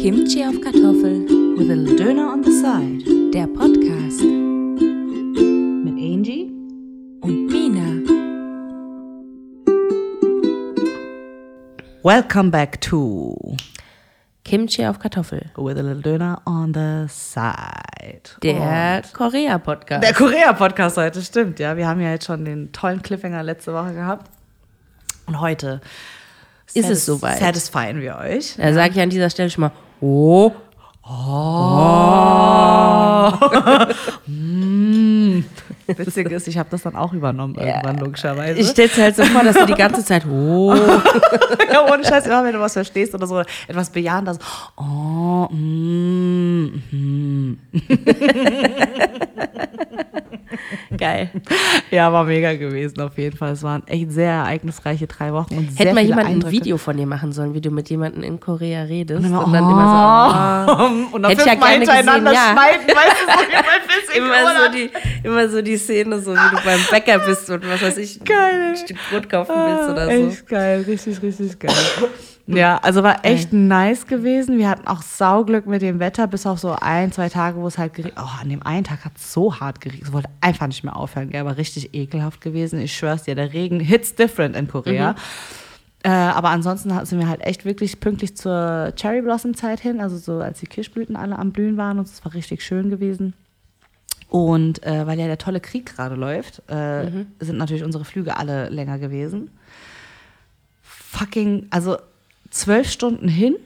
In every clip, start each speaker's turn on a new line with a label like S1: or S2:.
S1: Kimchi auf Kartoffel.
S2: With a little Döner on the side.
S1: Der Podcast.
S2: Mit Angie.
S1: Und Mina.
S2: Welcome back to
S1: Kimchi auf Kartoffel.
S2: With a little Döner on the side.
S1: Der Korea-Podcast.
S2: Der Korea-Podcast heute, stimmt, ja. Wir haben ja jetzt schon den tollen Cliffhanger letzte Woche gehabt. Und heute
S1: Ist es soweit.
S2: satisfyen wir euch.
S1: Da sage ich an dieser Stelle schon mal, oh,
S2: Witzig ist, ich habe das dann auch übernommen irgendwann, logischerweise.
S1: ich stelle es halt so vor, dass du die ganze Zeit, oh,
S2: ja, ohne Scheiß, immer wenn du was verstehst oder so etwas bejahendes. Oh, mm, mm.
S1: geil.
S2: Ja, war mega gewesen auf jeden Fall. Es waren echt sehr ereignisreiche drei Wochen. Und
S1: Hätte mal jemand ein. Video von dir machen sollen, wie du mit jemandem in Korea redest.
S2: Und,
S1: Und dann immer so, oh.
S2: und dann
S1: Hätte ich ja gerne
S2: hintereinander
S1: gesehen, ja.
S2: schneiden, weißt du, so
S1: immer so, die, immer so die Szene, so wie du beim Bäcker bist und was weiß ich,
S2: Geil.
S1: ein Stück Brot kaufen willst oder so.
S2: Ah, Echt geil, richtig, richtig geil. Ja, also war echt nice gewesen. Wir hatten auch Sauglück mit dem Wetter, bis auf so ein, zwei Tage, wo es halt geregnet Oh, an dem einen Tag hat es so hart geregnet. Es wollte einfach nicht mehr aufhören. Gell? War richtig ekelhaft gewesen. Ich schwör's dir, der Regen hits different in Korea. Äh, aber ansonsten sind wir halt echt wirklich pünktlich zur Cherry Blossom Zeit hin, also so als die Kirschblüten alle am Blühen waren und es war richtig schön gewesen. Und äh, weil ja der tolle Krieg gerade läuft, äh, sind natürlich unsere Flüge alle länger gewesen. Fucking, also zwölf Stunden hin,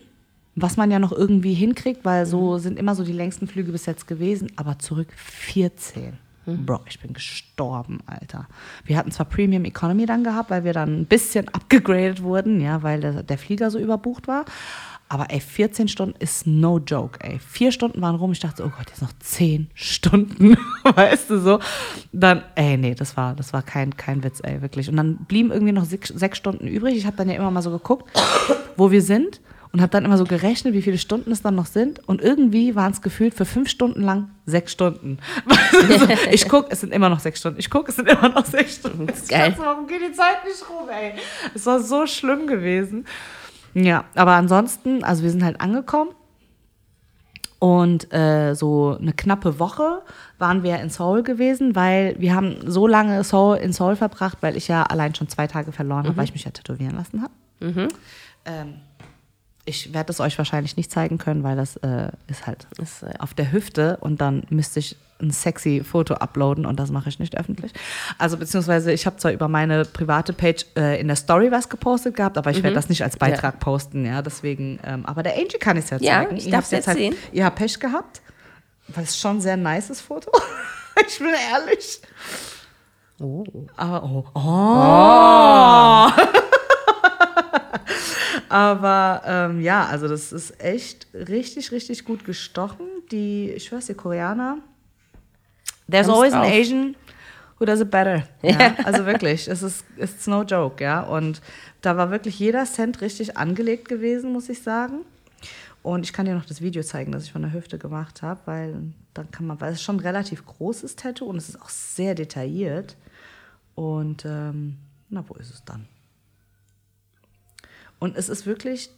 S2: was man ja noch irgendwie hinkriegt, weil so sind immer so die längsten Flüge bis jetzt gewesen, aber zurück 14. Bro, ich bin gestorben, Alter. Wir hatten zwar Premium Economy dann gehabt, weil wir dann ein bisschen abgegradet wurden, ja, weil der, der Flieger so überbucht war. Aber ey, 14 Stunden ist no joke, ey. Vier Stunden waren rum. Ich dachte, so, oh Gott, jetzt noch 10 Stunden, weißt du so. Dann, ey, nee, das war, das war kein, kein Witz, ey, wirklich. Und dann blieben irgendwie noch sechs, sechs Stunden übrig. Ich habe dann ja immer mal so geguckt, wo wir sind und habe dann immer so gerechnet, wie viele Stunden es dann noch sind. Und irgendwie waren es gefühlt für fünf Stunden lang sechs Stunden. Weißt du, so, ich gucke, es sind immer noch sechs Stunden. Ich gucke, es sind immer noch sechs Stunden.
S1: Das ist geil.
S2: Ich dachte, warum geht die Zeit nicht rum, ey? Es war so schlimm gewesen. Ja, aber ansonsten, also wir sind halt angekommen. Und äh, so eine knappe Woche waren wir in Seoul gewesen, weil wir haben so lange Seoul, in Seoul verbracht, weil ich ja allein schon zwei Tage verloren habe, weil ich mich ja tätowieren lassen habe. Ähm, ich werde es euch wahrscheinlich nicht zeigen können, weil das äh, ist halt
S1: Ist, äh,
S2: auf der Hüfte und dann müsste ich ein sexy Foto uploaden und das mache ich nicht öffentlich. Also beziehungsweise ich habe zwar über meine private Page äh, in der Story was gepostet gehabt, aber ich werde das nicht als Beitrag posten, ja, deswegen, ähm, aber der Angie kann es ja
S1: Ja,
S2: zeigen.
S1: ich
S2: Ihr
S1: darf's
S2: habt's jetzt halt,
S1: sehen.
S2: Ihr habt Pech gehabt, weil es schon ein sehr nices Foto. ich bin ehrlich.
S1: oh.
S2: Aber, oh. oh. Aber ähm, ja, also das ist echt richtig, richtig gut gestochen. Die, ich schwör's dir, Koreaner. There's
S1: Haben's
S2: always an. Asian who does it better. Ja, also wirklich, es ist it's no joke, ja. Und da war wirklich jeder Cent richtig angelegt gewesen, muss ich sagen. Und ich kann dir noch das Video zeigen, das ich von der Hüfte gemacht habe, weil dann kann man, weil es schon ein relativ großes Tattoo und es ist auch sehr detailliert. Und ähm, na, wo ist es dann? Und es ist wirklich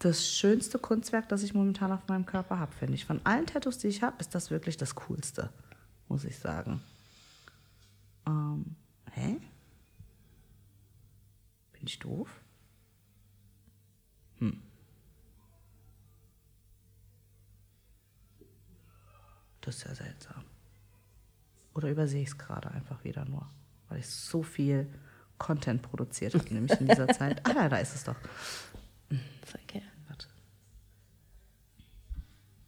S2: das schönste Kunstwerk, das ich momentan auf meinem Körper habe, finde ich. Von allen Tattoos, die ich habe, ist das wirklich das coolste, muss ich sagen. Ähm, hä? Bin ich doof? Hm. Das ist ja seltsam. Oder übersehe ich es gerade einfach wieder nur, weil ich so viel Content produziert habe, nämlich in dieser Zeit. Ah, da, da ist es doch.
S1: Okay.
S2: Warte.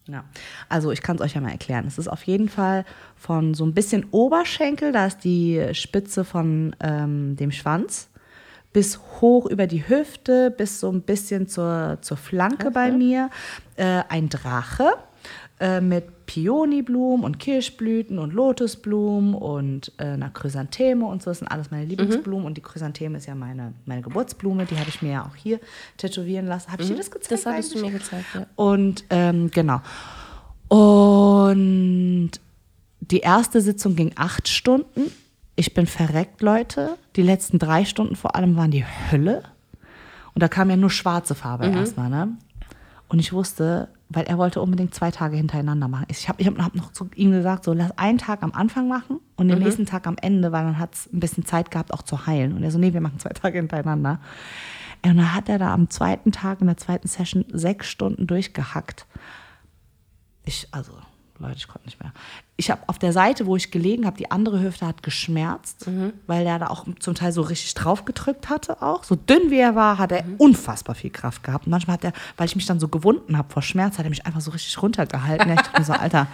S2: Ja, also ich kann es euch ja mal erklären. Es ist auf jeden Fall von so ein bisschen Oberschenkel, da ist die Spitze von ähm, dem Schwanz, bis hoch über die Hüfte, bis so ein bisschen zur, zur Flanke bei mir. Äh, ein Drache äh, mit Pioniblumen und Kirschblüten und Lotusblumen und äh, einer Chrysantheme und so. Das sind alles meine Lieblingsblumen. Und die Chrysantheme ist ja meine, meine Geburtsblume. Die habe ich mir ja auch hier tätowieren lassen. Habe ich dir das gezeigt?
S1: Das hattest du mir gezeigt, ja.
S2: Und ähm, genau. Und die erste Sitzung ging acht Stunden. Ich bin verreckt, Leute. Die letzten drei Stunden vor allem waren die Hölle. Und da kam ja nur schwarze Farbe erstmal, ne? Und ich wusste, weil er wollte unbedingt zwei Tage hintereinander machen. Ich habe ich hab, noch zu ihm gesagt, so lass einen Tag am Anfang machen und den nächsten Tag am Ende, weil dann hat es ein bisschen Zeit gehabt, auch zu heilen. Und er so, nee, wir machen zwei Tage hintereinander. Und dann hat er da am zweiten Tag in der zweiten Session sechs Stunden durchgehackt. Ich, also, Leute, ich konnte nicht mehr. Ich habe auf der Seite, wo ich gelegen habe, die andere Hüfte hat geschmerzt, weil er da auch zum Teil so richtig drauf gedrückt hatte auch. So dünn wie er war, hat er unfassbar viel Kraft gehabt. Und manchmal hat er, weil ich mich dann so gewunden habe vor Schmerz, hat er mich einfach so richtig runtergehalten. Ich dachte mir so, Alter,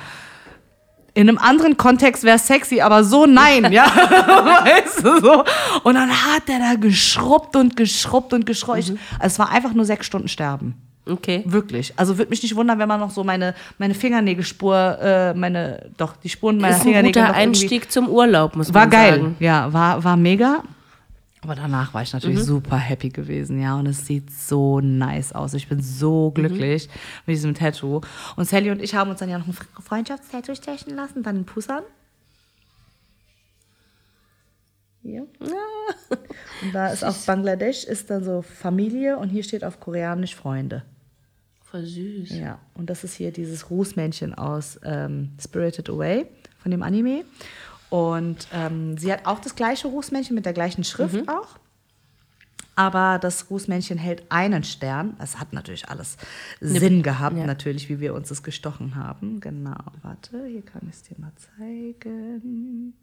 S2: in einem anderen Kontext wäre sexy, aber so nein, ja. weißt du so? Und dann hat er da geschrubbt und geschrubbt und geschrubbt. Ich- Also es war einfach nur sechs Stunden sterben.
S1: Okay.
S2: Wirklich. Also würde mich nicht wundern, wenn man noch so meine, meine Fingernägelspur, äh, meine, doch, die Spuren meiner
S1: Ist ein
S2: Fingernägel.
S1: guter
S2: noch irgendwie-
S1: Einstieg zum Urlaub, muss
S2: War
S1: man
S2: geil.
S1: sagen.
S2: Ja, war, war mega. Aber danach war ich natürlich
S1: Mhm.
S2: super happy gewesen, ja. Und es sieht so nice aus. Ich bin so
S1: Mhm.
S2: glücklich mit diesem Tattoo. Und Sally und ich haben uns dann ja noch ein Freundschaftstattoo stechen lassen, dann in Pusan. Hier. Und da ist auf Bangladesch ist dann so Familie und hier steht auf Koreanisch Freunde.
S1: Voll süß.
S2: Ja, und das ist hier dieses Rußmännchen aus ähm, Spirited Away von dem Anime. Und ähm, sie hat auch das gleiche Rußmännchen mit der gleichen Schrift auch. Aber das Rußmännchen hält einen Stern. Es hat natürlich alles Sinn gehabt,
S1: ja.
S2: natürlich, wie wir uns das gestochen haben. Genau, warte, hier kann ich es dir mal zeigen.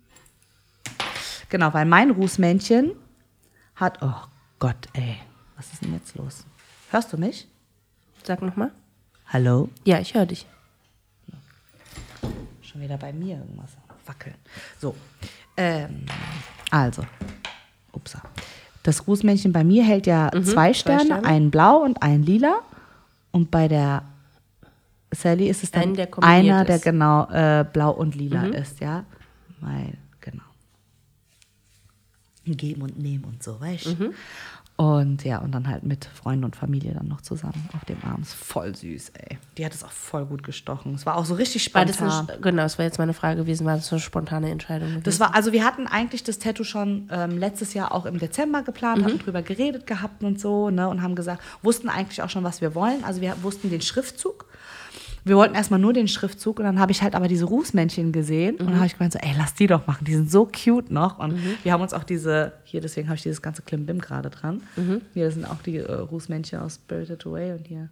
S2: Genau, weil mein Rußmännchen hat. Oh Gott, ey, was ist denn jetzt los? Hörst du mich?
S1: Sag nochmal.
S2: Hallo?
S1: Ja, ich höre dich.
S2: Schon wieder bei mir irgendwas wackeln. So, ähm, also, upsa. Das Rußmännchen bei mir hält ja zwei, Sterne,
S1: Sterne.
S2: einen blau und einen lila. Und bei der Sally ist es dann
S1: Einen, der
S2: einer, der
S1: ist.
S2: genau äh, blau und lila ist, ja. Weil, genau. Geben und nehmen und so, weißt du? Und ja, und dann halt mit Freunden und Familie dann noch zusammen auf dem Arm. Ist voll süß, ey. Die hat es auch voll gut gestochen. Es war auch so richtig
S1: War
S2: spontan.
S1: das eine, genau, das war jetzt meine Frage gewesen. War das eine spontane Entscheidung? Gewesen?
S2: Das war, also wir hatten eigentlich das Tattoo schon ähm, letztes Jahr auch im Dezember geplant, hatten drüber geredet gehabt und so, ne, und haben gesagt, wussten eigentlich auch schon, was wir wollen. Also wir wussten den Schriftzug. Wir wollten erstmal nur den Schriftzug und dann habe ich halt aber diese Rußmännchen gesehen und dann habe ich gemeint so, ey, lass die doch machen, die sind so cute noch und wir haben uns auch diese, hier deswegen habe ich dieses ganze Klimbim gerade dran. Hier sind auch die äh, Rußmännchen aus Spirited Away und hier.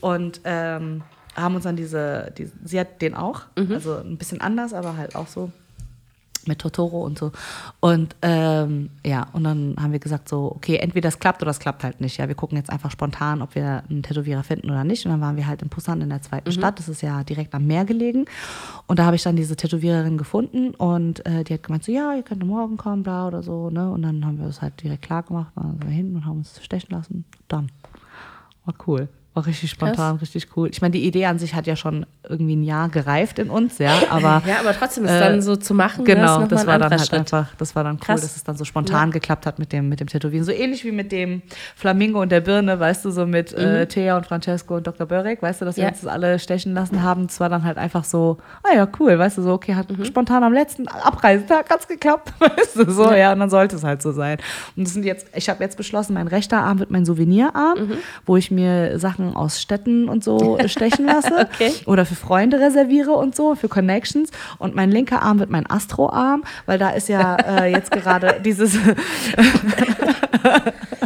S2: Und ähm, haben uns dann diese, die, sie hat den auch, also ein bisschen anders, aber halt auch so mit Totoro und so. Und ähm, ja, und dann haben wir gesagt so, okay, entweder das klappt oder das klappt halt nicht. Ja, wir gucken jetzt einfach spontan, ob wir einen Tätowierer finden oder nicht. Und dann waren wir halt in Busan in der zweiten Stadt. Das ist ja direkt am Meer gelegen. Und da habe ich dann diese Tätowiererin gefunden und äh, die hat gemeint so, ja, ihr könnt morgen kommen, bla oder so. Ne? Und dann haben wir das halt direkt klar gemacht, dann sind wir hin und haben uns stechen lassen. Dann war cool. War richtig spontan, richtig cool. Ich meine, die Idee an sich hat ja schon irgendwie ein Jahr gereift in uns, ja, aber
S1: ja, aber trotzdem ist
S2: äh,
S1: dann so zu machen.
S2: Genau,
S1: noch
S2: das
S1: mal
S2: war dann halt
S1: Schritt.
S2: einfach, das war dann cool,
S1: Krass.
S2: dass es dann so spontan geklappt hat mit dem, mit dem Tätowieren. So ähnlich wie mit dem Flamingo und der Birne, weißt du, so mit äh, Thea und Francesco und Dr. Börek, weißt du, dass wir
S1: Mhm. Ja.
S2: uns das alle stechen lassen haben. Es war dann halt einfach so, ah ja, cool, weißt du, so, okay, hat
S1: Mhm.
S2: spontan am letzten Abreisetag hat's geklappt, weißt du, so, ja. und dann sollte es halt so sein. Und das sind jetzt, ich habe jetzt beschlossen, mein rechter Arm wird mein Souvenirarm,
S1: Mhm.
S2: wo ich mir Sachen aus Städten und so stechen lasse
S1: Okay.
S2: oder für Freunde reserviere und so, für Connections. Und mein linker Arm wird mein Astroarm, weil da ist ja äh, jetzt gerade dieses.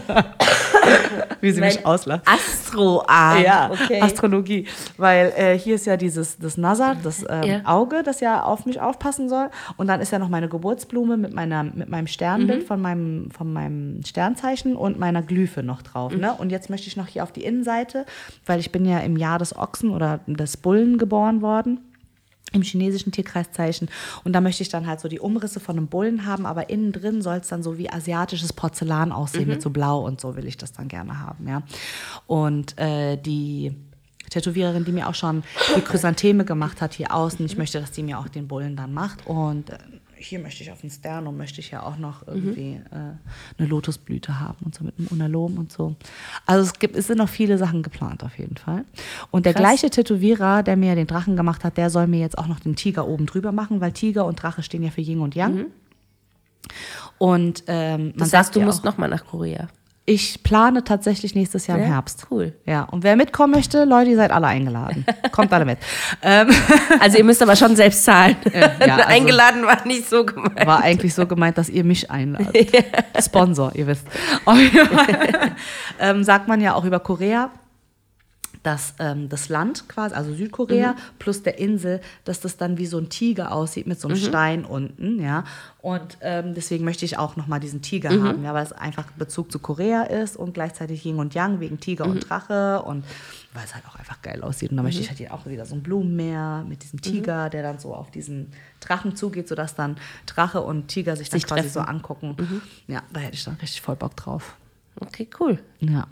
S2: Wie sie mich
S1: Mein
S2: auslacht.
S1: Astroarm.
S2: Ja,
S1: okay.
S2: Astrologie. Weil äh, hier ist ja dieses das Nazar, das ähm,
S1: Ja.
S2: Auge, das ja auf mich aufpassen soll. Und dann ist ja noch meine Geburtsblume mit, meiner, mit meinem Sternbild
S1: Mhm.
S2: von, meinem, von meinem Sternzeichen und meiner Glyphe noch drauf.
S1: Mhm.
S2: Ne? Und jetzt möchte ich noch hier auf die Innenseite, weil ich bin ja im Jahr des Ochsen oder des Bullen geboren worden im chinesischen Tierkreiszeichen. Und da möchte ich dann halt so die Umrisse von einem Bullen haben, aber innen drin soll es dann so wie asiatisches Porzellan aussehen, mit so blau und so will ich das dann gerne haben, ja. Und äh, die Tätowiererin, die mir auch schon die Chrysantheme gemacht hat hier außen, ich möchte, dass die mir auch den Bullen dann macht. Und äh, hier möchte ich auf dem Sternum, möchte ich ja auch noch irgendwie äh, eine Lotusblüte haben und so mit einem Unalom und so. Also es gibt, es sind noch viele Sachen geplant auf jeden Fall. Und der
S1: Krass.
S2: gleiche Tätowierer, der mir den Drachen gemacht hat, der soll mir jetzt auch noch den Tiger oben drüber machen, weil Tiger und Drache stehen ja für Yin und Yang. Und ähm, man
S1: Das
S2: sagt
S1: heißt, du musst nochmal nach Korea.
S2: Ich plane tatsächlich nächstes Jahr im
S1: Ja?
S2: Herbst.
S1: Cool.
S2: Ja, und wer mitkommen möchte, Leute, ihr seid alle eingeladen. Kommt alle mit. ähm,
S1: Also ihr müsst aber schon selbst zahlen.
S2: ja, also-
S1: Eingeladen war nicht so gemeint.
S2: war eigentlich so gemeint, dass ihr mich einladet. Sponsor, ihr wisst. Ähm, sagt man ja auch über Korea, dass ähm, das Land quasi, also Südkorea plus der Insel, dass das dann wie so ein Tiger aussieht mit so einem Stein unten, ja. Und ähm, deswegen möchte ich auch nochmal diesen Tiger haben, ja, weil es einfach Bezug zu Korea ist und gleichzeitig Yin und Yang wegen Tiger und Drache und weil es halt auch einfach geil aussieht. Und da möchte ich halt hier auch wieder so ein Blumenmeer mit diesem Tiger, der dann so auf diesen Drachen zugeht, sodass dann Drache und Tiger sich dann
S1: Sich
S2: quasi
S1: treffen.
S2: so angucken. Ja, da hätte ich dann richtig voll Bock drauf.
S1: Okay, cool.
S2: Ja.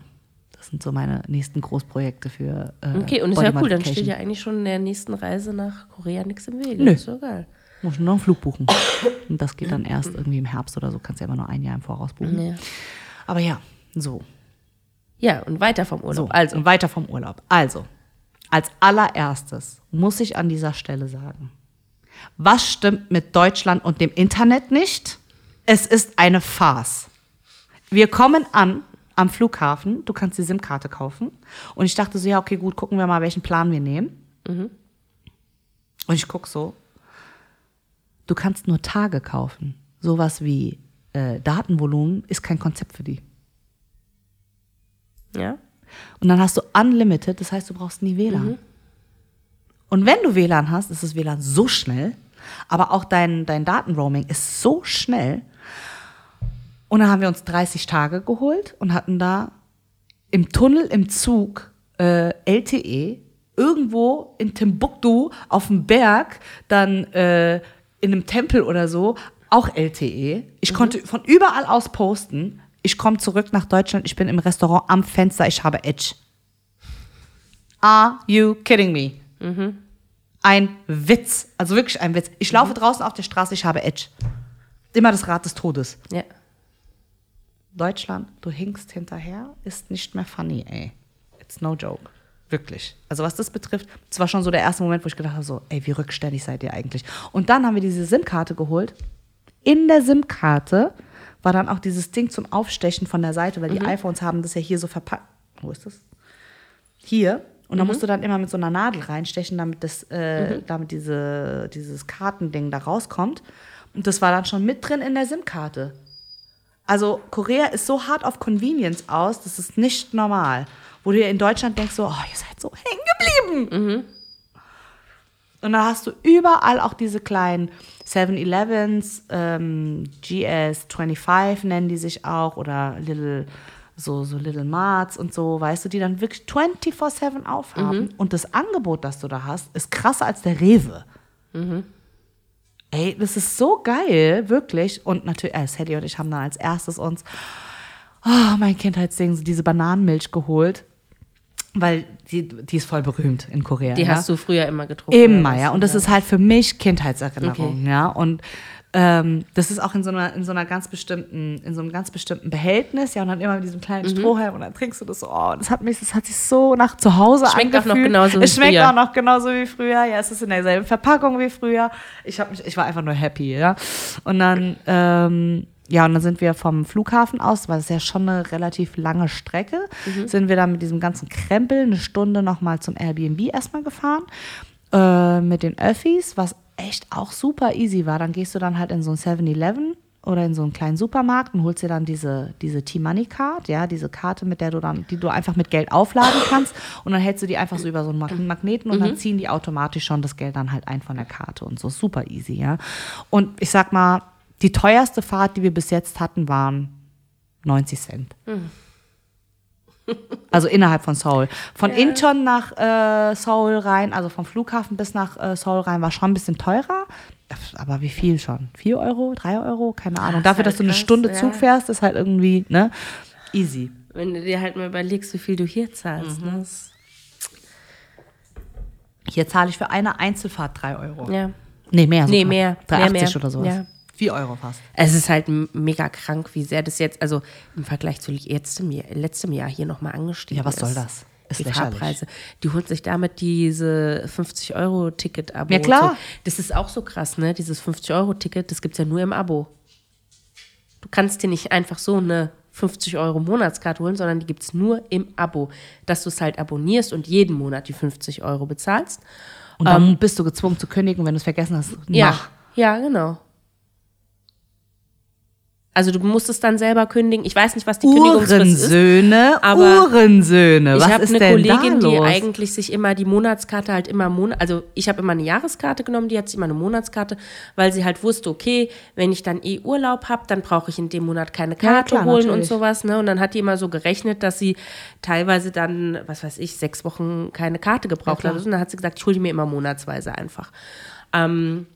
S2: Das sind so meine nächsten Großprojekte für. Äh,
S1: Okay, und ist ja cool, dann steht ja eigentlich schon in der nächsten Reise nach Korea nichts im Wege.
S2: Nö.
S1: Ist so geil.
S2: Muss nur noch einen Flug buchen. Und das geht dann erst irgendwie im Herbst oder so. Kannst ja immer nur ein Jahr im Voraus buchen.
S1: Ja.
S2: Aber ja, so.
S1: Ja, und weiter vom Urlaub.
S2: so.
S1: Also,
S2: Und weiter vom Urlaub. Also, als allererstes muss ich an dieser Stelle sagen: Was stimmt mit Deutschland und dem Internet nicht? Es ist eine Farce. Wir kommen an am Flughafen, du kannst die SIM-Karte kaufen. Und ich dachte so, ja, okay, gut, gucken wir mal, welchen Plan wir nehmen. Und ich gucke so, du kannst nur Tage kaufen. Sowas wie äh, Datenvolumen ist kein Konzept für die.
S1: ja.
S2: Und dann hast du Unlimited, das heißt, du brauchst nie WLAN. Und wenn du WLAN hast, ist das WLAN so schnell, aber auch dein, dein Datenroaming ist so schnell. Und dann haben wir uns 30 Tage geholt und hatten da im Tunnel, im Zug, äh, LTE, irgendwo in Timbuktu auf dem Berg, dann äh, in einem Tempel oder so, auch LTE. Ich konnte von überall aus posten. Ich komme zurück nach Deutschland, ich bin im Restaurant am Fenster, ich habe Edge. Are you kidding me? Ein Witz, also wirklich ein Witz. Ich laufe draußen auf der Straße, ich habe Edge. Immer das Rad des Todes.
S1: Ja.
S2: Deutschland, du hinkst hinterher, ist nicht mehr funny, ey. It's no joke. Wirklich. Also was das betrifft, das war schon so der erste Moment, wo ich gedacht habe, so, ey, wie rückständig seid ihr eigentlich? Und dann haben wir diese SIM-Karte geholt. In der SIM-Karte war dann auch dieses Ding zum Aufstechen von der Seite, weil die iPhones haben das ja hier so verpackt. Wo ist das? Hier. Und da musst du dann immer mit so einer Nadel reinstechen, damit, das, äh, damit diese, dieses Kartending da rauskommt. Und das war dann schon mit drin in der SIM-Karte. Also Korea ist so hart auf Convenience aus, das ist nicht normal. Wo du dir in Deutschland denkst, so, oh, ihr seid so hängen geblieben. Und dann hast du überall auch diese kleinen 7-Elevens, ähm, GS25 nennen die sich auch, oder Little, so, so Little Marts und so, weißt du, die dann wirklich 24-7 aufhaben. Und das Angebot, das du da hast, ist krasser als der Rewe. Ey, das ist so geil, wirklich. Und natürlich, äh, Sadie und ich haben dann als erstes uns, oh, mein Kindheitsding, diese Bananenmilch geholt. Weil die, die ist voll berühmt in Korea.
S1: Die
S2: ja?
S1: hast du früher immer getrunken.
S2: Immer, ja. Und das ist halt für mich Kindheitserinnerung,
S1: Okay.
S2: ja. Und ähm, das ist auch in so einer, in so einer ganz bestimmten, in so einem ganz bestimmten Behältnis, ja, und dann immer mit diesem kleinen
S1: Mhm.
S2: Strohhalm und dann trinkst du das so, oh, das hat mich, das hat sich so nach zu Hause
S1: Schmeckt auch noch
S2: angefühlt.
S1: genauso wie
S2: Es schmeckt
S1: früher.
S2: auch noch genauso wie früher, ja, es ist in derselben Verpackung wie früher. Ich hab mich, ich war einfach nur happy, ja. Und dann, ähm, ja, und dann sind wir vom Flughafen aus, weil es ja schon eine relativ lange Strecke,
S1: Mhm.
S2: sind wir dann mit diesem ganzen Krempel eine Stunde nochmal zum Airbnb erstmal gefahren äh, mit den Öffis, was echt auch super easy war. Dann gehst du dann halt in so ein 7-Eleven oder in so einen kleinen Supermarkt und holst dir dann diese, diese T-Money-Card, ja, diese Karte, mit der du dann, die du einfach mit Geld aufladen kannst und dann hältst du die einfach so über so einen Mag- Magneten und dann ziehen die automatisch schon das Geld dann halt ein von der Karte und so. Super easy, ja. Und ich sag mal, die teuerste Fahrt, die wir bis jetzt hatten, waren 90 Cent. Also innerhalb von Seoul. Von Incheon nach äh, Seoul rein, also vom Flughafen bis nach äh, Seoul rein, war schon ein bisschen teurer. Aber wie viel schon? 4 Euro? 3 Euro? Keine Ahnung. Dafür,
S1: halt
S2: dass du eine
S1: krass,
S2: Stunde
S1: ja.
S2: Zug fährst, ist halt irgendwie, ne? Easy.
S1: Wenn du dir halt mal überlegst, wie viel du hier zahlst.
S2: Mhm.
S1: Ne?
S2: Hier zahle ich für eine Einzelfahrt 3 Euro.
S1: Ja.
S2: Nee, mehr.
S1: Nee,
S2: sogar.
S1: mehr.
S2: 3,80
S1: Mehr, mehr.
S2: oder sowas.
S1: Ja.
S2: 4 Euro fast.
S1: Es ist halt mega krank, wie sehr das jetzt, also im Vergleich zu letztem Jahr, letztem Jahr hier nochmal angestiegen
S2: Ja, was
S1: ist.
S2: soll das? Ist
S1: die
S2: lächerlich.
S1: Fahrpreise. Die holt sich damit diese 50-Euro-Ticket-Abo.
S2: Ja, klar.
S1: So. Das ist auch so krass, ne? Dieses 50-Euro-Ticket, das gibt es ja nur im Abo. Du kannst dir nicht einfach so eine 50 Euro Monatskarte holen, sondern die gibt es nur im Abo. Dass du es halt abonnierst und jeden Monat die 50 Euro bezahlst.
S2: Und dann bist du gezwungen zu kündigen, wenn du es vergessen hast.
S1: Ja,
S2: Mach.
S1: ja, genau. Also du musst es dann selber kündigen. Ich weiß nicht, was die Kündigungsfrist ist.
S2: Uhrensöhne,
S1: aber
S2: Uhrensöhne.
S1: Ich
S2: Was
S1: habe
S2: ist
S1: eine Kollegin, die eigentlich sich immer die Monatskarte halt immer Monat, also ich habe immer eine Jahreskarte genommen, die hat sich immer eine Monatskarte, weil sie halt wusste, okay, wenn ich dann eh Urlaub habe, dann brauche ich in dem Monat keine Karte
S2: klar,
S1: holen
S2: natürlich.
S1: und sowas, ne? Und dann hat die immer so gerechnet, dass sie teilweise dann, was weiß ich, sechs Wochen keine Karte gebraucht
S2: klar.
S1: hat. Und dann hat sie gesagt, ich hole die mir immer monatsweise einfach. Ähm,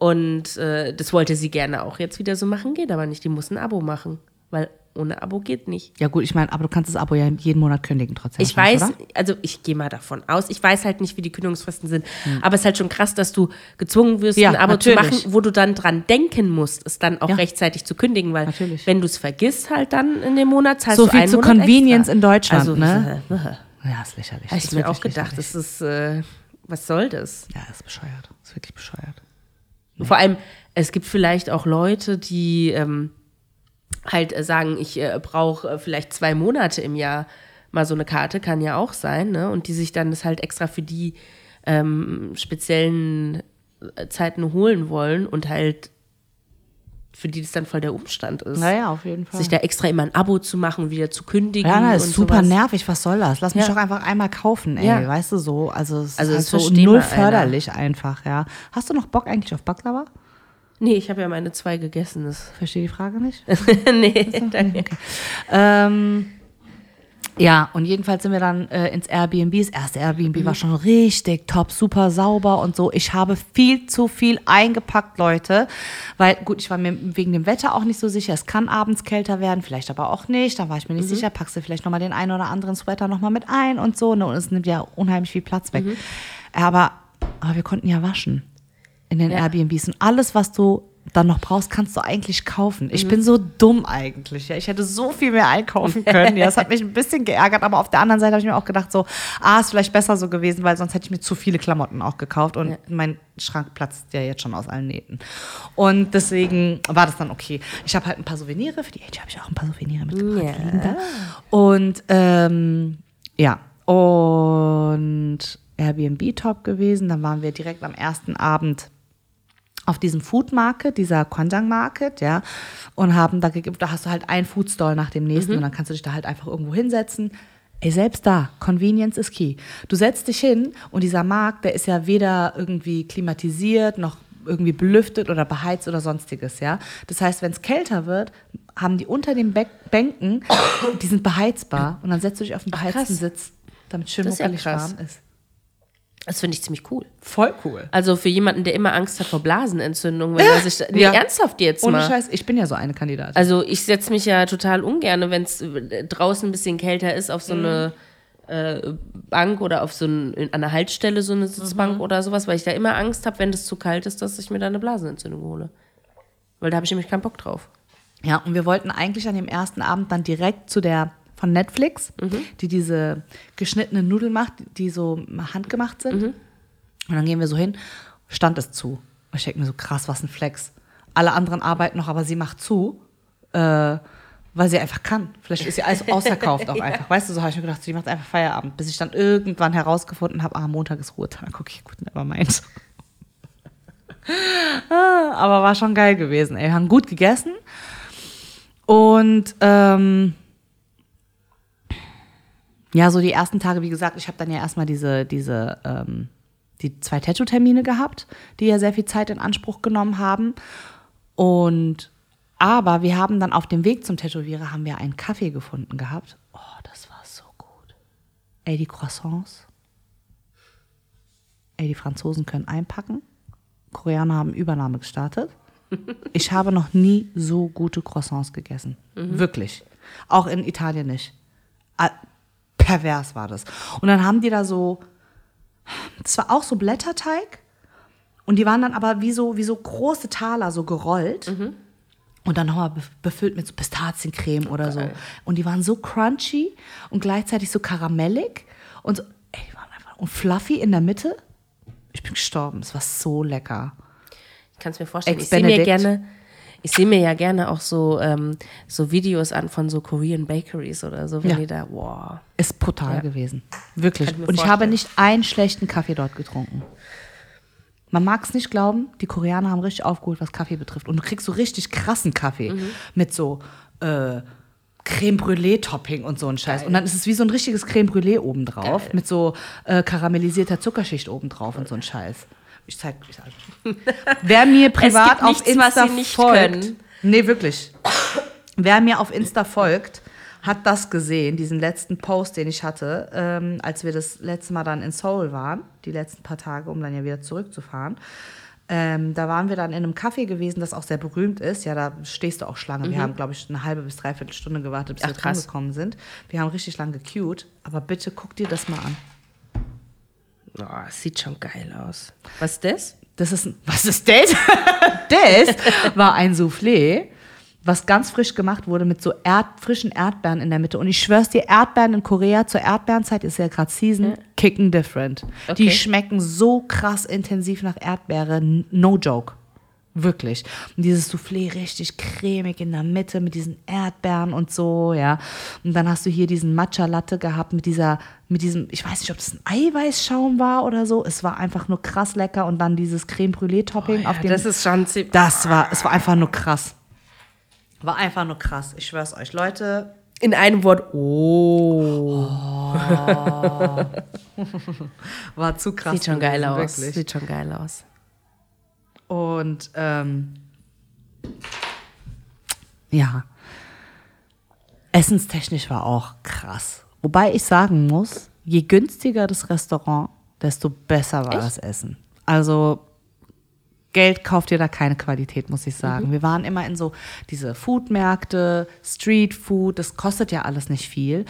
S1: und äh, das wollte sie gerne auch jetzt wieder so machen, geht aber nicht. Die muss ein Abo machen, weil ohne Abo geht nicht.
S2: Ja gut, ich meine, aber du kannst das Abo ja jeden Monat kündigen trotzdem.
S1: Ich weiß,
S2: oder?
S1: also ich gehe mal davon aus, ich weiß halt nicht, wie die Kündigungsfristen sind, aber es ist halt schon krass, dass du gezwungen wirst,
S2: Hm. Ja,
S1: ein Abo zu
S2: natürlich.
S1: machen, wo du dann dran denken musst, es dann auch
S2: Ja.
S1: rechtzeitig zu kündigen, weil
S2: Natürlich.
S1: wenn du es vergisst halt dann in dem Monat, zahlst
S2: So
S1: du
S2: viel zu
S1: Monat
S2: Convenience
S1: extra.
S2: in Deutschland,
S1: also,
S2: ne? Ja, ist lächerlich.
S1: Habe ich mir auch gedacht,
S2: lächerlich.
S1: das ist, äh, was soll das?
S2: Ja, ist bescheuert. Ist wirklich bescheuert.
S1: Vor allem, es gibt vielleicht auch Leute, die ähm, halt äh, sagen, ich äh, brauche äh, vielleicht zwei Monate im Jahr mal so eine Karte, kann ja auch sein, ne? Und die sich dann das halt extra für die ähm, speziellen äh, Zeiten holen wollen und halt für die das dann voll der Umstand ist.
S2: Naja, auf jeden Fall.
S1: Sich da extra immer ein Abo zu machen und wieder zu kündigen.
S2: ja,
S1: und
S2: ist super
S1: sowas.
S2: nervig. Was soll das? Lass mich
S1: Ja.
S2: doch einfach einmal kaufen, ey.
S1: Ja.
S2: Weißt du so? Also, es
S1: Also,
S2: ist
S1: das
S2: halt so null
S1: mal einer.
S2: förderlich einfach, ja. Hast du noch Bock eigentlich auf Baklava?
S1: Nee, ich habe ja meine zwei gegessen. Das
S2: Verstehe die Frage nicht.
S1: nee, danke.
S2: ähm, ja, und jedenfalls sind wir dann äh, ins Airbnb. Das erste Airbnb war schon richtig top, super sauber und so. Ich habe viel zu viel eingepackt, Leute. Weil, gut, ich war mir wegen dem Wetter auch nicht so sicher. Es kann abends kälter werden, vielleicht aber auch nicht. Da war ich mir nicht sicher. Packst du vielleicht nochmal den einen oder anderen Sweater nochmal mit ein und so. Ne? Und es nimmt ja unheimlich viel Platz weg. Aber, aber wir konnten ja waschen in den
S1: Ja.
S2: Airbnbs. Und alles, was du dann noch brauchst, kannst du eigentlich kaufen.
S1: Mhm.
S2: Ich bin so dumm eigentlich. Ja. Ich hätte so viel mehr einkaufen können. Ja, das hat mich ein bisschen geärgert, aber auf der anderen Seite habe ich mir auch gedacht, so, ah, ist vielleicht besser so gewesen, weil sonst hätte ich mir zu viele Klamotten auch gekauft und
S1: Ja.
S2: mein Schrank platzt ja jetzt schon aus allen Nähten. Und deswegen war das dann okay. Ich habe halt ein paar Souvenire, für die Age habe ich auch ein paar Souvenire mitgebracht. Da. Und ähm, ja, und Airbnb top gewesen. Dann waren wir direkt am ersten Abend auf diesem Food Market, dieser Kwanjang Market, ja, und haben da gegeben, da hast du halt ein Food Stall nach dem nächsten und dann kannst du dich da halt einfach irgendwo hinsetzen. Ey, selbst da, Convenience is key. Du setzt dich hin und dieser Markt, der ist ja weder irgendwie klimatisiert noch irgendwie belüftet oder beheizt oder sonstiges, ja. Das heißt, wenn es kälter wird, haben die unter den Bä- Bänken, die sind beheizbar und dann setzt du dich auf den beheizten
S1: krass.
S2: Sitz, damit schön
S1: ist ja
S2: muckelig
S1: krass.
S2: warm ist.
S1: Das finde ich ziemlich cool.
S2: Voll cool.
S1: Also für jemanden, der immer Angst hat vor Blasenentzündung, wenn er sich. Nee,
S2: Ja.
S1: ernsthaft jetzt
S2: Ohne
S1: mal.
S2: Scheiß, ich bin ja so eine Kandidatin.
S1: Also ich setze mich ja total ungern, wenn es draußen ein bisschen kälter ist, auf so eine äh, Bank oder auf so ein, an einer Haltestelle so eine Sitzbank oder sowas, weil ich da immer Angst habe, wenn das zu kalt ist, dass ich mir da eine Blasenentzündung hole. Weil da habe ich nämlich keinen Bock drauf.
S2: Ja, und wir wollten eigentlich an dem ersten Abend dann direkt zu der von Netflix, die diese geschnittenen Nudeln macht, die so handgemacht sind. Und dann gehen wir so hin, stand es zu. Und ich denke mir so, krass, was ein Flex. Alle anderen arbeiten noch, aber sie macht zu, äh, weil sie einfach kann. Vielleicht ist sie alles ausverkauft auch einfach. Weißt du, so habe ich mir gedacht, sie macht einfach Feierabend, bis ich dann irgendwann herausgefunden habe, ah, Montag ist Ruhetag. Okay, gut, never mind. Ah, aber war schon geil gewesen. Ey. Wir haben gut gegessen. Und ähm, ja, so die ersten Tage, wie gesagt, ich habe dann ja erstmal diese, diese, ähm, die zwei Tattoo-Termine gehabt, die ja sehr viel Zeit in Anspruch genommen haben. Und aber wir haben dann auf dem Weg zum Tätowierer haben wir einen Kaffee gefunden gehabt. Oh, das war so gut. Ey, die Croissants. Ey, die Franzosen können einpacken. Koreaner haben Übernahme gestartet. Ich habe noch nie so gute Croissants gegessen. Wirklich. Auch in Italien nicht. Pervers war das. Und dann haben die da so, das war auch so Blätterteig. Und die waren dann aber wie so, wie so große Taler, so gerollt. Und dann nochmal bef- befüllt mit so Pistaziencreme oder so. Und die waren so crunchy und gleichzeitig so karamellig. Und so, ey, die waren einfach, und fluffy in der Mitte. Ich bin gestorben. Es war so lecker.
S1: Ich kann es mir vorstellen.
S2: Ex
S1: Ich sehe mir gerne, Ich sehe mir ja gerne auch so, ähm, so Videos an von so Korean Bakeries oder so, wenn
S2: Ja.
S1: die da, wow.
S2: Ist brutal
S1: Ja.
S2: gewesen. Wirklich.
S1: Ich
S2: Und ich habe
S1: vorstellen.
S2: nicht einen schlechten Kaffee dort getrunken. Man mag es nicht glauben, die Koreaner haben richtig aufgeholt, was Kaffee betrifft. Und du kriegst so richtig krassen Kaffee
S1: Mhm.
S2: mit so äh, Creme Brûlée-Topping und so ein Scheiß. Und dann ist es wie so ein richtiges Creme Brûlée obendrauf
S1: Geil.
S2: mit so äh, karamellisierter Zuckerschicht obendrauf und so ein Scheiß. Ich zeig ich zeig. Wer mir privat auf
S1: nichts, was
S2: Insta folgt.
S1: können.
S2: Nee, wirklich. Wer mir auf Insta folgt, hat das gesehen, diesen letzten Post, den ich hatte, ähm, als wir das letzte Mal dann in Seoul waren, die letzten paar Tage, um dann ja wieder zurückzufahren. Ähm, da waren wir dann in einem Café gewesen, das auch sehr berühmt ist. Ja, da stehst du auch Schlange. Wir haben, glaube ich, eine halbe bis dreiviertel Stunde gewartet, bis
S1: Ach,
S2: wir
S1: krass.
S2: rangekommen sind. Wir haben richtig lange gequeued. Aber bitte guck dir das mal an.
S1: Oh, sieht schon geil aus. Was ist das?
S2: Das ist, ein- was ist das? das war ein Soufflé, was ganz frisch gemacht wurde mit so Erd, frischen Erdbeeren in der Mitte. Und ich schwör's dir, Erdbeeren in Korea zur Erdbeerenzeit ist ja gerade Season, kicken different. Die
S1: Okay.
S2: schmecken so krass intensiv nach Erdbeere, no joke. Wirklich. Und dieses Soufflé richtig cremig in der Mitte mit diesen Erdbeeren und so, ja. Und dann hast du hier diesen Matcha Latte gehabt mit dieser, mit diesem, ich weiß nicht, ob das ein Eiweißschaum war oder so. Es war einfach nur krass lecker und dann dieses Creme Brûlée Topping auf dem.
S1: das ist schon ziemlich.
S2: das war, es war einfach nur krass. War einfach nur krass. Ich schwör's euch, Leute.
S1: In einem Wort, oh.
S2: War zu krass.
S1: Sieht schon geil aus.
S2: Wirklich.
S1: Sieht schon geil aus.
S2: Und ähm, ja, essenstechnisch war auch krass. Wobei ich sagen muss, je günstiger das Restaurant, desto besser war das Essen. Also Geld kauft dir da keine Qualität, muss ich sagen. Wir waren immer in so diese Foodmärkte, Street Food, das kostet ja alles nicht viel.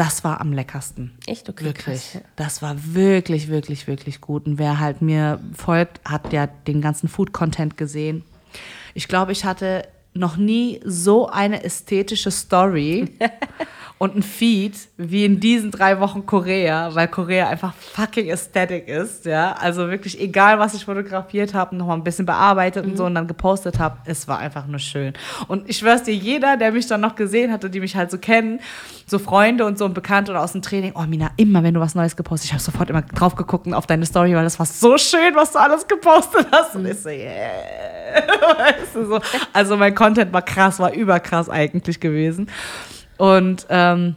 S2: Das war am leckersten.
S1: Echt? Okay,
S2: Wirklich.
S1: krass.
S2: Das war wirklich, wirklich, wirklich gut. Und wer halt mir folgt, hat ja den ganzen Food-Content gesehen. Ich glaube, ich hatte noch nie so eine ästhetische Story und ein Feed wie in diesen drei Wochen Korea, weil Korea einfach fucking aesthetic ist, ja. Also wirklich egal, was ich fotografiert habe, noch mal ein bisschen bearbeitet und so und dann gepostet habe, es war einfach nur schön. Und ich schwör's dir, jeder, der mich dann noch gesehen hatte, die mich halt so kennen, so Freunde und so und Bekannte oder aus dem Training, oh Mina, immer wenn du was Neues gepostet, ich habe sofort immer drauf geguckt und auf deine Story, weil das war so schön, was du alles gepostet hast. Und ich so, yeah. weißt du, so. Also mein Content war krass, war überkrass eigentlich gewesen. Und ähm,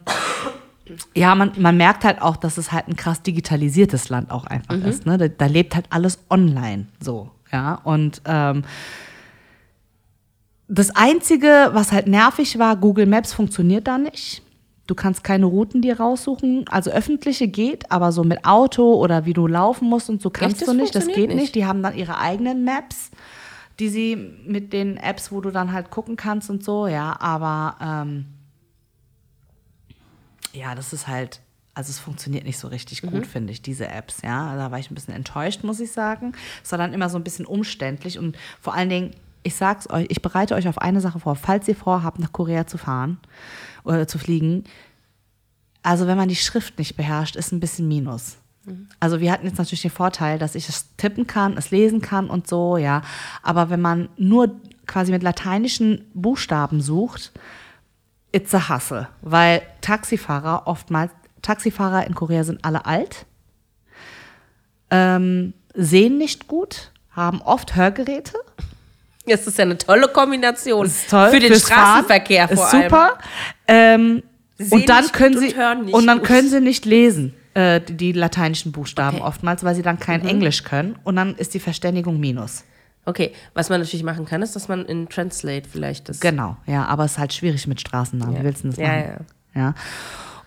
S2: ja, man, man merkt halt auch, dass es halt ein krass digitalisiertes Land auch einfach ist. Ne? Da, da lebt halt alles online so. Ja, und ähm, das Einzige, was halt nervig war, Google Maps funktioniert da nicht. Du kannst keine Routen dir raussuchen. Also öffentliche geht, aber so mit Auto oder wie du laufen musst und so kannst
S1: das
S2: du nicht. Das geht nicht.
S1: nicht?
S2: Die haben dann ihre eigenen Maps, die sie mit den Apps, wo du dann halt gucken kannst und so, ja. Aber ähm, ja, das ist halt, also es funktioniert nicht so richtig gut, finde ich, diese Apps, ja. Da war ich ein bisschen enttäuscht, muss ich sagen. Es war dann immer so ein bisschen umständlich und vor allen Dingen, ich sag's euch, ich bereite euch auf eine Sache vor, falls ihr vorhabt, nach Korea zu fahren oder zu fliegen. Also wenn man die Schrift nicht beherrscht, ist ein bisschen Minus. Also wir hatten jetzt natürlich den Vorteil, dass ich es tippen kann, es lesen kann und so, ja. Aber wenn man nur quasi mit lateinischen Buchstaben sucht, it's a hustle, weil Taxifahrer oftmals, Taxifahrer in Korea sind alle alt, ähm, sehen nicht gut, haben oft Hörgeräte.
S1: Das ist ja eine tolle Kombination.
S2: Das ist toll.
S1: Für den Straßenverkehr
S2: Fahren.
S1: vor
S2: ist
S1: allem.
S2: super. Ähm, und dann können sie
S1: und
S2: und dann
S1: gut.
S2: können sie nicht lesen äh, die, die lateinischen Buchstaben
S1: Okay. Mhm.
S2: oftmals, weil sie dann kein Englisch können und dann ist die Verständigung minus.
S1: Okay, was man natürlich machen kann, ist, dass man in Translate vielleicht das.
S2: Genau, ja, aber es ist halt schwierig mit Straßennamen. Wie willst du das
S1: Ja,
S2: machen? Ja.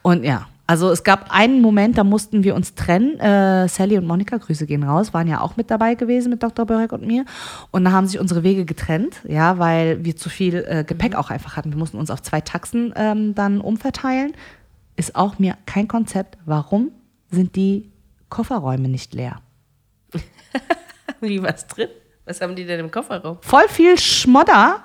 S2: Und ja, also es gab einen Moment, da mussten wir uns trennen. Äh, Sally und Monika, Grüße gehen raus, waren ja auch mit dabei gewesen mit Dr. Börek und mir. Und da haben sich unsere Wege getrennt, ja, weil wir zu viel äh, Gepäck auch einfach hatten. Wir mussten uns auf zwei Taxen ähm, dann umverteilen. Ist auch mir kein Konzept. Warum sind die Kofferräume nicht leer?
S1: Wie was drin? Was haben die denn im Kofferraum?
S2: voll viel Schmodder.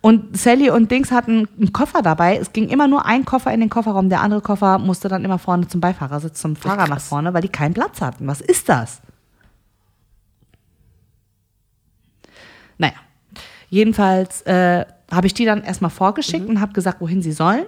S2: Und Sally und Dings hatten einen Koffer dabei. Es ging immer nur ein Koffer in den Kofferraum. Der andere Koffer musste dann immer vorne zum Beifahrersitz, zum Fahrer nach vorne, weil die keinen Platz hatten. Was ist das? Naja. Jedenfalls äh, habe ich die dann erstmal vorgeschickt und habe gesagt, wohin sie sollen.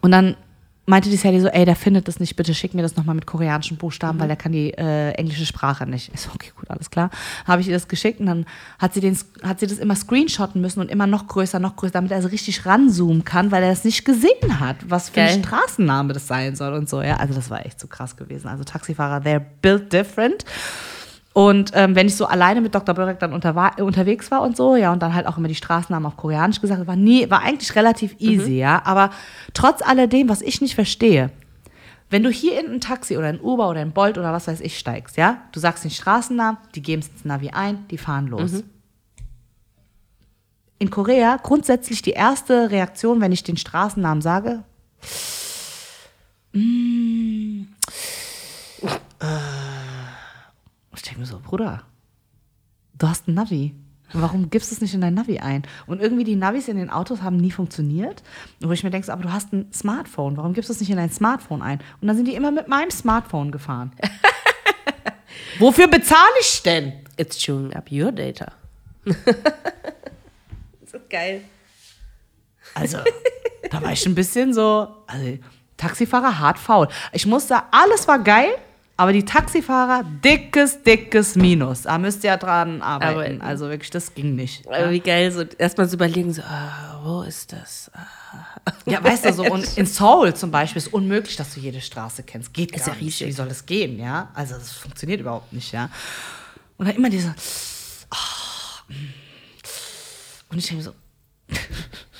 S2: Und dann meinte die Sally so, ey, der findet das nicht, bitte schick mir das nochmal mit koreanischen Buchstaben, weil der kann die äh, englische Sprache nicht. Ich so, okay, gut, alles klar. Habe ich ihr das geschickt und dann hat sie, den, hat sie das immer screenshotten müssen und immer noch größer, noch größer, damit er so richtig ranzoomen kann, weil er das nicht gesehen hat, was für ein
S1: Geil.
S2: Straßenname das sein soll und so. Ja, also das war echt so krass gewesen. Also Taxifahrer, they're built different. Und ähm, wenn ich so alleine mit Dr. Börek dann unterwa- unterwegs war und so, ja, und dann halt auch immer die Straßennamen auf Koreanisch gesagt, war nie, war eigentlich relativ easy, ja. Aber trotz alledem, was ich nicht verstehe, wenn du hier in ein Taxi oder ein Uber oder ein Bolt oder was weiß ich steigst, ja, du sagst den Straßennamen, die geben es ins Navi ein, die fahren los. In Korea grundsätzlich die erste Reaktion, wenn ich den Straßennamen sage, mm, äh, ich denke mir so, Bruder, du hast ein Navi. Warum gibst du es nicht in dein Navi ein? Und irgendwie die Navis in den Autos haben nie funktioniert. Wo ich mir denke, so, aber du hast ein Smartphone. Warum gibst du es nicht in dein Smartphone ein? Und dann sind die immer mit meinem Smartphone gefahren. Wofür bezahle ich denn?
S1: It's chewing up your data. so geil.
S2: Also, da war ich ein bisschen so, also Taxifahrer hart faul. Ich muss sagen, alles war geil, aber die Taxifahrer dickes, dickes Minus. Da müsst ihr ja dran arbeiten.
S1: Aber-
S2: also wirklich, das ging nicht.
S1: Aber wie geil, so erstmal so überlegen, so, ah, wo ist das? Ah.
S2: Ja, weißt du, so und in Seoul zum Beispiel ist unmöglich, dass du jede Straße kennst. Geht gar
S1: Ist ja
S2: nicht.
S1: riesig.
S2: Wie soll das gehen, ja? Also das funktioniert überhaupt nicht, ja. Und dann immer diese mm. und ich denke so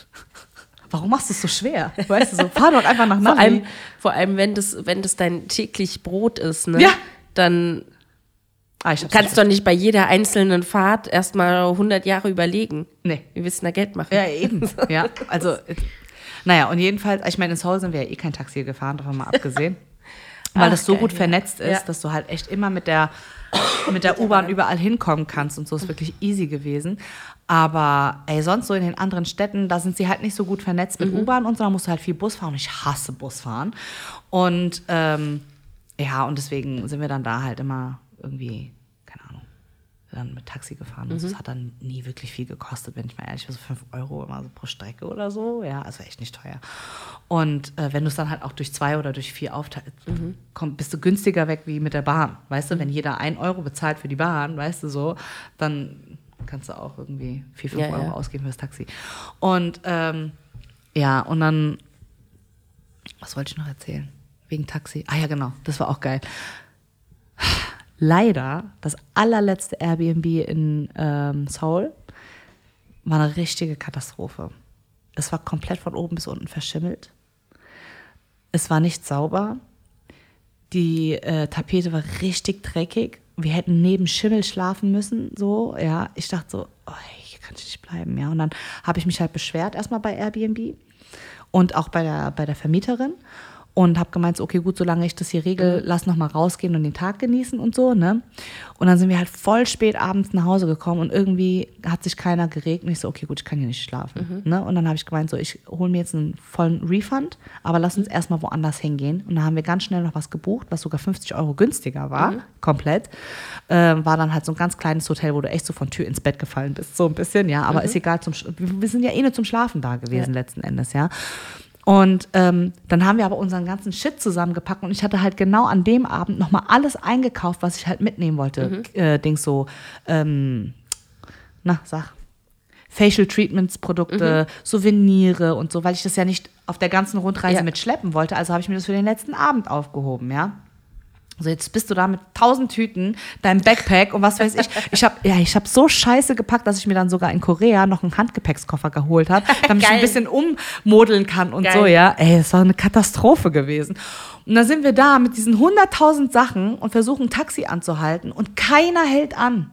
S2: Warum machst du es so schwer? Weißt du, so fahr doch einfach nach
S1: Vor
S2: Navi.
S1: allem, vor allem wenn, das, wenn das dein täglich Brot ist, ne?
S2: Ja.
S1: dann
S2: ah,
S1: kannst du doch nicht bei jeder einzelnen Fahrt erstmal 100 Jahre überlegen.
S2: Nee.
S1: Wir wissen da Geld machen.
S2: Ja, eben. Ja, also, naja, und jedenfalls, ich meine, in Seoul sind wir ja eh kein Taxi gefahren, davon mal abgesehen. Weil
S1: Ach,
S2: das so
S1: geil,
S2: gut
S1: ja.
S2: vernetzt ist,
S1: Ja.
S2: dass du halt echt immer mit der, mit der U-Bahn überall hinkommen kannst und so ist wirklich easy gewesen. Aber ey, sonst so in den anderen Städten, da sind sie halt nicht so gut vernetzt
S1: Mhm.
S2: mit U-Bahn und so, da musst du halt viel Bus fahren und ich hasse Busfahren. Und ähm, ja, und deswegen sind wir dann da halt immer irgendwie, keine Ahnung, dann mit Taxi gefahren. Und
S1: Mhm.
S2: das hat dann nie wirklich viel gekostet, wenn ich mal ehrlich bin, so 5 Euro immer so pro Strecke oder so. Ja, also echt nicht teuer. Und äh, wenn du es dann halt auch durch zwei oder durch vier aufteilst,
S1: Mhm.
S2: komm, bist du günstiger weg wie mit der Bahn. Weißt du, wenn jeder ein Euro bezahlt für die Bahn, weißt du so, dann kannst du auch irgendwie 4, 5
S1: Ja,
S2: Euro
S1: ja.
S2: ausgeben fürs Taxi. Und ähm, ja, und dann, was wollte ich noch erzählen? Wegen Taxi. Ah ja, genau, das war auch geil. Leider, das allerletzte Airbnb in ähm, Seoul war eine richtige Katastrophe. Es war komplett von oben bis unten verschimmelt. Es war nicht sauber. Die äh, Tapete war richtig dreckig. Wir hätten neben Schimmel schlafen müssen. So, ja. Ich dachte so, oh, hier kann ich nicht bleiben. Ja. Und dann habe ich mich halt beschwert, erstmal bei Airbnb und auch bei der, bei der Vermieterin. Und habe gemeint, so, okay, gut, solange ich das hier regel, lass noch mal rausgehen und den Tag genießen und so, ne? Und dann sind wir halt voll spät abends nach Hause gekommen und irgendwie hat sich keiner geregt. Und ich so, okay, gut, ich kann hier nicht schlafen. Ne? Und dann habe ich gemeint, so, ich hole mir jetzt einen vollen Refund, aber lass uns erstmal woanders hingehen. Und dann haben wir ganz schnell noch was gebucht, was sogar 50 Euro günstiger war, komplett. Ähm, war dann halt so ein ganz kleines Hotel, wo du echt so von Tür ins Bett gefallen bist, so ein bisschen, ja. Aber ist egal, zum, wir sind ja eh nur zum Schlafen da gewesen,
S1: Ja.
S2: letzten Endes, ja. Und ähm, dann haben wir aber unseren ganzen Shit zusammengepackt und ich hatte halt genau an dem Abend nochmal alles eingekauft, was ich halt mitnehmen wollte. Äh, Dings so, ähm, na, sag. Facial Treatments Produkte, Souvenire und so, weil ich das ja nicht auf der ganzen Rundreise
S1: Ja.
S2: mit schleppen wollte. Also habe ich mir das für den letzten Abend aufgehoben, ja. So, jetzt bist du da mit tausend Tüten, deinem Backpack und was weiß ich. Ich habe ja, ich habe so scheiße gepackt, dass ich mir dann sogar in Korea noch einen Handgepäckskoffer geholt habe, damit ich
S1: Geil.
S2: ein bisschen ummodeln kann und
S1: Geil.
S2: so, ja. Ey, es war eine Katastrophe gewesen. Und dann sind wir da mit diesen hunderttausend Sachen und versuchen ein Taxi anzuhalten und keiner hält an.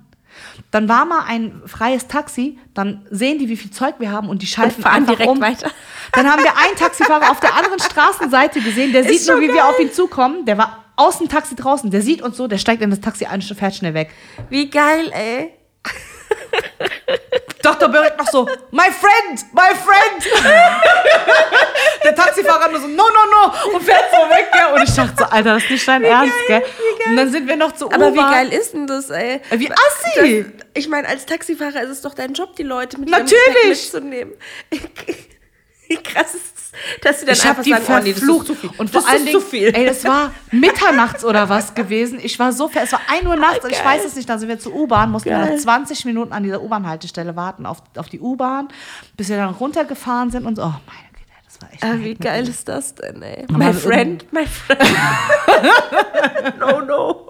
S2: Dann war mal ein freies Taxi, dann sehen die, wie viel Zeug wir haben und die schalten
S1: fahren
S2: einfach
S1: direkt
S2: um.
S1: weiter.
S2: Dann haben wir einen Taxifahrer auf der anderen Straßenseite gesehen, der sieht nur, wie wir auf ihn zukommen. Der war aus dem Taxi draußen, der sieht uns so, der steigt in das Taxi ein und fährt schnell weg.
S1: Wie geil, ey.
S2: Dr. Börek noch so, my friend, my friend. Der Taxifahrer nur so, no, no, no. Und fährt so weg, gell. Und ich dachte so, Alter, das ist nicht dein Ernst, gell. Und dann sind wir noch zu
S1: Aber wie geil ist denn das, ey?
S2: Wie assi.
S1: Ich meine, als Taxifahrer ist es doch dein Job, die Leute mit
S2: Natürlich.
S1: mitzunehmen. Wie krass ist dass sie dann
S2: Ich
S1: einfach
S2: die
S1: sagen, oh nee, das ist
S2: verflucht.
S1: zu viel.
S2: Und vor
S1: das
S2: allen Dingen,
S1: zu viel.
S2: ey, das war mitternachts oder was gewesen. Ich war so fer, es war 1 Uhr nachts und ich weiß es nicht. Dann sind wir zur U-Bahn, mussten wir
S1: Geil.
S2: noch 20 Minuten an dieser U-Bahn-Haltestelle warten auf, auf die U-Bahn, bis wir dann runtergefahren sind und so. Oh meine Güte, das war echt.
S1: Ah, wie geil ist das denn, ey? My friend, my friend. no, no.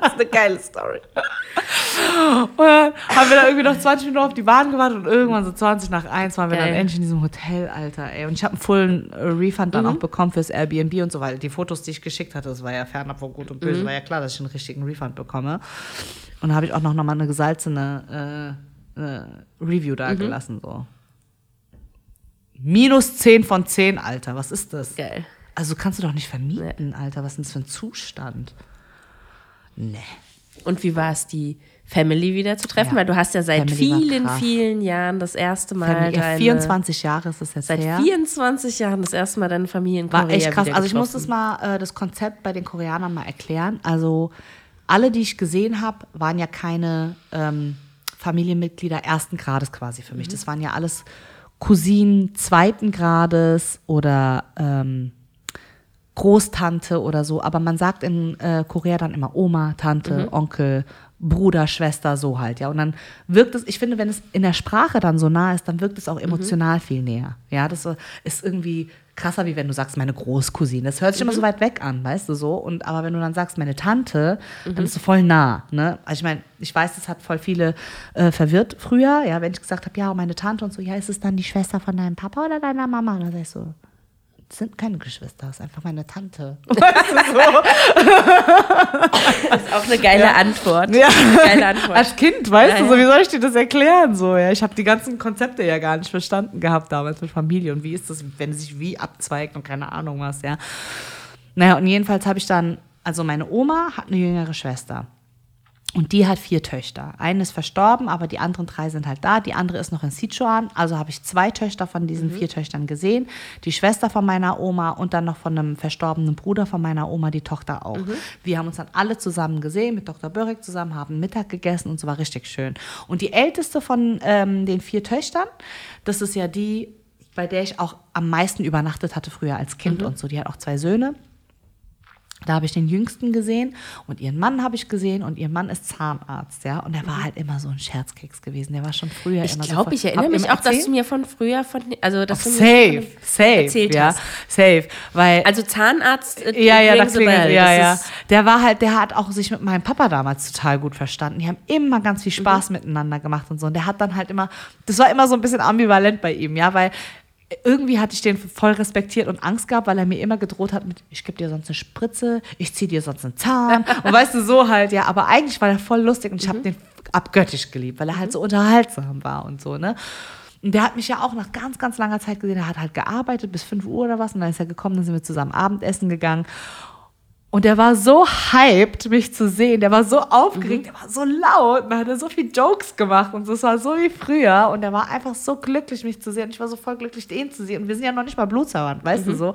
S1: Das ist eine geile Story.
S2: Und dann haben wir da irgendwie noch 20 Minuten auf die Bahn gewartet und irgendwann so 20 nach 1 waren wir
S1: Geil.
S2: dann endlich in diesem Hotel, Alter, ey. Und ich habe einen vollen Refund
S1: Mhm.
S2: dann auch bekommen fürs Airbnb und so, weil die Fotos, die ich geschickt hatte, das war ja fernab von Gut und
S1: Mhm.
S2: Böse, war ja klar, dass ich einen richtigen Refund bekomme. Und da habe ich auch noch mal eine gesalzene äh, äh, Review da
S1: Mhm.
S2: gelassen, so. Minus 10 von 10, Alter, was ist das?
S1: Geil.
S2: Also kannst du doch nicht vermieten, Alter, was ist denn das für ein Zustand? Nee.
S1: Und wie war es, die Family wieder zu treffen?
S2: Ja.
S1: Weil du hast ja seit
S2: Family war
S1: vielen, vielen Jahren das erste Mal
S2: Family,
S1: deine,
S2: 24 Jahre ist das jetzt
S1: seit
S2: her.
S1: 24 Jahren das erste Mal deine Familie in
S2: War
S1: Korea
S2: echt krass. Also ich muss das mal, äh, das Konzept bei den Koreanern mal erklären. Also alle, die ich gesehen habe, waren ja keine ähm, Familienmitglieder ersten Grades quasi für mich.
S1: Mhm.
S2: Das waren ja alles Cousinen zweiten Grades oder ähm, Großtante oder so. Aber man sagt in äh, Korea dann immer Oma, Tante,
S1: Mhm.
S2: Onkel, Bruder, Schwester, so halt, ja. Und dann wirkt es, ich finde, wenn es in der Sprache dann so nah ist, dann wirkt es auch
S1: Mhm.
S2: emotional viel näher. Ja, das so- ist irgendwie krasser, wie wenn du sagst, meine Großcousine. Das hört sich
S1: Mhm.
S2: immer so weit weg an, weißt du so. Und aber wenn du dann sagst, meine Tante,
S1: Mhm.
S2: dann bist du voll nah. Ne? Also ich meine, ich weiß, das hat voll viele äh, verwirrt früher, ja, wenn ich gesagt habe, ja, meine Tante und so, ja, ist es dann die Schwester von deinem Papa oder deiner Mama? Und dann sag ich so, sind keine Geschwister, das ist einfach meine Tante.
S1: Das ist auch eine geile Antwort.
S2: Ja.
S1: Geile Antwort.
S2: Als Kind, weißt
S1: Ja,
S2: du, so,
S1: ja.
S2: wie soll ich dir das erklären? So, ja? Ich habe die ganzen Konzepte ja gar nicht verstanden gehabt damals mit Familie und wie ist das, wenn es sich wie abzweigt und keine Ahnung was, ja. Naja, und jedenfalls habe ich dann, also meine Oma hat eine jüngere Schwester. Und die hat vier Töchter. Eine ist verstorben, aber die anderen drei sind halt da. Die andere ist noch in Sichuan. Also habe ich zwei Töchter von diesen vier Töchtern gesehen. Die Schwester von meiner Oma und dann noch von einem verstorbenen Bruder von meiner Oma, die Tochter auch. Wir haben uns dann alle zusammen gesehen, mit Dr. Börek zusammen, haben Mittag gegessen und es war richtig schön. Und die älteste von ähm, den vier Töchtern, das ist ja die, bei der ich auch am meisten übernachtet hatte früher als Kind und so. Die hat auch zwei Söhne. Da habe ich den Jüngsten gesehen und ihren Mann habe ich gesehen und ihr Mann ist Zahnarzt, ja. Und der war halt immer so ein Scherzkeks gewesen. Der war schon früher
S1: Ich
S2: immer so.
S1: glaube, ich erinnere mich auch, dass
S2: erzählt?
S1: du mir von früher von, also dass du mir
S2: Safe, safe,
S1: erzählt
S2: ja,
S1: hast.
S2: safe, weil
S1: Also Zahnarzt. äh,
S2: ja, ja, da
S1: rings a
S2: klingelt,
S1: bell.
S2: ja,
S1: Das
S2: ja. Der war halt, der hat auch sich mit meinem Papa damals total gut verstanden. Die haben immer ganz viel Spaß
S1: Mhm.
S2: miteinander gemacht und so. Und der hat dann halt immer, das war immer so ein bisschen ambivalent bei ihm, ja, weil irgendwie hatte ich den voll respektiert und Angst gehabt, weil er mir immer gedroht hat mit, ich gebe dir sonst eine Spritze, ich ziehe dir sonst einen Zahn. und weißt du, so halt, ja. Aber eigentlich war er voll lustig und ich
S1: Mhm.
S2: habe den abgöttisch geliebt, weil er halt so unterhaltsam war und so, ne. Und der hat mich ja auch nach ganz, ganz langer Zeit gesehen. Er hat halt gearbeitet bis 5 Uhr oder was. Und dann ist er gekommen, dann sind wir zusammen Abendessen gegangen. Und der war so hyped, mich zu sehen. Der war so aufgeregt, der war so laut. Und dann hat er so viele Jokes gemacht und so. Es war so wie früher. Und er war einfach so glücklich, mich zu sehen. Und ich war so voll glücklich, den zu sehen. Und wir sind ja noch nicht mal blutsverwandt, weißt du so.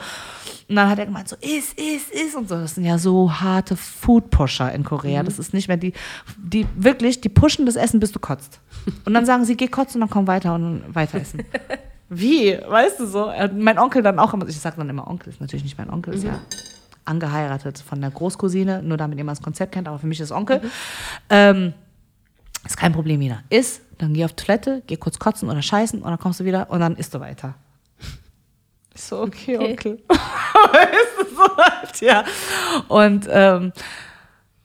S2: Und dann hat er gemeint, so, is, is, is und so. Das sind ja so harte Food-Pusher in Korea. Das ist nicht mehr die, die, wirklich, die pushen das Essen, bis du kotzt. Und dann sagen sie, geh kotzen und dann komm weiter und weiter essen. Wie? Weißt du so? Er- Mein Onkel dann auch immer, ich sag dann immer Onkel, ist natürlich nicht mein Onkel, ist ja angeheiratet von der Großcousine, nur damit ihr mal das Konzept kennt, aber für mich ist Onkel. Ähm, ist kein Problem, Mina. Iss, dann geh auf Toilette, geh kurz kotzen oder scheißen und dann kommst du wieder und dann isst du weiter. Ich so, okay,
S1: Okay.
S2: Onkel. weißt du, so halt, ja. Und ähm,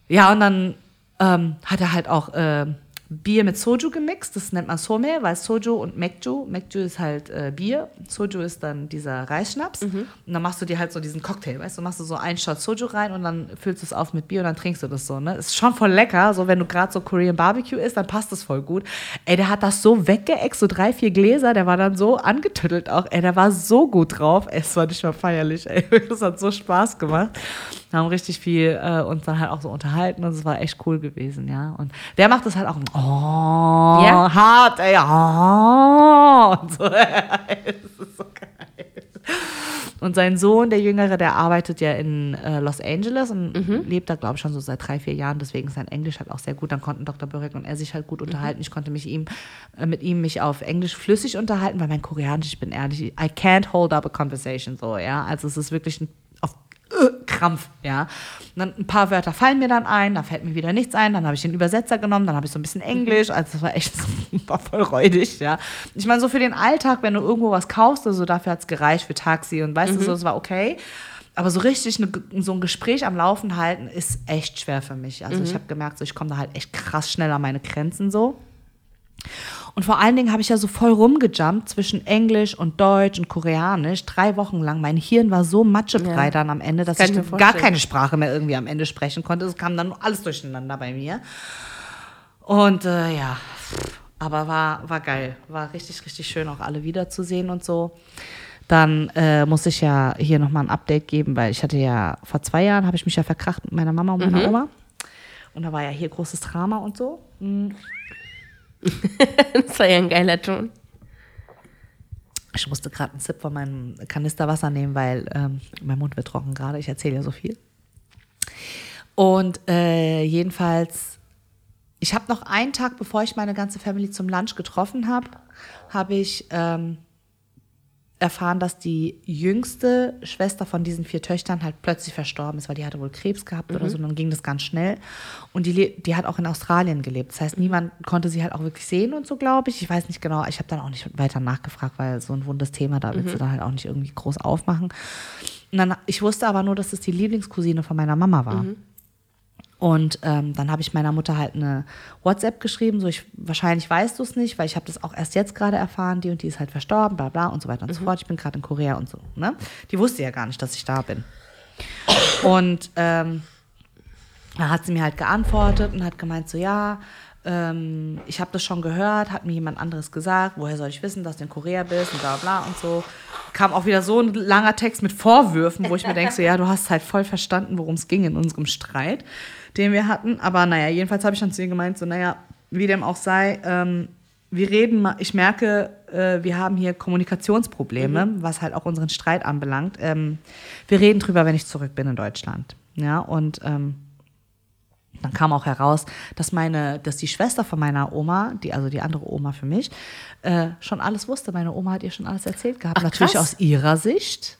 S2: ja, und dann ähm, hat er halt auch ähm, Bier mit Soju gemixt. Das nennt man Some, weil Soju und Mekju, Mekju ist halt äh, Bier, Soju ist dann dieser Reisschnaps. Und dann machst du dir halt so diesen Cocktail, weißt du, machst du so einen Shot Soju rein und dann füllst du es auf mit Bier und dann trinkst du das so, ne? Ist schon voll lecker, so wenn du gerade so Korean Barbecue isst, dann passt das voll gut. Ey, der hat das so weggeext, so drei, vier Gläser, der war dann so angetüttelt auch, ey, der war so gut drauf, es war nicht mal feierlich, ey, das hat so Spaß gemacht. Wir haben richtig viel äh, uns dann halt auch so unterhalten und es war echt cool gewesen, ja. Und der macht das halt auch, oh,
S1: Ja?
S2: hart, ey, oh, und so. das ist so geil. Und sein Sohn, der Jüngere, der arbeitet ja in äh, Los Angeles und
S1: Mhm.
S2: lebt da, glaube ich, schon so seit drei, vier Jahren. Deswegen ist sein Englisch halt auch sehr gut. Dann konnten Dr. Börek und er sich halt
S1: Mhm.
S2: gut unterhalten. Ich konnte mich ihm, äh, mit ihm mich auf Englisch flüssig unterhalten, weil mein Koreanisch, ich bin ehrlich, I can't hold up a conversation so, ja. Also es ist wirklich ein, Krampf, ja. Und dann ein paar Wörter fallen mir dann ein, dann fällt mir wieder nichts ein, dann habe ich den Übersetzer genommen, dann habe ich so ein bisschen Englisch, also das war echt war voll räudig, ja. Ich meine, so für den Alltag, wenn du irgendwo was kaufst, also dafür hat es gereicht für Taxi und weißt du, so, es war okay. Aber so richtig eine, so ein Gespräch am Laufen halten ist echt schwer für mich. Also ich habe gemerkt, so, ich komme da halt echt krass schnell an meine Grenzen so. Und vor allen Dingen habe ich ja so voll rumgejumpt zwischen Englisch und Deutsch und Koreanisch, drei Wochen lang. Mein Hirn war so matschebrei
S1: Ja.
S2: dann am Ende, dass ich
S1: ich
S2: gar keine Sprache mehr irgendwie am Ende sprechen konnte. Es kam dann nur alles durcheinander bei mir. Und äh, ja, aber war, war geil. War richtig, richtig schön, auch alle wiederzusehen und so. Dann äh, muss ich ja hier nochmal ein Update geben, weil ich hatte ja vor zwei Jahren, habe ich mich ja verkracht mit meiner Mama und meiner Oma. Und da war ja hier großes Drama und so.
S1: Das war ja ein geiler Ton.
S2: Ich musste gerade einen Sip von meinem Kanister Wasser nehmen, weil ähm, mein Mund wird trocken gerade. Ich erzähle ja so viel. Und äh, jedenfalls, ich habe noch einen Tag, bevor ich meine ganze Family zum Lunch getroffen habe, habe ich ähm, erfahren, dass die jüngste Schwester von diesen vier Töchtern halt plötzlich verstorben ist, weil die hatte wohl Krebs gehabt oder so. Und dann ging das ganz schnell. Und die, die hat auch in Australien gelebt. Das heißt, niemand konnte sie halt auch wirklich sehen und so, glaube ich. Ich weiß nicht genau. Ich habe dann auch nicht weiter nachgefragt, weil so ein wundes Thema, da willst du dann halt auch nicht irgendwie groß aufmachen. Und dann, ich wusste aber nur, dass es die Lieblingscousine von meiner Mama war. Und ähm, dann habe ich meiner Mutter halt eine WhatsApp geschrieben, so ich wahrscheinlich weißt du es nicht, weil ich habe das auch erst jetzt gerade erfahren, die und die ist halt verstorben, bla bla und so weiter und so fort. Ich bin gerade in Korea und so. Ne? Die wusste ja gar nicht, dass ich da bin. Und ähm, da hat sie mir halt geantwortet und hat gemeint, so ja, ähm, ich habe das schon gehört, hat mir jemand anderes gesagt, woher soll ich wissen, dass du in Korea bist und bla bla und so. Kam auch wieder so ein langer Text mit Vorwürfen, wo ich mir denke, so ja, du hast halt voll verstanden, worum es ging in unserem Streit, den wir hatten. Aber naja, jedenfalls habe ich dann zu ihr gemeint, so naja, wie dem auch sei, ähm, wir reden, ich merke, äh, wir haben hier Kommunikationsprobleme, was halt auch unseren Streit anbelangt. Ähm, wir reden drüber, wenn ich zurück bin in Deutschland. Ja, und ähm, dann kam auch heraus, dass meine, dass die Schwester von meiner Oma, die, also die andere Oma für mich, äh, schon alles wusste. Meine Oma hat ihr schon alles erzählt gehabt.
S1: Ach,
S2: Natürlich aus ihrer Sicht.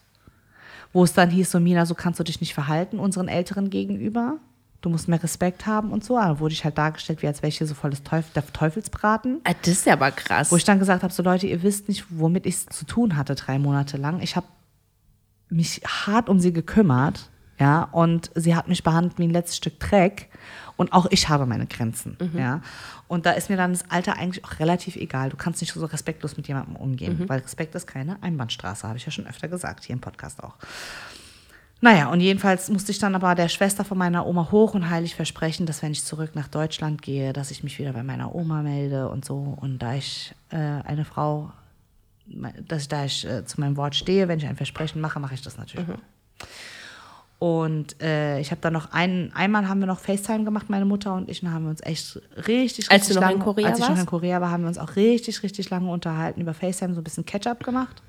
S2: Wo es dann hieß, so Mina, so kannst du dich nicht verhalten unseren Älteren gegenüber. Du musst mehr Respekt haben und so. Da wurde ich halt dargestellt, wie als wäre ich hier so voll des Teufel, der Teufelsbraten.
S1: Ah, Das ist ja aber krass.
S2: Wo ich dann gesagt habe, so Leute, ihr wisst nicht, womit ich es zu tun hatte drei Monate lang. Ich habe mich hart um sie gekümmert, ja, und sie hat mich behandelt wie ein letztes Stück Dreck. Und auch ich habe meine Grenzen, ja. Und da ist mir dann das Alter eigentlich auch relativ egal. Du kannst nicht so respektlos mit jemandem umgehen, weil Respekt ist keine Einbahnstraße, habe ich ja schon öfter gesagt, hier im Podcast auch. Naja, und jedenfalls musste ich dann aber der Schwester von meiner Oma hoch und heilig versprechen, dass wenn ich zurück nach Deutschland gehe, dass ich mich wieder bei meiner Oma melde und so. Und da ich äh, eine Frau, dass ich da ich äh, zu meinem Wort stehe, wenn ich ein Versprechen mache, mache ich das natürlich. auch. Und äh, ich habe dann noch einen, einmal haben wir noch FaceTime gemacht, meine Mutter und ich, und haben wir uns echt richtig, richtig
S1: Als noch
S2: lange,
S1: in Korea
S2: als ich noch in? Korea war, haben wir uns auch richtig, richtig lange unterhalten über FaceTime, so ein bisschen Catch-up gemacht.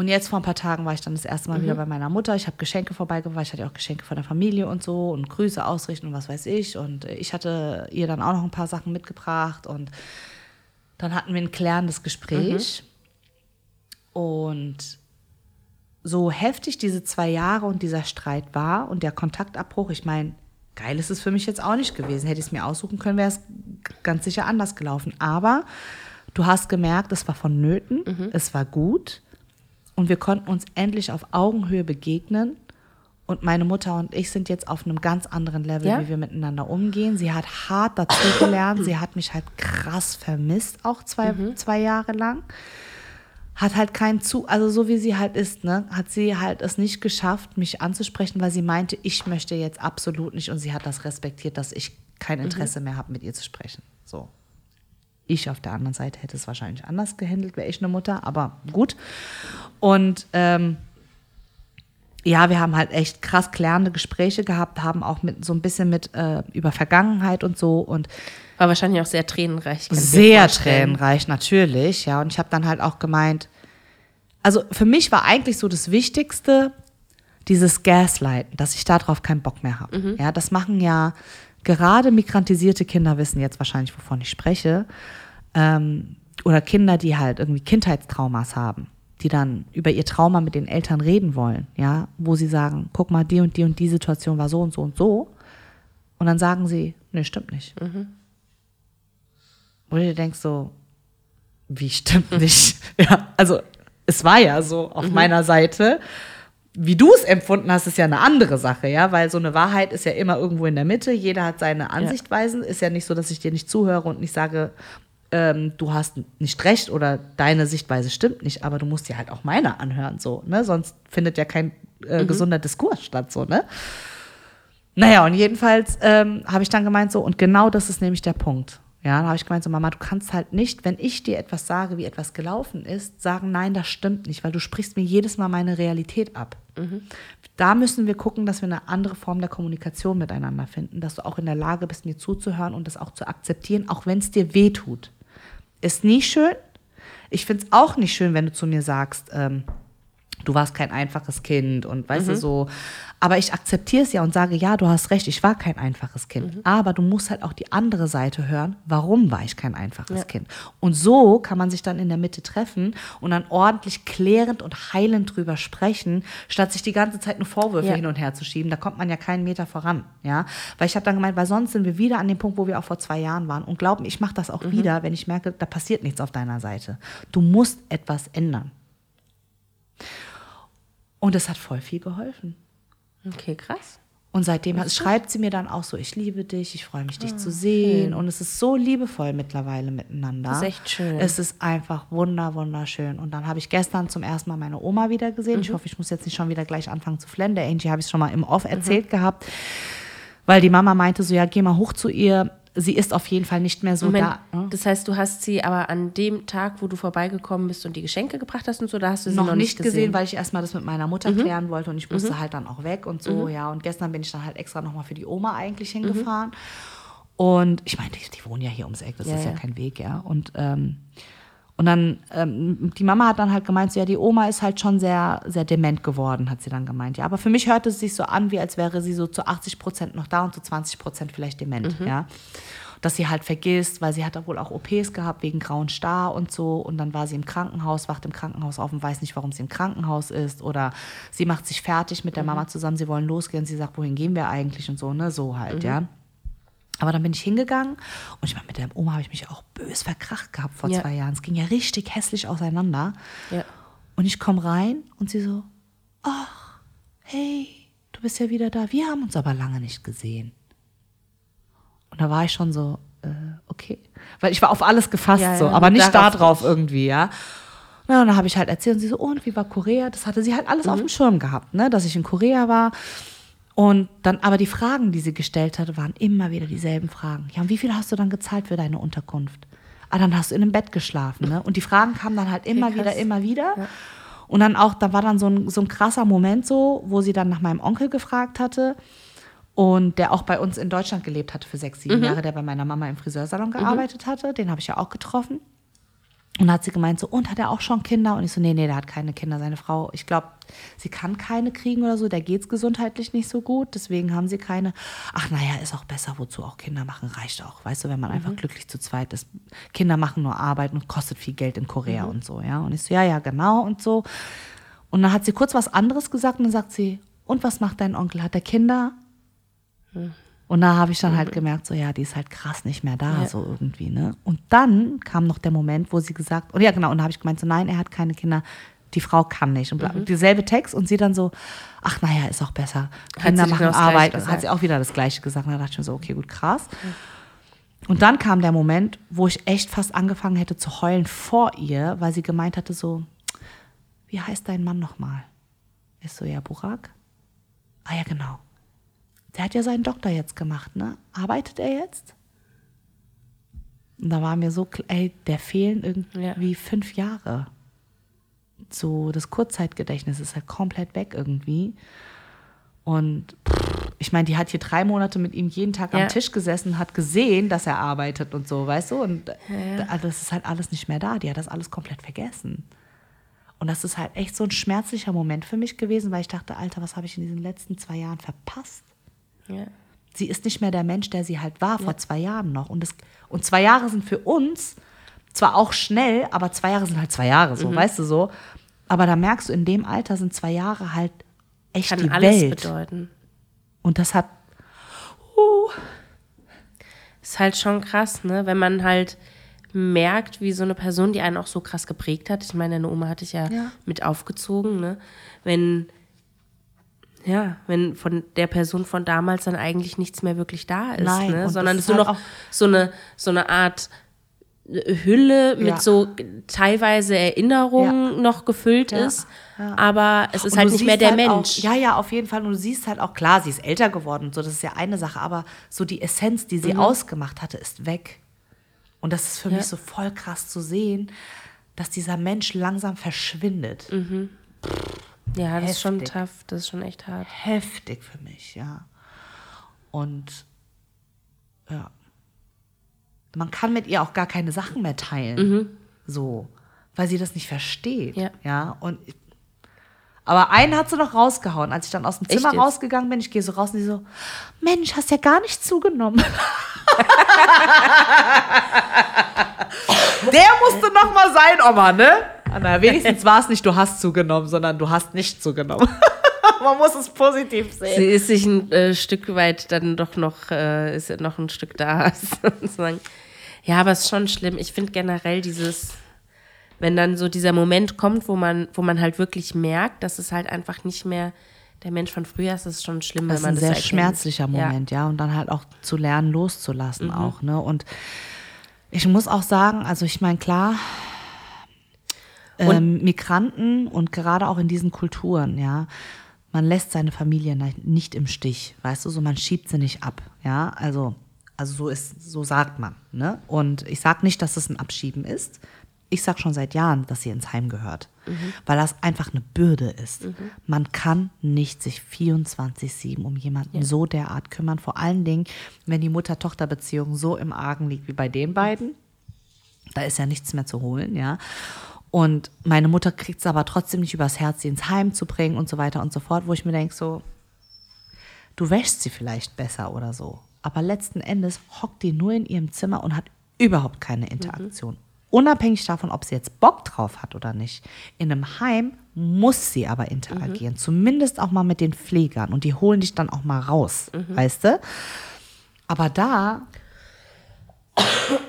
S2: Und jetzt vor ein paar Tagen war ich dann das erste Mal wieder bei meiner Mutter. Ich habe Geschenke vorbeigebracht. Ich hatte auch Geschenke von der Familie und so und Grüße ausrichten und was weiß ich. Und äh, ich hatte ihr dann auch noch ein paar Sachen mitgebracht. Und dann hatten wir ein klärendes Gespräch. Und so heftig diese zwei Jahre und dieser Streit war und der Kontaktabbruch, ich meine, geil ist es für mich jetzt auch nicht gewesen. Hätte ich es mir aussuchen können, wäre es ganz sicher anders gelaufen. Aber du hast gemerkt, es war vonnöten, es war gut und wir konnten uns endlich auf Augenhöhe begegnen. Und meine Mutter und ich sind jetzt auf einem ganz anderen Level,
S1: Ja?
S2: wie wir miteinander umgehen. Sie hat hart dazugelernt. Sie hat mich halt krass vermisst, auch zwei, zwei Jahre lang hat halt keinen zu, also so wie sie halt ist, ne, hat sie halt es nicht geschafft, mich anzusprechen, weil sie meinte, ich möchte jetzt absolut nicht und sie hat das respektiert, dass ich kein Interesse mehr habe, mit ihr zu sprechen. So. Ich auf der anderen Seite hätte es wahrscheinlich anders gehandelt, wäre ich eine Mutter, aber gut. Und ähm, ja, wir haben halt echt krass klärende Gespräche gehabt, haben auch mit so ein bisschen mit äh, über Vergangenheit und so und
S1: War wahrscheinlich auch sehr tränenreich.
S2: sehr tränenreich, natürlich, ja. Und ich habe dann halt auch gemeint, also für mich war eigentlich so das Wichtigste, dieses Gaslighten, dass ich darauf keinen Bock mehr habe. Ja, das machen ja gerade migrantisierte Kinder wissen jetzt wahrscheinlich, wovon ich spreche. Ähm, oder Kinder, die halt irgendwie Kindheitstraumas haben, die dann über ihr Trauma mit den Eltern reden wollen, ja, wo sie sagen, guck mal, die und die und die Situation war so und so und so. Und dann sagen sie, nee, stimmt nicht. Wo du dir denkst so, wie stimmt nicht? ja, also es war ja so auf meiner Seite. Wie du es empfunden hast, ist ja eine andere Sache, ja, weil so eine Wahrheit ist ja immer irgendwo in der Mitte. Jeder hat seine Ansichtweisen. Ist ja nicht so, dass ich dir nicht zuhöre und nicht sage, ähm, du hast nicht recht oder deine Sichtweise stimmt nicht, aber du musst dir halt auch meine anhören, so, ne? Sonst findet ja kein äh, gesunder Diskurs statt, so, ne? Naja, und jedenfalls ähm, habe ich dann gemeint, so, und genau das ist nämlich der Punkt. Ja, dann habe ich gemeint, so, Mama, du kannst halt nicht, wenn ich dir etwas sage, wie etwas gelaufen ist, sagen, nein, das stimmt nicht, weil du sprichst mir jedes Mal meine Realität ab. Da müssen wir gucken, dass wir eine andere Form der Kommunikation miteinander finden, dass du auch in der Lage bist, mir zuzuhören und das auch zu akzeptieren, auch wenn es dir weh tut. Ist nie schön. Ich finde es auch nicht schön, wenn du zu mir sagst, ähm, du warst kein einfaches Kind und weißt du so. Aber ich akzeptiere es ja und sage, ja, du hast recht, ich war kein einfaches Kind. Aber du musst halt auch die andere Seite hören, warum war ich kein einfaches Kind. Und so kann man sich dann in der Mitte treffen und dann ordentlich klärend und heilend drüber sprechen, statt sich die ganze Zeit nur Vorwürfe
S1: Ja.
S2: hin und her zu schieben. Da kommt man ja keinen Meter voran. Ja? Weil ich habe dann gemeint, weil sonst sind wir wieder an dem Punkt, wo wir auch vor zwei Jahren waren. Und glaub mir, ich mache das auch wieder, wenn ich merke, da passiert nichts auf deiner Seite. Du musst etwas ändern. Und es hat voll viel geholfen.
S1: Okay, krass.
S2: Und seitdem hat, schreibt sie mir dann auch so, ich liebe dich, ich freue mich, dich zu sehen. Und es ist so liebevoll mittlerweile miteinander.
S1: Das ist echt schön.
S2: Es ist einfach wunder, wunderschön. Und dann habe ich gestern zum ersten Mal meine Oma wieder gesehen.
S1: Mhm.
S2: Ich hoffe, ich muss jetzt nicht schon wieder gleich anfangen zu flennen. Der Angie habe ich schon mal im Off erzählt
S1: Mhm.
S2: gehabt. Weil die Mama meinte so, ja, geh mal hoch zu ihr. Sie ist auf jeden Fall nicht mehr so
S1: Moment,
S2: da. ne?
S1: das heißt, du hast sie aber an dem Tag, wo du vorbeigekommen bist und die Geschenke gebracht hast und so, da hast du sie
S2: noch, nicht gesehen, weil ich erstmal das mit meiner Mutter
S1: Mhm.
S2: klären wollte und ich musste halt dann auch weg und so, ja. Und gestern bin ich dann halt extra nochmal für die Oma eigentlich
S1: Mhm.
S2: hingefahren. Und ich meine, die, die wohnen ja hier ums Eck, das
S1: Ja,
S2: ist ja,
S1: ja.
S2: kein Weg, ja. Und, ähm, und dann, ähm, die Mama hat dann halt gemeint, so, ja, die Oma ist halt schon sehr, sehr dement geworden, hat sie dann gemeint. Ja, aber für mich hörte es sich so an, wie als wäre sie so zu 80 Prozent noch da und zu 20 Prozent vielleicht dement,
S1: Mhm.
S2: ja. Dass sie halt vergisst, weil sie hat da wohl auch OPs gehabt wegen grauen Star und so. Und dann war sie im Krankenhaus, wacht im Krankenhaus auf und weiß nicht, warum sie im Krankenhaus ist. Oder sie macht sich fertig mit der Mama zusammen, sie wollen losgehen. Sie sagt, wohin gehen wir eigentlich und so, ne? So halt, ja. Aber dann bin ich hingegangen und ich meine, mit der Oma habe ich mich auch bös verkracht gehabt vor
S1: Ja.
S2: zwei Jahren. Es ging ja richtig hässlich auseinander.
S1: Ja.
S2: Und ich komme rein und sie so, ach, hey, du bist ja wieder da. Wir haben uns aber lange nicht gesehen. Und da war ich schon so, äh, okay. Weil ich war auf alles gefasst,
S1: Ja,
S2: so, aber nicht darauf irgendwie, ja. Na, und dann habe ich halt erzählt und sie so, oh, und wie war Korea? Das hatte sie halt alles auf dem Schirm gehabt, ne, dass ich in Korea war. Und dann, aber die Fragen, die sie gestellt hatte, waren immer wieder dieselben Fragen. Ja, und wie viel hast du dann gezahlt für deine Unterkunft? Ah, dann hast du in einem Bett geschlafen, ne? Und die Fragen kamen dann halt immer wieder, immer wieder. Und dann auch, da war dann so ein, so ein krasser Moment so, wo sie dann nach meinem Onkel gefragt hatte. Und der auch bei uns in Deutschland gelebt hatte für sechs, sieben Jahre, der bei meiner Mama im Friseursalon gearbeitet hatte. Den habe ich ja auch getroffen. Und dann hat sie gemeint, so, und hat er auch schon Kinder? Und ich so, nee, nee, der hat keine Kinder. Seine Frau, ich glaube, sie kann keine kriegen oder so, der geht's gesundheitlich nicht so gut, deswegen haben sie keine. Ach, naja, ist auch besser, wozu auch Kinder machen, reicht auch. Weißt du, wenn man einfach glücklich zu zweit ist. Kinder machen nur Arbeit und kostet viel Geld in Korea und so, ja. Und ich so, ja, ja, genau und so. Und dann hat sie kurz was anderes gesagt und dann sagt sie, und was macht dein Onkel? Hat er Kinder? Und da habe ich dann halt gemerkt, so ja, die ist halt krass nicht mehr da,
S1: Ja.
S2: so irgendwie, ne? Und dann kam noch der Moment, wo sie gesagt, und ja genau, und da habe ich gemeint, so nein, er hat keine Kinder, die Frau kann nicht. Und bla- dieselbe Text und sie dann so, ach naja, ist auch besser. Kinder machen
S1: genau
S2: Arbeit. Und hat sie auch wieder das Gleiche gesagt. Und da dachte ich mir so, okay, gut, krass. Und dann kam der Moment, wo ich echt fast angefangen hätte zu heulen vor ihr, weil sie gemeint hatte so, wie heißt dein Mann nochmal? Ist so, ja, Burak? Ah ja, genau. Der hat ja seinen Doktor jetzt gemacht, ne? Arbeitet er jetzt? Und da war mir so, ey, der fehlen irgendwie fünf Jahre. So, das Kurzzeitgedächtnis ist halt komplett weg irgendwie. Und pff, ich meine, die hat hier drei Monate mit ihm jeden Tag
S1: Ja.
S2: am Tisch gesessen, hat gesehen, dass er arbeitet und so, weißt du? Und also das ist halt alles nicht mehr da. Die hat das alles komplett vergessen. Und das ist halt echt so ein schmerzlicher Moment für mich gewesen, weil ich dachte, Alter, was habe ich in diesen letzten zwei Jahren verpasst?
S1: Ja.
S2: Sie ist nicht mehr der Mensch, der sie halt war vor zwei Jahren noch. Und, das, und zwei Jahre sind für uns zwar auch schnell, aber zwei Jahre sind halt zwei Jahre,
S1: Mhm.
S2: so, weißt du so. Aber da merkst du, in dem Alter sind zwei Jahre halt echt
S1: Kann
S2: die
S1: alles
S2: Welt.
S1: bedeuten.
S2: Und das hat, uh,
S1: Ist halt schon krass, ne? Wenn man halt merkt, wie so eine Person, die einen auch so krass geprägt hat. Ich meine, deine Oma hatte ich ja,
S2: Ja.
S1: mit aufgezogen, ne? Wenn, ja, wenn von der Person von damals dann eigentlich nichts mehr wirklich da ist,
S2: Nein,
S1: ne? Sondern es nur
S2: ist
S1: noch
S2: halt
S1: so eine, so eine Art Hülle mit
S2: Ja.
S1: so teilweise Erinnerungen noch gefüllt
S2: Ja,
S1: ist.
S2: ja.
S1: Aber es ist
S2: Und
S1: halt nicht mehr der
S2: halt
S1: Mensch.
S2: Auch, ja, ja, auf jeden Fall. Und du siehst halt auch, klar, sie ist älter geworden und so, das ist ja eine Sache, aber so die Essenz, die
S1: Mhm.
S2: sie ausgemacht hatte, ist weg. Und das ist für
S1: Ja.
S2: mich so voll krass zu sehen, dass dieser Mensch langsam verschwindet.
S1: Ja, das ist schon
S2: heftig.
S1: tough. Das ist schon echt hart.
S2: Heftig für mich, ja. Und ja. Man kann mit ihr auch gar keine Sachen mehr teilen. So. Weil sie das nicht versteht.
S1: Ja.
S2: ja? Und aber einen hat sie noch rausgehauen, als ich dann aus dem Zimmer rausgegangen bin. Ich gehe so raus und die so, Mensch, hast ja gar nicht zugenommen. Der musste noch mal sein, Oma, ne? Na, wenigstens war es nicht, du hast zugenommen, sondern du hast nicht zugenommen. Man muss es positiv sehen.
S1: Sie ist sich ein äh, Stück weit dann doch noch, äh, ist noch ein Stück da. sozusagen. ja, aber es ist schon schlimm. Ich finde generell dieses, wenn dann so dieser Moment kommt, wo man, wo man halt wirklich merkt, dass es halt einfach nicht mehr der Mensch von früher ist, ist es schon schlimm,
S2: Das
S1: wenn
S2: ist
S1: man
S2: ein
S1: das
S2: sehr
S1: erkennt.
S2: schmerzlicher Moment, ja. Und dann halt auch zu lernen, loszulassen
S1: Mhm.
S2: auch, ne? Und ich muss auch sagen, also ich meine, klar, ähm, Migranten und gerade auch in diesen Kulturen, ja, man lässt seine Familie ni- nicht im Stich, weißt du, so man schiebt sie nicht ab, ja, also, also so ist, so sagt man, ne? Und ich sag nicht, dass es ein Abschieben ist. Ich sag schon seit Jahren, dass sie ins Heim gehört, weil das einfach eine Bürde ist. Man kann nicht sich 24/7 um jemanden so derart kümmern, vor allen Dingen, wenn die Mutter-Tochter-Beziehung so im Argen liegt wie bei den beiden. Da ist ja nichts mehr zu holen, ja. Und meine Mutter kriegt es aber trotzdem nicht übers Herz, sie ins Heim zu bringen und so weiter und so fort, wo ich mir denke, so, du wäschst sie vielleicht besser oder so. Aber letzten Endes hockt die nur in ihrem Zimmer und hat überhaupt keine Interaktion. Unabhängig davon, ob sie jetzt Bock drauf hat oder nicht. In einem Heim muss sie aber interagieren. Zumindest auch mal mit den Pflegern. Und die holen dich dann auch mal raus, weißt du? Aber da.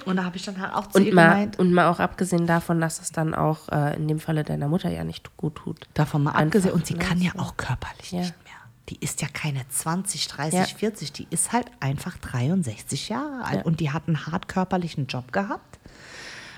S2: Und da habe ich dann halt auch zu ihr
S1: Und mal,
S2: gemeint,
S1: und mal auch abgesehen davon, dass es dann auch äh, in dem Falle deiner Mutter ja nicht gut tut.
S2: Davon mal
S1: Einfach,
S2: abgesehen. Und sie
S1: ne,
S2: kann ja auch körperlich
S1: Ja.
S2: nicht mehr. Die ist ja keine 20, 30,
S1: Ja.
S2: 40. Die ist halt einfach 63 Jahre alt.
S1: Ja.
S2: Und die hat einen hart körperlichen Job gehabt.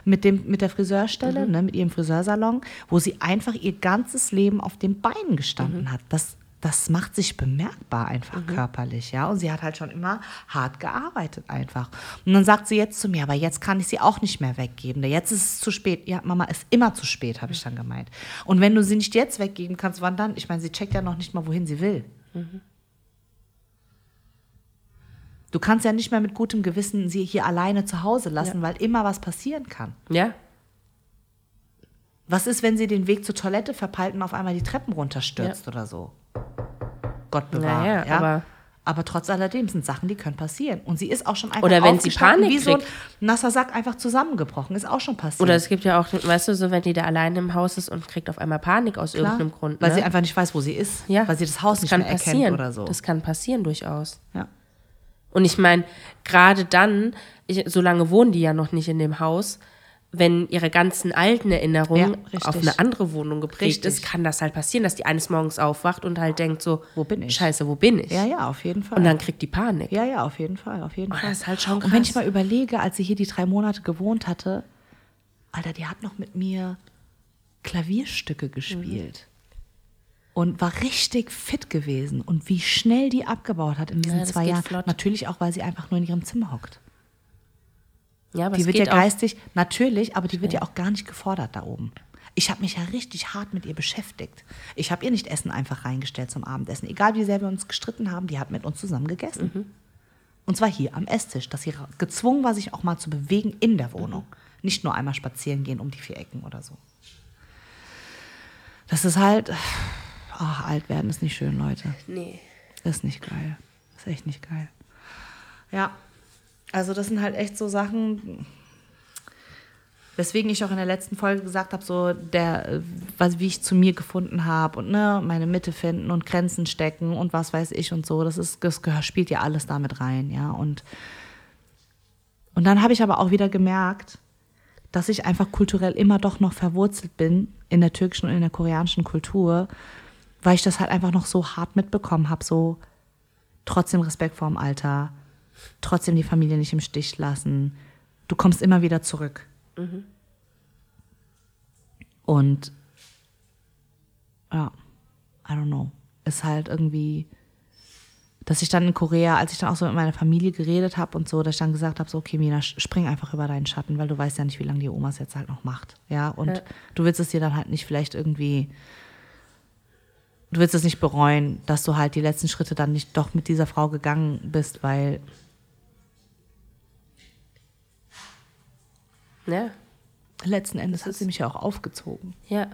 S2: Mit, dem, mit der Friseurstelle,
S1: Mhm.
S2: ne, mit ihrem Friseursalon, wo sie einfach ihr ganzes Leben auf den Beinen gestanden
S1: Mhm.
S2: hat. Das, das macht sich bemerkbar einfach
S1: Mhm.
S2: körperlich, ja. Und sie hat halt schon immer hart gearbeitet einfach. Und dann sagt sie jetzt zu mir, aber jetzt kann ich sie auch nicht mehr weggeben. Jetzt ist es zu spät. Ja, Mama, ist immer zu spät, habe ich dann gemeint. Und wenn du sie nicht jetzt weggeben kannst, wann dann? Ich meine, sie checkt ja noch nicht mal, wohin sie will. Du kannst ja nicht mehr mit gutem Gewissen sie hier alleine zu Hause lassen, weil immer was passieren kann.
S1: Ja?
S2: Was ist, wenn sie den Weg zur Toilette verpeilt und auf einmal die Treppen runterstürzt oder so? Gott bewahre.
S1: Naja,
S2: ja,
S1: aber-
S2: aber trotz alledem sind Sachen, die können passieren. Und sie ist auch schon einfach
S1: Oder wenn sie Panik
S2: wie so ein nasser Sack einfach zusammengebrochen. Ist auch schon passiert.
S1: Oder es gibt ja auch, weißt du, so wenn die da alleine im Haus ist und kriegt auf einmal Panik aus
S2: Klar,
S1: irgendeinem Grund.
S2: Weil
S1: ne?
S2: sie einfach nicht weiß, wo sie ist.
S1: ja,
S2: Weil sie das Haus
S1: das
S2: nicht
S1: kann
S2: mehr
S1: passieren.
S2: erkennt oder so.
S1: Das kann passieren durchaus.
S2: ja.
S1: Und ich meine, gerade dann, ich, so lange wohnen die ja noch nicht in dem Haus, wenn ihre ganzen alten Erinnerungen
S2: Ja,
S1: auf eine andere Wohnung geprägt
S2: Richtig.
S1: ist, kann das halt passieren, dass die eines Morgens aufwacht und halt denkt so,
S2: Wo bin ich?
S1: Scheiße, wo bin ich?
S2: ja, ja, auf jeden Fall.
S1: Und dann kriegt die Panik.
S2: Ja, ja, auf jeden Fall, auf jeden
S1: Oh,
S2: Fall.
S1: das ist halt schon
S2: Und wenn
S1: krass.
S2: ich mal überlege, als sie hier die drei Monate gewohnt hatte, Alter, die hat noch mit mir Klavierstücke gespielt. Und war richtig fit gewesen. Und wie schnell die abgebaut hat in diesen
S1: Ja,
S2: zwei Jahren.
S1: flott.
S2: Natürlich auch, weil sie einfach nur in ihrem Zimmer hockt.
S1: Ja, aber
S2: Die wird ja
S1: auch,
S2: geistig, natürlich, aber die wird ja auch gar nicht gefordert da oben. Ich habe mich ja richtig hart mit ihr beschäftigt. Ich habe ihr nicht Essen einfach reingestellt zum Abendessen. Egal wie sehr wir uns gestritten haben, die hat mit uns zusammen gegessen.
S1: Mhm.
S2: Und zwar hier am Esstisch, dass sie gezwungen war, sich auch mal zu bewegen in der Wohnung. Nicht nur einmal spazieren gehen um die vier Ecken oder so. Das ist halt, ach, alt werden ist nicht schön, Leute.
S1: Nee.
S2: Ist nicht geil. Ist echt nicht geil. Ja. Also das sind halt echt so Sachen, weswegen ich auch in der letzten Folge gesagt habe, so der, was, wie ich zu mir gefunden habe und ne, meine Mitte finden und Grenzen stecken und was weiß ich und so. Das ist, das spielt ja alles damit rein, ja. Und, und dann habe ich aber auch wieder gemerkt, dass ich einfach kulturell immer doch noch verwurzelt bin in der türkischen und in der koreanischen Kultur, weil ich das halt einfach noch so hart mitbekommen habe, so trotzdem Respekt vorm Alter, trotzdem die Familie nicht im Stich lassen. Du kommst immer wieder zurück. Mhm. Und ja, I don't know. Ist halt irgendwie, dass ich dann in Korea, als ich dann auch so mit meiner Familie geredet habe und so, dass ich dann gesagt habe, so, okay, Mina, spring einfach über deinen Schatten, weil du weißt ja nicht, wie lange die Oma es jetzt halt noch macht. Ja, und ja. du willst es dir dann halt nicht vielleicht irgendwie, du willst es nicht bereuen, dass du halt die letzten Schritte dann nicht doch mit dieser Frau gegangen bist, weil
S1: Ja.
S2: Letzten Endes hat sie mich ja auch aufgezogen.
S1: Ja.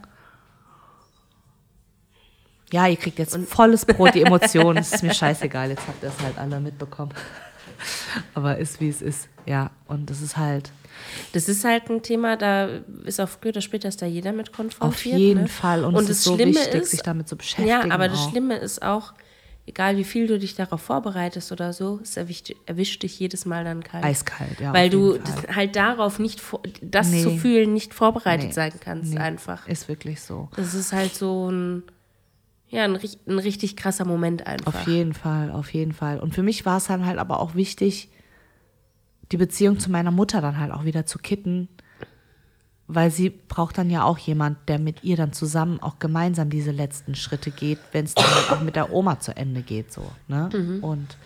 S2: Ja, ihr kriegt jetzt Und volles Brot, die Emotionen. Es ist mir scheißegal, jetzt habt ihr es halt alle mitbekommen. Aber ist wie es ist, ja. Und das ist halt.
S1: Das ist halt ein Thema, da ist auch früher oder später ist da jeder mit konfrontiert.
S2: Auf jeden
S1: ne?
S2: Fall. Und, Und es ist so Schlimme wichtig, ist, sich damit zu beschäftigen.
S1: Ja, aber
S2: auch.
S1: das Schlimme ist auch, egal wie viel du dich darauf vorbereitest oder so, es erwischt, erwischt dich jedes Mal dann kalt.
S2: Eiskalt, ja.
S1: Weil du halt darauf nicht, das nee. zu fühlen, nicht vorbereitet nee. sein kannst, nee. einfach.
S2: Ist wirklich so.
S1: Das ist halt so ein, ja, ein, ein richtig krasser Moment einfach.
S2: Auf jeden Fall, auf jeden Fall. Und für mich war es dann halt aber auch wichtig, die Beziehung zu meiner Mutter dann halt auch wieder zu kitten weil sie braucht dann ja auch jemand, der mit ihr dann zusammen auch gemeinsam diese letzten Schritte geht, wenn es dann auch mit der Oma zu Ende geht, so. Ne? Mhm. Und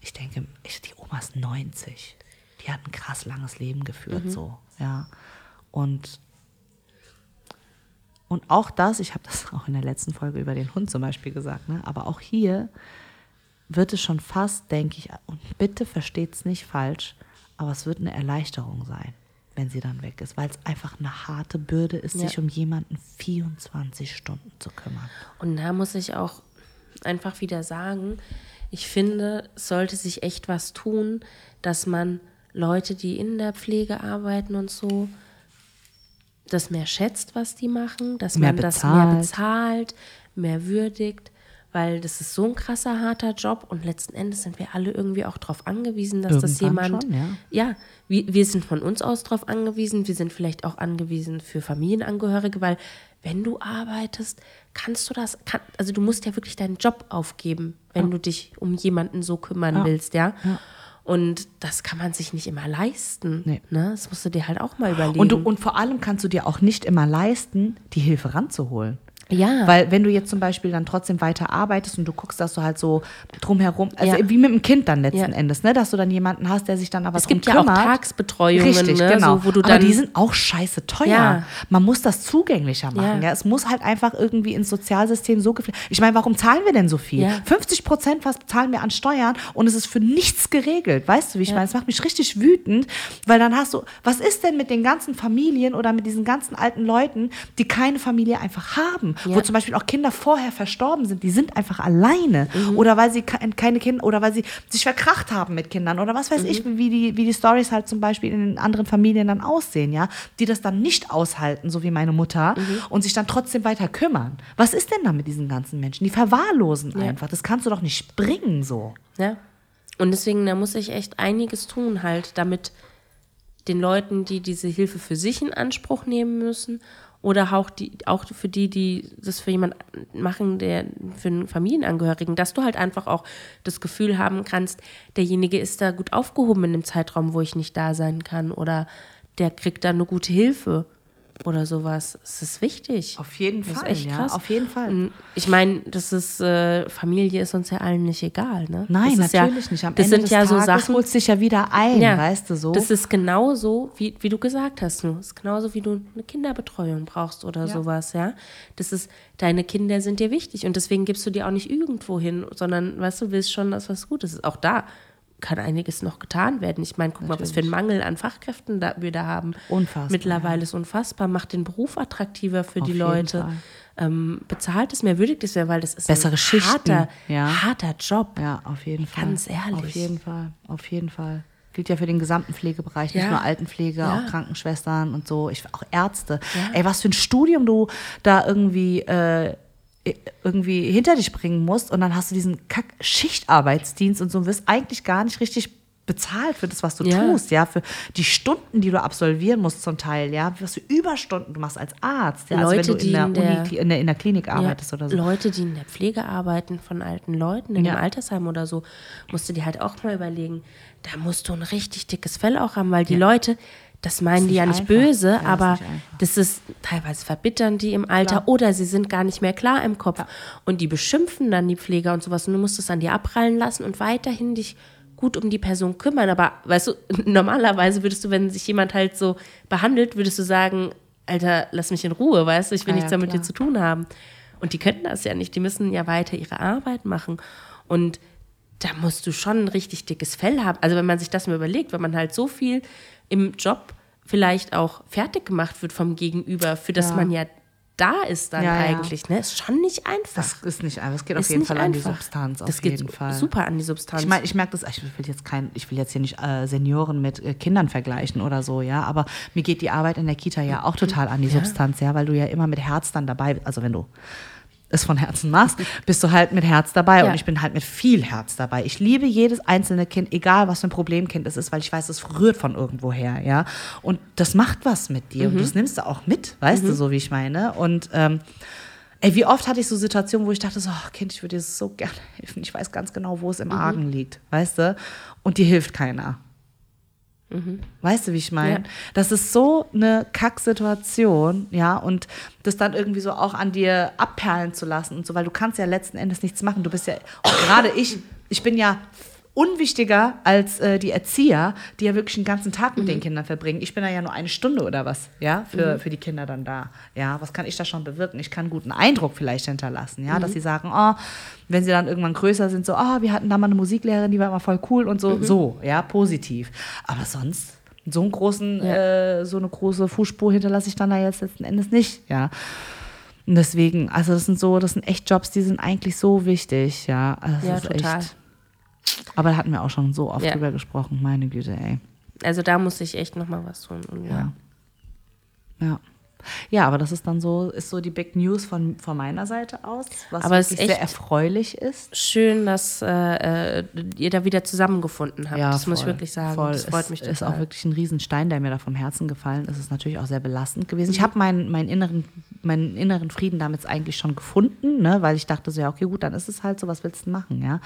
S2: ich denke, ich, die Oma ist 90. Die hat ein krass langes Leben geführt, mhm. so, ja. Und, und auch das, ich habe das auch in der letzten Folge über den Hund zum Beispiel gesagt, ne? aber auch hier wird es schon fast, denke ich, und bitte versteht es nicht falsch, aber es wird eine Erleichterung sein wenn sie dann weg ist, weil es einfach eine harte Bürde ist, ja. sich um jemanden 24 Stunden zu kümmern.
S1: Und da muss ich auch einfach wieder sagen, ich finde, es sollte sich echt was tun, dass man Leute, die in der Pflege arbeiten und so, das mehr schätzt, was die machen, dass mehr man bezahlt. das mehr bezahlt, mehr würdigt, weil das ist so ein krasser, harter Job und letzten Endes sind wir alle irgendwie auch darauf angewiesen, dass Irgendwann das jemand. Schon, ja, ja wir, wir sind von uns aus darauf angewiesen, wir sind vielleicht auch angewiesen für Familienangehörige, weil wenn du arbeitest, kannst du das, kann, also du musst ja wirklich deinen Job aufgeben, wenn ja. du dich um jemanden so kümmern ja. willst, ja. Und das kann man sich nicht immer leisten. Nee. Ne? Das musst du dir halt auch mal überlegen.
S2: Und, du, und vor allem kannst du dir auch nicht immer leisten, die Hilfe ranzuholen.
S1: Ja.
S2: Weil wenn du jetzt zum Beispiel dann trotzdem weiter arbeitest und du guckst, dass du halt so drumherum, also ja. wie mit dem Kind dann letzten ja. Endes, ne, dass du dann jemanden hast, der sich dann aber
S1: es gibt ja kümmert. auch Tagsbetreuungen,
S2: Richtig,
S1: ne,
S2: genau.
S1: So, wo du
S2: aber die sind auch scheiße teuer. Ja. Man muss das zugänglicher machen. Ja. Es muss halt einfach irgendwie ins Sozialsystem so gefällt. Ich meine, warum zahlen wir denn so viel? 50 Prozent fast zahlen wir an Steuern und es ist für nichts geregelt. Weißt du, wie ich meine? Es macht mich richtig wütend, weil dann hast du, was ist denn mit den ganzen Familien oder mit diesen ganzen alten Leuten, die keine Familie einfach haben? Ja. wo zum Beispiel auch Kinder vorher verstorben sind, die sind einfach alleine mhm. oder weil sie keine Kinder oder weil sie sich verkracht haben mit Kindern oder was weiß mhm. ich, wie die, wie die Stories halt zum Beispiel in anderen Familien dann aussehen, ja, die das dann nicht aushalten, so wie meine Mutter mhm. und sich dann trotzdem weiter kümmern. Was ist denn da mit diesen ganzen Menschen? Die verwahrlosen ja. einfach. Das kannst du doch nicht bringen so.
S1: Ja. Und deswegen, da muss ich echt einiges tun halt, damit den Leuten, die diese Hilfe für sich in Anspruch nehmen müssen oder auch, die, auch für die, die das für jemanden machen, der für einen Familienangehörigen, dass du halt einfach auch das Gefühl haben kannst, derjenige ist da gut aufgehoben in dem Zeitraum, wo ich nicht da sein kann. Oder der kriegt da eine gute Hilfe oder sowas. Es ist wichtig.
S2: Auf jeden das Fall.
S1: Echt krass.
S2: Ja, auf jeden Fall.
S1: Ich meine, das ist äh, Familie ist uns ja allen nicht egal, ne?
S2: Nein, natürlich
S1: ja,
S2: nicht.
S1: Am das Ende sind ja Tages so Sachen.
S2: holst dich ja wieder ein, ja, weißt du so.
S1: Das ist genauso, wie, wie du gesagt hast, nur. Das ist genauso, wie du eine Kinderbetreuung brauchst oder sowas, ja. Das ist, deine Kinder sind dir wichtig und deswegen gibst du die auch nicht irgendwo hin, sondern, weißt du, willst schon, dass was Gutes ist. Auch da kann einiges noch getan werden. Ich meine, guck Natürlich. mal, was für einen Mangel an Fachkräften da, wir da haben.
S2: Unfassbar.
S1: Mittlerweile ja. ist unfassbar, macht den Beruf attraktiver für Auf die Leute. ähm, bezahltes, mehr würdigtes wäre, weil das ist
S2: Bessere
S1: ein
S2: Schichten,
S1: harter,
S2: ja.
S1: harter Job.
S2: Ja, auf jeden Fall.
S1: Ganz ehrlich.
S2: Auf jeden Fall, auf jeden Fall. Gilt ja für den gesamten Pflegebereich, nicht
S1: Ja.
S2: nur Altenpflege,
S1: Ja.
S2: auch Krankenschwestern und so, ich, auch Ärzte. Ey, was für ein Studium du da irgendwie, äh, irgendwie hinter dich bringen musst und dann hast du diesen Kack-Schichtarbeitsdienst und so und wirst eigentlich gar nicht richtig bezahlt für das, was du
S1: Ja.
S2: tust, ja, für die Stunden, die du absolvieren musst zum Teil, ja, was für Überstunden du machst als Arzt, ja,
S1: Leute,
S2: also wenn du
S1: die
S2: in der,
S1: in der-
S2: Uni, in der, in der Klinik
S1: Ja,
S2: arbeitest oder so.
S1: Leute, die in der Pflege arbeiten von alten Leuten, in
S2: Ja.
S1: einem Altersheim oder so, musst du dir halt auch mal überlegen, da musst du ein richtig dickes Fell auch haben, weil die Leute, das meinen
S2: Ist
S1: die ja
S2: nicht einfach.
S1: böse,
S2: Ja, ist
S1: aber
S2: nicht einfach.
S1: das ist teilweise verbittern die im Alter
S2: Klar.
S1: oder sie sind gar nicht mehr klar im Kopf und die beschimpfen dann die Pfleger und sowas und du musst es an dir abprallen lassen und weiterhin dich gut um die Person kümmern. Aber weißt du, normalerweise würdest du, wenn sich jemand halt so behandelt, würdest du sagen, Alter, lass mich in Ruhe, weißt du, ich will
S2: Ja,
S1: nichts
S2: ja,
S1: damit dir zu tun haben. Und die können das ja nicht, die müssen ja weiter ihre Arbeit machen. Und da musst du schon ein richtig dickes Fell haben. Also wenn man sich das mal überlegt, wenn man halt so viel im Job vielleicht auch fertig gemacht wird vom Gegenüber, für das
S2: Ja.
S1: man ja da ist dann
S2: Ja, ja.
S1: eigentlich, ne? Ist schon nicht einfach.
S2: Das ist nicht einfach. Es geht
S1: ist
S2: auf jeden Fall an die
S1: einfach.
S2: Substanz. Auf
S1: das geht
S2: jeden Fall.
S1: super an die Substanz.
S2: Ich meine, ich merke das, ich will jetzt kein, ich will jetzt hier nicht äh, Senioren mit äh, Kindern vergleichen oder so, ja, aber mir geht die Arbeit in der Kita ja auch total an die Substanz, ja, weil du ja immer mit Herz dann dabei bist. Also wenn du es von Herzen machst, bist du halt mit Herz dabei
S1: Ja.
S2: und ich bin halt mit viel Herz dabei. Ich liebe jedes einzelne Kind, egal was für ein Problemkind es ist, weil ich weiß, es rührt von irgendwoher, ja. Und das macht was mit dir und das nimmst du auch mit, weißt du, so wie ich meine. Und ähm, Ey, wie oft hatte ich so Situationen, wo ich dachte so, oh, Kind, ich würde dir so gerne helfen. Ich weiß ganz genau, wo es im Argen liegt, weißt du? Und dir hilft keiner. Weißt du, wie ich meine?
S1: Ja.
S2: Das ist so eine Kacksituation, ja, und das dann irgendwie so auch an dir abperlen zu lassen und so, weil du kannst ja letzten Endes nichts machen. Du bist ja, gerade ich, ich bin ja unwichtiger als äh, die Erzieher, die ja wirklich den ganzen Tag mit den Kindern verbringen. Ich bin da ja nur eine Stunde oder was, ja, für, für die Kinder dann da. Ja, was kann ich da schon bewirken? Ich kann einen guten Eindruck vielleicht hinterlassen, ja, dass sie sagen, oh, wenn sie dann irgendwann größer sind, so, oh, wir hatten da mal eine Musiklehrerin, die war immer voll cool und so, so, ja, positiv. Aber sonst so einen großen, äh, so eine große Fußspur hinterlasse ich dann da jetzt letzten Endes nicht, ja. Und deswegen, also das sind so, das sind echt Jobs, die sind eigentlich so wichtig, ja. Also das
S1: Ja,
S2: ist
S1: total.
S2: Echt, aber da hatten wir auch schon so oft
S1: Ja.
S2: drüber gesprochen, meine Güte, ey.
S1: also da muss ich echt noch mal was tun. Ja.
S2: Ja. Ja. Ja, aber das ist dann so, ist so die Big News von, von meiner Seite aus, was
S1: Aber es ist
S2: wirklich sehr erfreulich ist.
S1: Schön, dass äh, äh, ihr da wieder zusammengefunden habt. das muss ich
S2: voll,
S1: wirklich sagen.
S2: Voll.
S1: Das freut mich
S2: es ist
S1: total.
S2: auch wirklich ein Riesenstein, der mir da vom Herzen gefallen ist. Es ist natürlich auch sehr belastend gewesen. Ich habe meinen, meinen, inneren, meinen inneren Frieden damit eigentlich schon gefunden, ne? weil ich dachte so, ja, okay, gut, dann ist es halt so, was willst du machen, ja.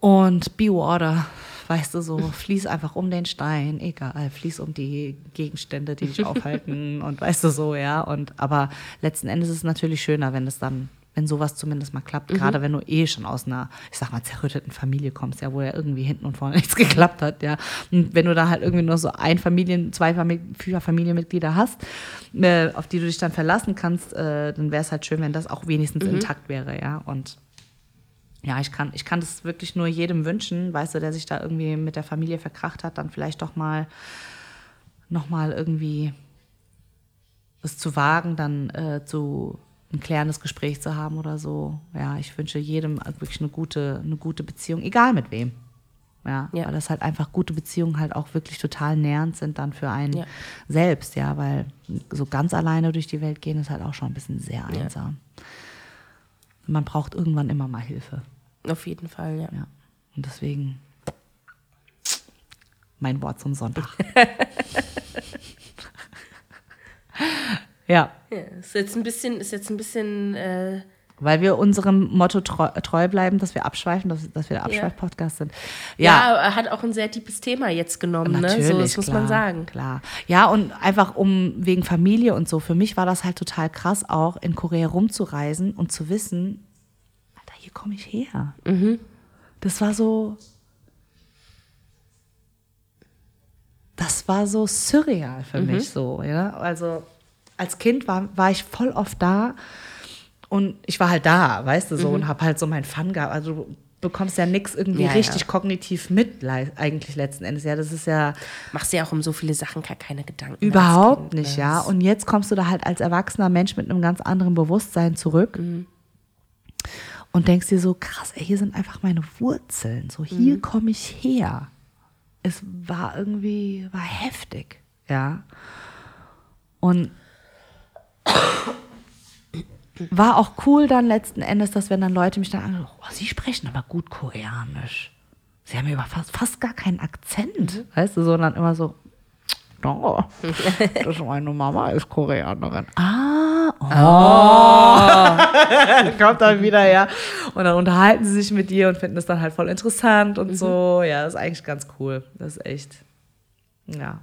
S2: Und Be Water, weißt du, so, fließ einfach um den Stein, egal, fließ um die Gegenstände, die dich aufhalten und weißt du so, ja. Und aber letzten Endes ist es natürlich schöner, wenn es dann, wenn sowas zumindest mal klappt, gerade wenn du eh schon aus einer, ich sag mal, zerrütteten Familie kommst, ja, wo ja irgendwie hinten und vorne nichts geklappt hat, ja. Und wenn du da halt irgendwie nur so ein Familien, zwei Familien, vier Familienmitglieder hast, äh, auf die du dich dann verlassen kannst, äh, dann wäre es halt schön, wenn das auch wenigstens intakt wäre, ja. Und ja, ich kann, ich kann das wirklich nur jedem wünschen, weißt du, der sich da irgendwie mit der Familie verkracht hat, dann vielleicht doch mal noch mal irgendwie es zu wagen, dann äh, zu ein klärendes Gespräch zu haben oder so. Ja, ich wünsche jedem wirklich eine gute, eine gute Beziehung, egal mit wem. Ja,
S1: Ja.
S2: weil das halt einfach gute Beziehungen halt auch wirklich total nährend sind dann für einen
S1: Ja.
S2: selbst, ja, weil so ganz alleine durch die Welt gehen ist halt auch schon ein bisschen sehr
S1: Ja.
S2: einsam. Man braucht irgendwann immer mal Hilfe.
S1: Auf jeden Fall, ja.
S2: Ja. Und deswegen mein Wort zum Sonntag. ja,
S1: ja. Ist jetzt ein bisschen, ist jetzt ein bisschen äh,
S2: weil wir unserem Motto treu, treu bleiben, dass wir abschweifen, dass, dass wir der Abschweif-Podcast sind.
S1: ja. er hat auch ein sehr tiefes Thema jetzt genommen, ne?
S2: Natürlich,
S1: So, das muss
S2: klar,
S1: man sagen.
S2: Klar. Ja, und einfach um wegen Familie und so. Für mich war das halt total krass, auch in Korea rumzureisen und zu wissen, hier komme ich her.
S1: Mhm.
S2: Das war so. Das war so surreal für
S1: Mhm.
S2: mich so, ja. Also als Kind war, war ich voll oft da und ich war halt da, weißt du so,
S1: Mhm.
S2: und habe halt so meinen Fun gehabt. Also bekommst ja nichts irgendwie
S1: Ja, ja.
S2: richtig kognitiv mit, eigentlich letzten Endes. Ja, das ist ja
S1: Machst dir auch um so viele Sachen gar keine Gedanken.
S2: überhaupt nicht,
S1: ne?
S2: ja. Und jetzt kommst du da halt als erwachsener Mensch mit einem ganz anderen Bewusstsein zurück. Und denkst dir so, krass, ey, hier sind einfach meine Wurzeln. So, hier komme ich her. Es war irgendwie, war heftig, ja. Und war auch cool dann letzten Endes, dass wenn dann Leute mich dann angucken, oh, sie sprechen aber gut Koreanisch. Sie haben ja über fast, fast gar keinen Akzent, weißt du, sondern immer so, oh, das meine Mama ist Koreanerin. Ah, oh. Kommt dann wieder, ja. Und dann unterhalten sie sich mit dir und finden es dann halt voll interessant und so. Ja, das ist eigentlich ganz cool. Das ist echt, ja.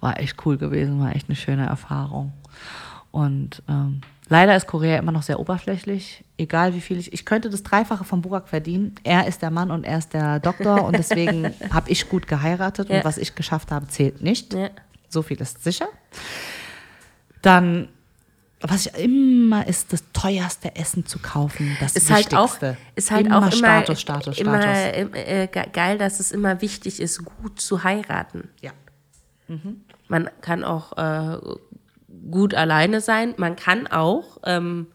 S2: War echt cool gewesen, war echt eine schöne Erfahrung. Und ähm, leider ist Korea immer noch sehr oberflächlich. Egal wie viel ich. Ich könnte das Dreifache von Burak verdienen. Er ist der Mann und er ist der Doktor und deswegen habe ich gut geheiratet
S1: Ja.
S2: und was ich geschafft habe, zählt nicht.
S1: Ja.
S2: So viel ist sicher. Dann, was ich immer ist, das teuerste Essen zu kaufen. Das
S1: ist halt auch, ist halt
S2: immer
S1: auch immer,
S2: Status, Status,
S1: immer
S2: Status.
S1: äh, ge- geil, dass es immer wichtig ist, gut zu heiraten.
S2: Ja.
S1: Man kann auch äh, gut alleine sein. Man kann auch, ähm,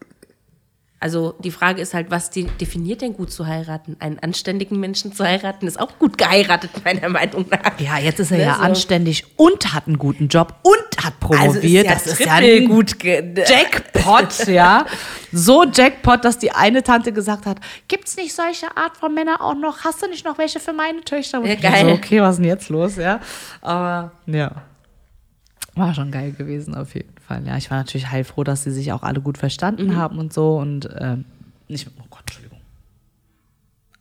S1: also die Frage ist halt, was definiert denn gut zu heiraten? Einen anständigen Menschen zu heiraten ist auch gut geheiratet, meiner Meinung nach.
S2: Ja, jetzt ist er
S1: Ne,
S2: ja
S1: so.
S2: anständig und hat einen guten Job und hat promoviert. das ist ja
S1: triple
S2: ein
S1: gut.
S2: Jackpot, ja. So Jackpot, dass die eine Tante gesagt hat, gibt's nicht solche Art von Männern auch noch? Hast du nicht noch welche für meine Töchter? Und
S1: Ja, geil.
S2: So, okay, was ist denn jetzt los, ja? Aber, ja. War schon geil gewesen, auf jeden Fall. Ja, ich war natürlich heilfroh, dass sie sich auch alle gut verstanden haben und so und, ähm, nicht, oh Gott, Entschuldigung.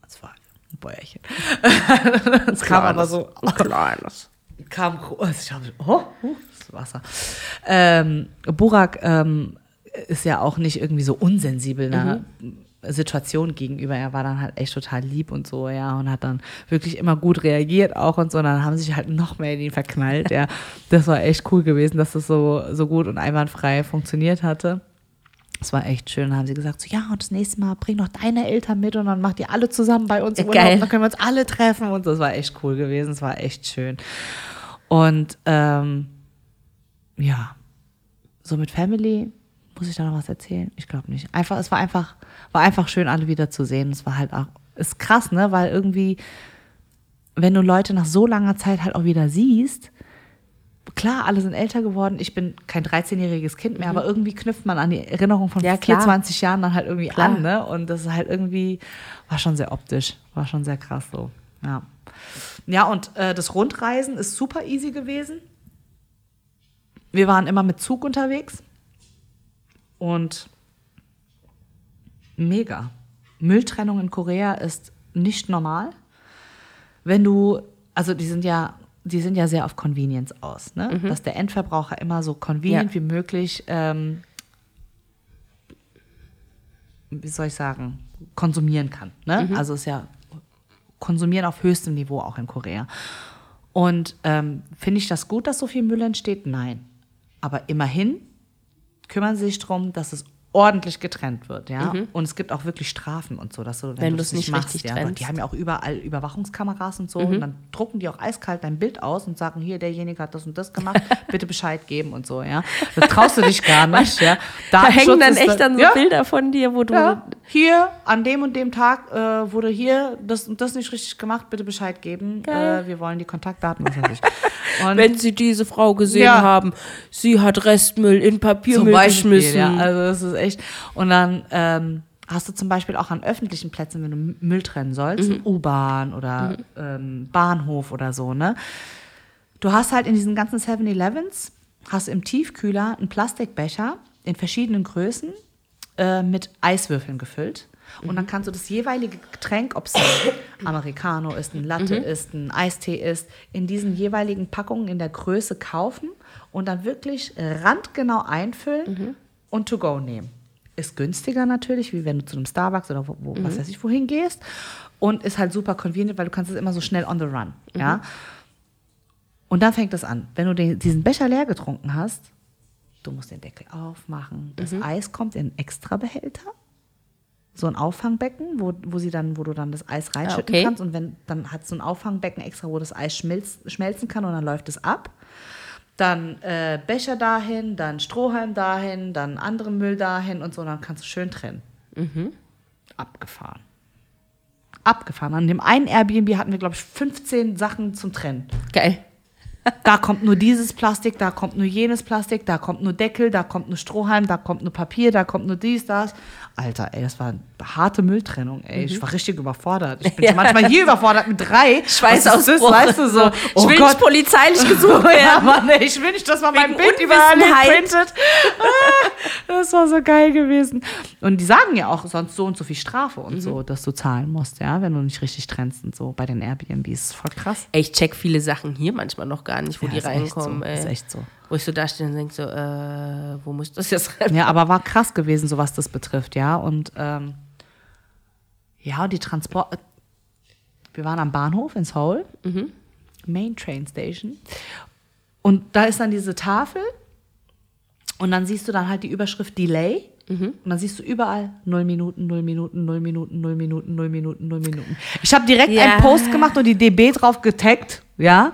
S2: Das war ein Bäuerchen. Das kam aber so,
S1: Kleines.
S2: kam groß. Ich habe, oh, uh, das Wasser. Ähm, Burak ähm, ist ja auch nicht irgendwie so unsensibel einer Situation gegenüber. Er war dann halt echt total lieb und so, ja, und hat dann wirklich immer gut reagiert auch und so. Und dann haben sie sich halt noch mehr in ihn verknallt, ja. Das war echt cool gewesen, dass das so, so gut und einwandfrei funktioniert hatte. Das war echt schön. Dann haben sie gesagt, so, ja, und das nächste Mal bring noch deine Eltern mit und dann macht ihr alle zusammen bei uns
S1: Ja,
S2: Urlaub.
S1: geil.
S2: Dann können wir uns alle treffen und so. Das war echt cool gewesen. Das war echt schön. Und ähm, ja, so mit Family muss ich da noch was erzählen? Ich glaube nicht. Einfach, es war einfach, war einfach schön, alle wieder zu sehen. Es war halt auch, ist krass, ne? Weil irgendwie, wenn du Leute nach so langer Zeit halt auch wieder siehst, klar, alle sind älter geworden. Ich bin kein 13-jähriges Kind mehr, aber irgendwie knüpft man an die Erinnerung von
S1: Mhm. Ja, klar.
S2: 24 Jahren dann halt irgendwie
S1: Klar.
S2: an, ne? Und das ist halt irgendwie, war schon sehr optisch, war schon sehr krass so. Ja. Ja, und äh, das Rundreisen ist super easy gewesen. Wir waren immer mit Zug unterwegs und mega. Mülltrennung in Korea ist nicht normal. Wenn du, also die sind ja, die sind ja sehr auf Convenience aus, ne? Dass der Endverbraucher immer so convenient
S1: Ja.
S2: wie möglich, ähm, wie soll ich sagen, konsumieren kann. Ne? Also ist ja konsumieren auf höchstem Niveau auch in Korea. Und ähm, finde ich das gut, dass so viel Müll entsteht? Nein. Aber immerhin kümmern sie sich darum, dass es ordentlich getrennt wird, ja. Und es gibt auch wirklich Strafen und so, dass du, wenn,
S1: Mhm. Wenn
S2: du es nicht machst, ja.
S1: trennst. Mhm.
S2: Die haben ja auch überall Überwachungskameras und so. Und dann drucken die auch eiskalt dein Bild aus und sagen, hier, derjenige hat das und das gemacht, bitte Bescheid geben und so, ja. Das traust du dich gar nicht, ja.
S1: Da hängen dann echt dann so
S2: ja,
S1: Bilder von dir, wo du.
S2: ja, hier, an dem und dem Tag äh, wurde hier das und das nicht richtig gemacht, bitte Bescheid geben. Äh, wir wollen die Kontaktdaten, was weiß ich. Und
S1: Wenn Sie diese Frau gesehen
S2: Ja.
S1: haben, sie hat Restmüll in Papiermüll geschmissen.
S2: ja, also das ist echt. Und dann ähm, hast du zum Beispiel auch an öffentlichen Plätzen, wenn du Müll trennen sollst, U-Bahn oder ähm, Bahnhof oder so, ne? Du hast halt in diesen ganzen 7-Elevens, hast im Tiefkühler einen Plastikbecher in verschiedenen Größen äh, mit Eiswürfeln gefüllt. Und dann kannst du das jeweilige Getränk, ob es ein Americano ist, ein Latte ist, ein Eistee ist, in diesen jeweiligen Packungen in der Größe kaufen und dann wirklich randgenau einfüllen und to go nehmen. Ist günstiger natürlich, wie wenn du zu einem Starbucks oder wo, wo, was weiß ich wohin gehst. Und ist halt super convenient, weil du kannst es immer so schnell on the run. Ja? Und dann fängt es an. Wenn du den, diesen Becher leer getrunken hast, du musst den Deckel aufmachen. Das Eis kommt in extra Behälter. so ein Auffangbecken, wo, wo sie dann, wo du dann das Eis reinschütten
S1: okay.
S2: kannst und wenn dann hat es so ein Auffangbecken extra, wo das Eis schmilz, schmelzen kann und dann läuft es ab. Dann äh, Becher dahin, dann Strohhalm dahin, dann anderen Müll dahin und so, und dann kannst du schön trennen. Abgefahren. Abgefahren. An dem einen Airbnb hatten wir, glaube ich, 15 Sachen zum Trennen.
S1: Geil.
S2: Da kommt nur dieses Plastik, da kommt nur jenes Plastik, da kommt nur Deckel, da kommt nur Strohhalm, da kommt nur Papier, da kommt nur dies, das. Alter, ey, das war eine harte Mülltrennung, ey. Ich war richtig überfordert. Ich bin
S1: Ja.
S2: manchmal hier überfordert mit drei.
S1: Schweißausbruch.
S2: Weißt du, so.
S1: Ich will nicht polizeilich gesucht
S2: ja,
S1: werden.
S2: Mann, ey, ich will nicht, dass man mein
S1: Wegen
S2: Bild überall printet. Das war so geil gewesen. Und die sagen ja auch sonst so und so viel Strafe und so, dass du zahlen musst, ja, wenn du nicht richtig trennst und so bei den Airbnbs. Voll krass.
S1: Ey, ich check viele Sachen hier manchmal noch gar nicht, wo
S2: Ja,
S1: die reinkommen.
S2: so, ist echt so.
S1: Wo ich so da stehe und denke so, äh, wo muss ich das jetzt rein?
S2: Ja, aber war krass gewesen, so was das betrifft, ja. Und ähm, ja, und die Transport. Wir waren am Bahnhof in Seoul, Main Train Station. Und da ist dann diese Tafel. Und dann siehst du dann halt die Überschrift Delay. Und dann siehst du überall 0 Minuten, 0 Minuten, 0 Minuten, 0 Minuten, 0 Minuten, 0 Minuten. Ich habe direkt
S1: Ja.
S2: einen Post gemacht und die DB drauf getaggt, ja.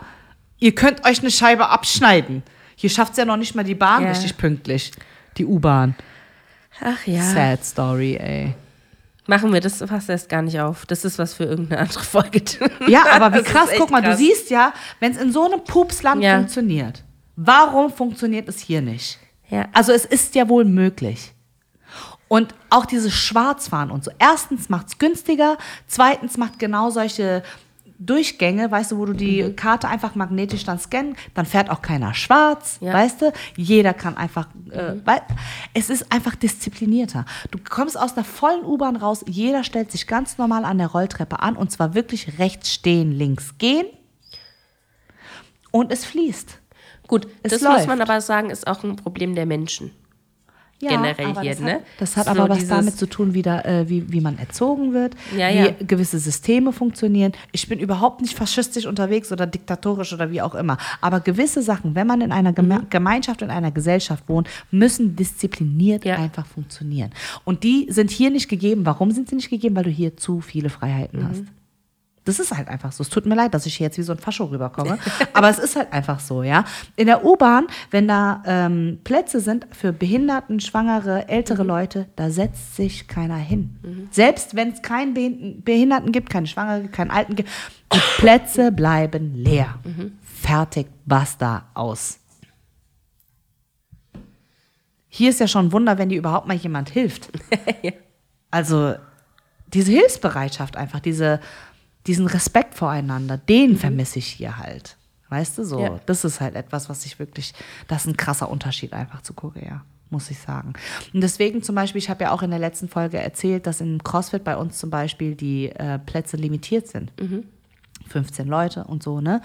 S2: Ihr könnt euch eine Scheibe abschneiden. Hier schafft es ja noch nicht mal die Bahn
S1: Ja.
S2: richtig pünktlich. Die U-Bahn.
S1: Ach ja.
S2: Sad Story, ey.
S1: Machen wir das fast erst gar nicht auf. Das ist was für irgendeine andere Folge.
S2: Ja, aber wie krass, guck mal,
S1: krass.
S2: du siehst ja, wenn es in so einem Pupsland
S1: Ja.
S2: funktioniert, warum funktioniert es hier nicht?
S1: Ja.
S2: Also es ist ja wohl möglich. Und auch dieses Schwarzfahren und so. Erstens macht es günstiger, zweitens macht genau solche Durchgänge, weißt du, wo du die
S1: Mhm.
S2: Karte einfach magnetisch dann scannen, dann fährt auch keiner schwarz,
S1: Ja.
S2: weißt du? Jeder kann einfach,
S1: Mhm.
S2: äh, wei- es ist einfach disziplinierter. Du kommst aus der vollen U-Bahn raus, jeder stellt sich ganz normal an der Rolltreppe an und zwar wirklich rechts stehen, links gehen und es fließt.
S1: Gut,
S2: Es
S1: das
S2: läuft.
S1: muss man aber sagen, ist auch ein Problem der Menschen. Generell
S2: aber
S1: hier,
S2: das
S1: ne?
S2: Hat, das hat
S1: So
S2: aber was damit zu tun, wieder, äh, wie, wie man erzogen wird,
S1: Ja,
S2: wie
S1: ja.
S2: gewisse Systeme funktionieren. Ich bin überhaupt nicht faschistisch unterwegs oder diktatorisch oder wie auch immer. Aber gewisse Sachen, wenn man in einer Geme
S1: Mhm.
S2: Gemeinschaft, in einer Gesellschaft wohnt, müssen diszipliniert
S1: Ja.
S2: einfach funktionieren. Und die sind hier nicht gegeben. Warum sind sie nicht gegeben? Weil du hier zu viele Freiheiten
S1: Mhm.
S2: hast. Das ist halt einfach so. Es tut mir leid, dass ich hier jetzt wie so ein Fascho rüberkomme. aber es ist halt einfach so, ja. In der U-Bahn, wenn da ähm, Plätze sind für Behinderten, Schwangere, ältere Leute, da setzt sich keiner hin. Selbst wenn es keinen Behin- Behinderten gibt, keine Schwangere, keinen Alten gibt, die Plätze bleiben leer. Fertig, basta, aus. Hier ist ja schon ein Wunder, wenn dir überhaupt mal jemand hilft. Also diese Hilfsbereitschaft einfach, diese, diesen Respekt voreinander, den vermisse ich hier halt. Weißt du so?
S1: Ja.
S2: Das ist halt etwas, was ich wirklich, das ist ein krasser Unterschied einfach zu Korea, muss ich sagen. Und deswegen zum Beispiel, ich habe ja auch in der letzten Folge erzählt, dass in CrossFit bei uns zum Beispiel die äh, Plätze limitiert sind. 15 Leute und so, ne?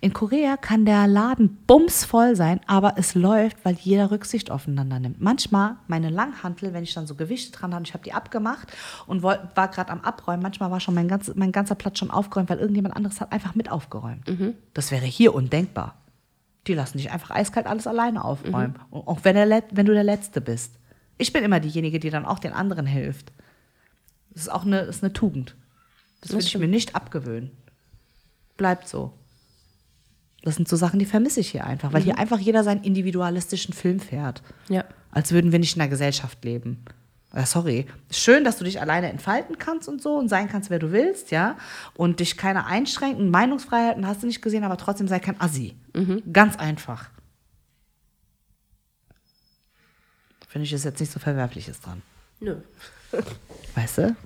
S2: In Korea kann der Laden bumsvoll sein, aber es läuft, weil jeder Rücksicht aufeinander nimmt. Manchmal meine Langhantel, wenn ich dann so Gewichte dran hatte, ich habe die abgemacht und war gerade am Abräumen. Manchmal war schon mein, ganz, mein ganzer Platz schon aufgeräumt, weil irgendjemand anderes hat einfach mit aufgeräumt. Das wäre hier undenkbar. Die lassen dich einfach eiskalt alles alleine aufräumen. Und auch wenn, der, wenn du der Letzte bist. Ich bin immer diejenige, die dann auch den anderen hilft. Das ist auch eine, das ist eine Tugend. Das will ich mir nicht abgewöhnen. Bleibt so. Das sind so Sachen, die vermisse ich hier einfach, weil hier einfach jeder seinen individualistischen Film fährt.
S1: Ja.
S2: Als würden wir nicht in einer Gesellschaft leben. Äh, sorry. Schön, dass du dich alleine entfalten kannst und so und sein kannst, wer du willst, ja. Und dich keiner einschränken. Meinungsfreiheiten hast du nicht gesehen, aber trotzdem sei kein Assi. Ganz einfach. Finde ich, ist jetzt nicht so Verwerfliches dran.
S1: Nö.
S2: Weißt du?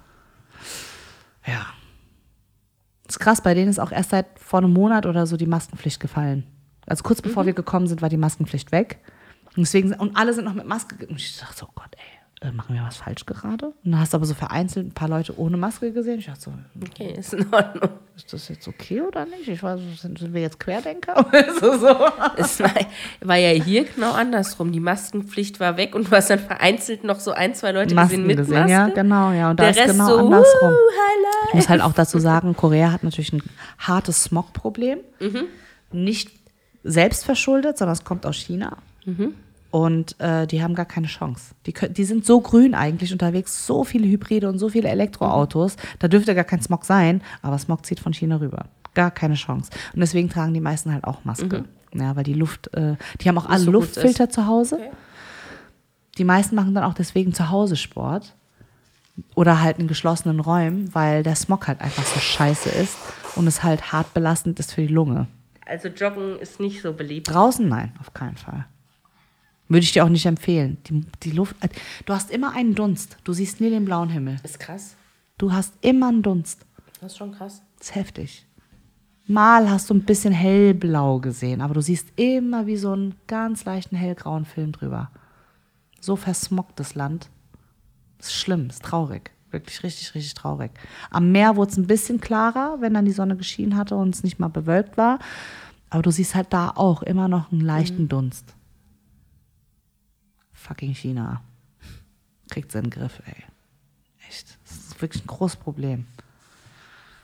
S2: Ja. Ist krass, bei denen ist auch erst seit vor einem Monat oder so die Maskenpflicht gefallen. Also kurz bevor wir gekommen sind, war die Maskenpflicht weg. Und deswegen, und alle sind noch mit Maske. Und ich dachte so, oh Gott, ey, äh, machen wir was falsch gerade? Und dann hast du aber so vereinzelt ein paar Leute ohne Maske gesehen. Ich dachte so,
S1: Okay, ist in Ordnung.
S2: ist das jetzt okay oder nicht? Ich weiß, sind, sind wir jetzt Querdenker? Du, so.
S1: Es war, war ja hier genau andersrum. Die Maskenpflicht war weg und du hast dann vereinzelt noch so ein, zwei Leute
S2: Masken
S1: gesehen mit
S2: gesehen,
S1: Maske.
S2: ja, genau, ja. Und da
S1: Der
S2: ist
S1: Rest
S2: genau
S1: so,
S2: andersrum.
S1: "Wuhu, Highlight.
S2: Ich muss halt auch dazu sagen, Korea hat natürlich ein hartes Smog-Problem.
S1: Mhm.
S2: Nicht selbst verschuldet, sondern es kommt aus China. Und äh, die haben gar keine Chance. Die, können, die sind so grün eigentlich unterwegs, so viele Hybride und so viele Elektroautos. Da dürfte gar kein Smog sein, aber Smog zieht von China rüber. Gar keine Chance. Und deswegen tragen die meisten halt auch Maske. Ja, weil die Luft, äh, die haben auch alle
S1: so
S2: Luftfilter zu Hause.
S1: Okay.
S2: Die meisten machen dann auch deswegen zu Hause Sport. Oder halt in geschlossenen Räumen, weil der Smog halt einfach so scheiße ist und es halt hart belastend ist für die Lunge.
S1: Also Joggen ist nicht so beliebt.
S2: Draußen nein, auf keinen Fall. Würde ich dir auch nicht empfehlen. Die, die Luft, äh, du hast immer einen Dunst. Du siehst nie den blauen Himmel.
S1: Ist krass.
S2: Du hast immer einen Dunst.
S1: Das ist schon krass.
S2: Das ist heftig. Mal hast du ein bisschen hellblau gesehen, aber du siehst immer wie so einen ganz leichten hellgrauen Film drüber. So versmoggt das Land. Ist schlimm, ist traurig. Wirklich richtig, richtig traurig. Am Meer wurde es ein bisschen klarer, wenn dann die Sonne geschienen hatte und es nicht mal bewölkt war. Aber du siehst halt da auch immer noch einen leichten Dunst. Fucking China. Kriegt seinen Griff, ey. Echt. Das ist wirklich ein großes Problem.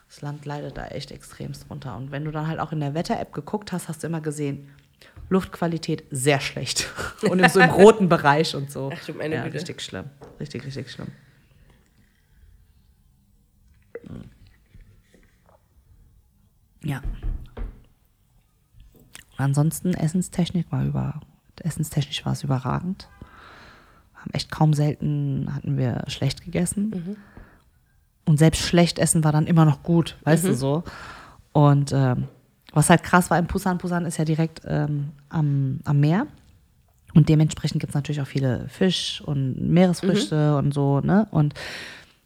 S2: Das Land leidet da echt extremst drunter. Und wenn du dann halt auch in der Wetter-App geguckt hast, hast du immer gesehen, Luftqualität sehr schlecht. Und im, so im roten Bereich und so.
S1: Ach meine
S2: ja,
S1: Güte.
S2: richtig schlimm. Richtig, richtig schlimm. Ja. Ansonsten Essenstechnik war über Essenstechnisch war es überragend. Haben echt kaum selten hatten wir schlecht gegessen. Und selbst schlecht essen war dann immer noch gut, weißt du so. Und ähm, was halt krass war in Busan, Busan ist ja direkt ähm, am, am Meer. Und dementsprechend gibt es natürlich auch viele Fisch und Meeresfrüchte und so, ne? Und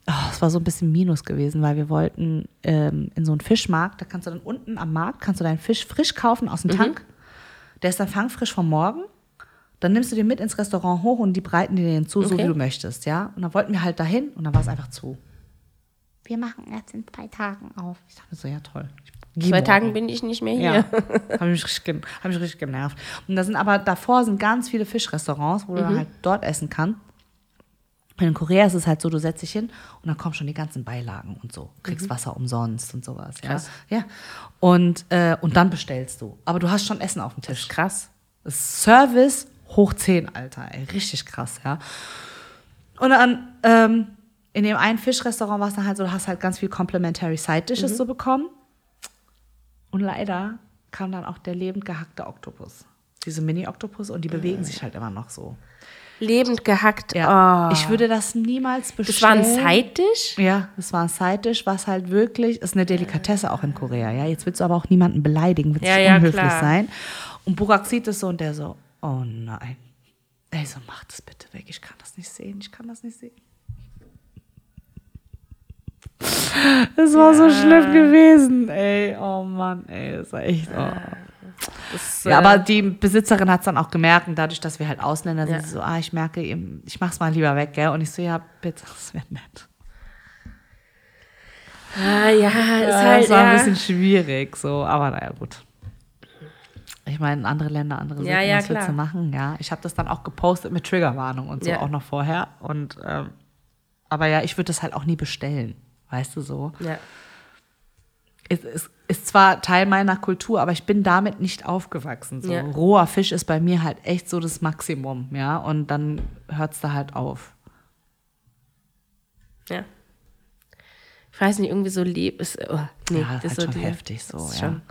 S2: oh, es war so ein bisschen Minus gewesen, weil wir wollten ähm, in so einen Fischmarkt, da kannst du dann unten am Markt, kannst du deinen Fisch frisch kaufen aus dem Tank. Der ist dann fangfrisch vom Morgen. Dann nimmst du den mit ins Restaurant hoch und die breiten dir den zu, so
S1: Okay.
S2: wie du möchtest, ja. Und dann wollten wir halt dahin und dann war es einfach zu. Wir machen erst in zwei Tagen auf. Ich dachte so, ja toll. Ich geh
S1: Zwei
S2: morgen.
S1: Tagen bin ich nicht mehr hier.
S2: Ja, habe mich, richtig gen- hab mich richtig genervt. Und da sind aber davor sind ganz viele Fischrestaurants, wo du
S1: Mhm.
S2: dann halt dort essen kannst. Und in Korea ist es halt so, du setzt dich hin und dann kommen schon die ganzen Beilagen und so. Kriegst Wasser umsonst und sowas. Ja.
S1: Mhm. Krass.
S2: ja. Und, äh, und dann bestellst du. Aber du hast schon Essen auf dem Tisch.
S1: Krass.
S2: Das ist Service hoch 10, Alter. Ey. Richtig krass, ja. Und dann ähm, in dem einen Fischrestaurant war es dann halt so, du hast halt ganz viel Complimentary Side Dishes so bekommen. Und leider kam dann auch der lebend gehackte Oktopus. Diese Mini-Oktopus und die bewegen sich halt immer noch so.
S1: Lebend gehackt.
S2: Ja.
S1: Oh.
S2: Ich würde das niemals bestellen.
S1: das war ein Side-Dish?
S2: Ja, das war ein Side-Dish, was halt wirklich, ist eine Delikatesse auch in Korea, ja. Jetzt willst du aber auch niemanden beleidigen, willst
S1: Ja, ja,
S2: unhöflich
S1: klar.
S2: sein. Und Burak sieht es so und der so, oh nein. Ey, so mach das bitte weg, ich kann das nicht sehen, ich kann das nicht sehen. Es war so schlimm gewesen, ey. Oh Mann, ey, das war echt. Oh.
S1: Das,
S2: Ja,
S1: äh,
S2: aber die Besitzerin hat es dann auch gemerkt, und dadurch, dass wir halt Ausländer sind,
S1: Ja.
S2: so, ah, ich merke, eben, ich mach's mal lieber weg, gell? Und ich so, ja, bitte, das wäre nett.
S1: ah, ja, ist
S2: Ja,
S1: halt,
S2: das war
S1: ja.
S2: ein bisschen schwierig, so, aber naja, gut. Ich meine, andere Länder, andere
S1: Ja,
S2: Sitten,
S1: ja,
S2: was willst du
S1: klar.
S2: machen? Ja, ich habe das dann auch gepostet mit Triggerwarnung und so
S1: Ja.
S2: auch noch vorher. Und ähm, aber ja, ich würde das halt auch nie bestellen, weißt du so.
S1: ja.
S2: Es ist, ist zwar Teil meiner Kultur, aber ich bin damit nicht aufgewachsen. So.
S1: Ja.
S2: Roher Fisch ist bei mir halt echt so das Maximum, ja. Und dann hört es da halt auf.
S1: ja. Ich weiß nicht, irgendwie so lieb ist. Oh, nee,
S2: ja,
S1: das
S2: das
S1: ist
S2: ist
S1: so
S2: halt schon
S1: die-
S2: heftig so, ja.
S1: schon-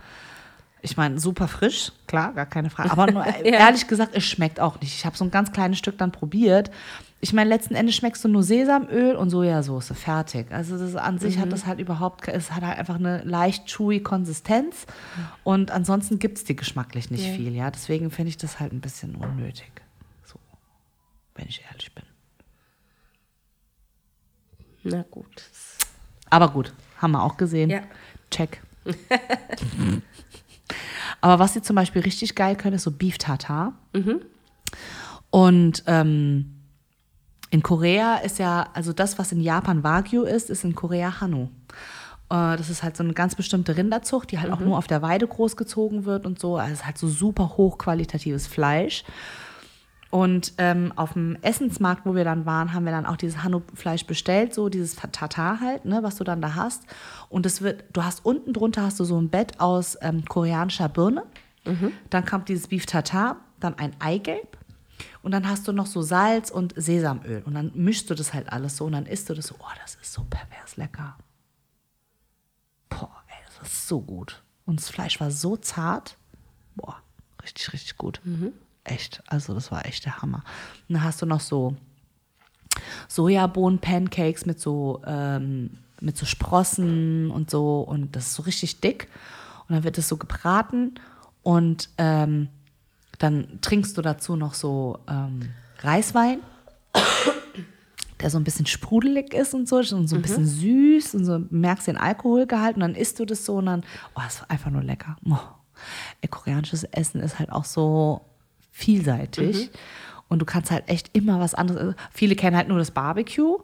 S2: Ich meine, super frisch, klar, gar keine Frage. Aber nur, ehrlich gesagt, es schmeckt auch nicht. Ich habe so ein ganz kleines Stück dann probiert. Ich meine, letzten Endes schmeckst du nur Sesamöl und Sojasauce, fertig. Also das an sich
S1: Mhm.
S2: hat das halt überhaupt, es hat halt einfach eine leicht chewy Konsistenz und ansonsten gibt es die geschmacklich nicht
S1: Ja.
S2: viel, ja. Deswegen finde ich das halt ein bisschen unnötig. So, wenn ich ehrlich bin.
S1: Na gut.
S2: Aber gut, haben wir auch gesehen.
S1: Ja.
S2: Check. Aber was sie zum Beispiel richtig geil können, ist so Beef Tartar. Und ähm, in Korea ist ja, also das, was in Japan Wagyu ist, ist in Korea Hanu. Äh, das ist halt so eine ganz bestimmte Rinderzucht, die halt auch nur auf der Weide großgezogen wird und so. Also es ist halt so super hochqualitatives Fleisch. Und ähm, auf dem Essensmarkt, wo wir dann waren, haben wir dann auch dieses Hanu-Fleisch bestellt, so dieses Tatar halt, ne, was du dann da hast. Und es wird, du hast unten drunter hast du so ein Bett aus ähm, koreanischer Birne. Dann kommt dieses Beef Tartar, dann ein Eigelb, Und dann hast du noch so Salz und Sesamöl. Und dann mischst du das halt alles so und dann isst du das so. Oh, das ist so pervers lecker. Boah, ey, das ist so gut. Und das Fleisch war so zart. Boah, richtig, richtig gut. Echt. Also, das war echt der Hammer. Und dann hast du noch so Sojabohnen-Pancakes mit so, ähm, mit so Sprossen und so. Und das ist so richtig dick. Und dann wird das so gebraten. Und ähm, dann trinkst du dazu noch so ähm, Reiswein, der so ein bisschen sprudelig ist und so, und so ein bisschen süß und so merkst den Alkoholgehalt und dann isst du das so und dann, oh, das war einfach nur lecker. Oh. Ey, koreanisches Essen ist halt auch so vielseitig und du kannst halt echt immer was anderes. Viele kennen halt nur das Barbecue.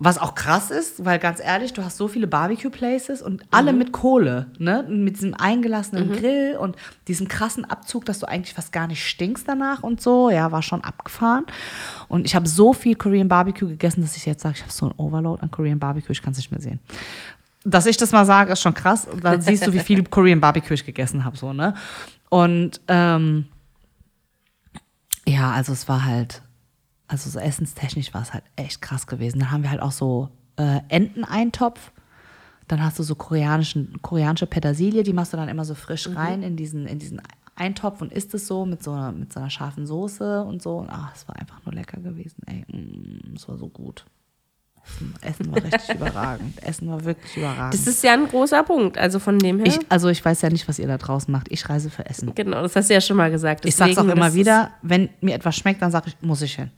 S2: Was auch krass ist, weil ganz ehrlich, du hast so viele Barbecue-Places und alle mit Kohle, ne? Mit diesem eingelassenen Grill und diesem krassen Abzug, dass du eigentlich fast gar nicht stinkst danach und so. Ja, war schon abgefahren. Und ich habe so viel Korean Barbecue gegessen, dass ich jetzt sage, ich habe so ein Overload an Korean Barbecue, ich kann es nicht mehr sehen. Dass ich das mal sage, ist schon krass. Und dann siehst du, wie viel Korean Barbecue ich gegessen habe, so, ne? Und ähm, ja, also es war halt, also so essenstechnisch war es halt echt krass gewesen. Dann haben wir halt auch so äh, Enteneintopf. Dann hast du so koreanischen, koreanische Petersilie, die machst du dann immer so frisch rein in diesen, in diesen Eintopf und isst es so mit so einer, mit so einer scharfen Soße und so. Und ach, es war einfach nur lecker gewesen, ey. Mm, Es war so gut. Essen, Essen war richtig überragend. Essen war wirklich überragend.
S1: Das ist ja ein großer Punkt. Also von dem her.
S2: ich, also ich weiß ja nicht, was ihr da draußen macht. Ich reise für Essen.
S1: genau, das hast du ja schon mal gesagt.
S2: Ich sag's auch
S1: Deswegen,
S2: immer wieder, wenn mir etwas schmeckt, dann sage ich, muss ich hin.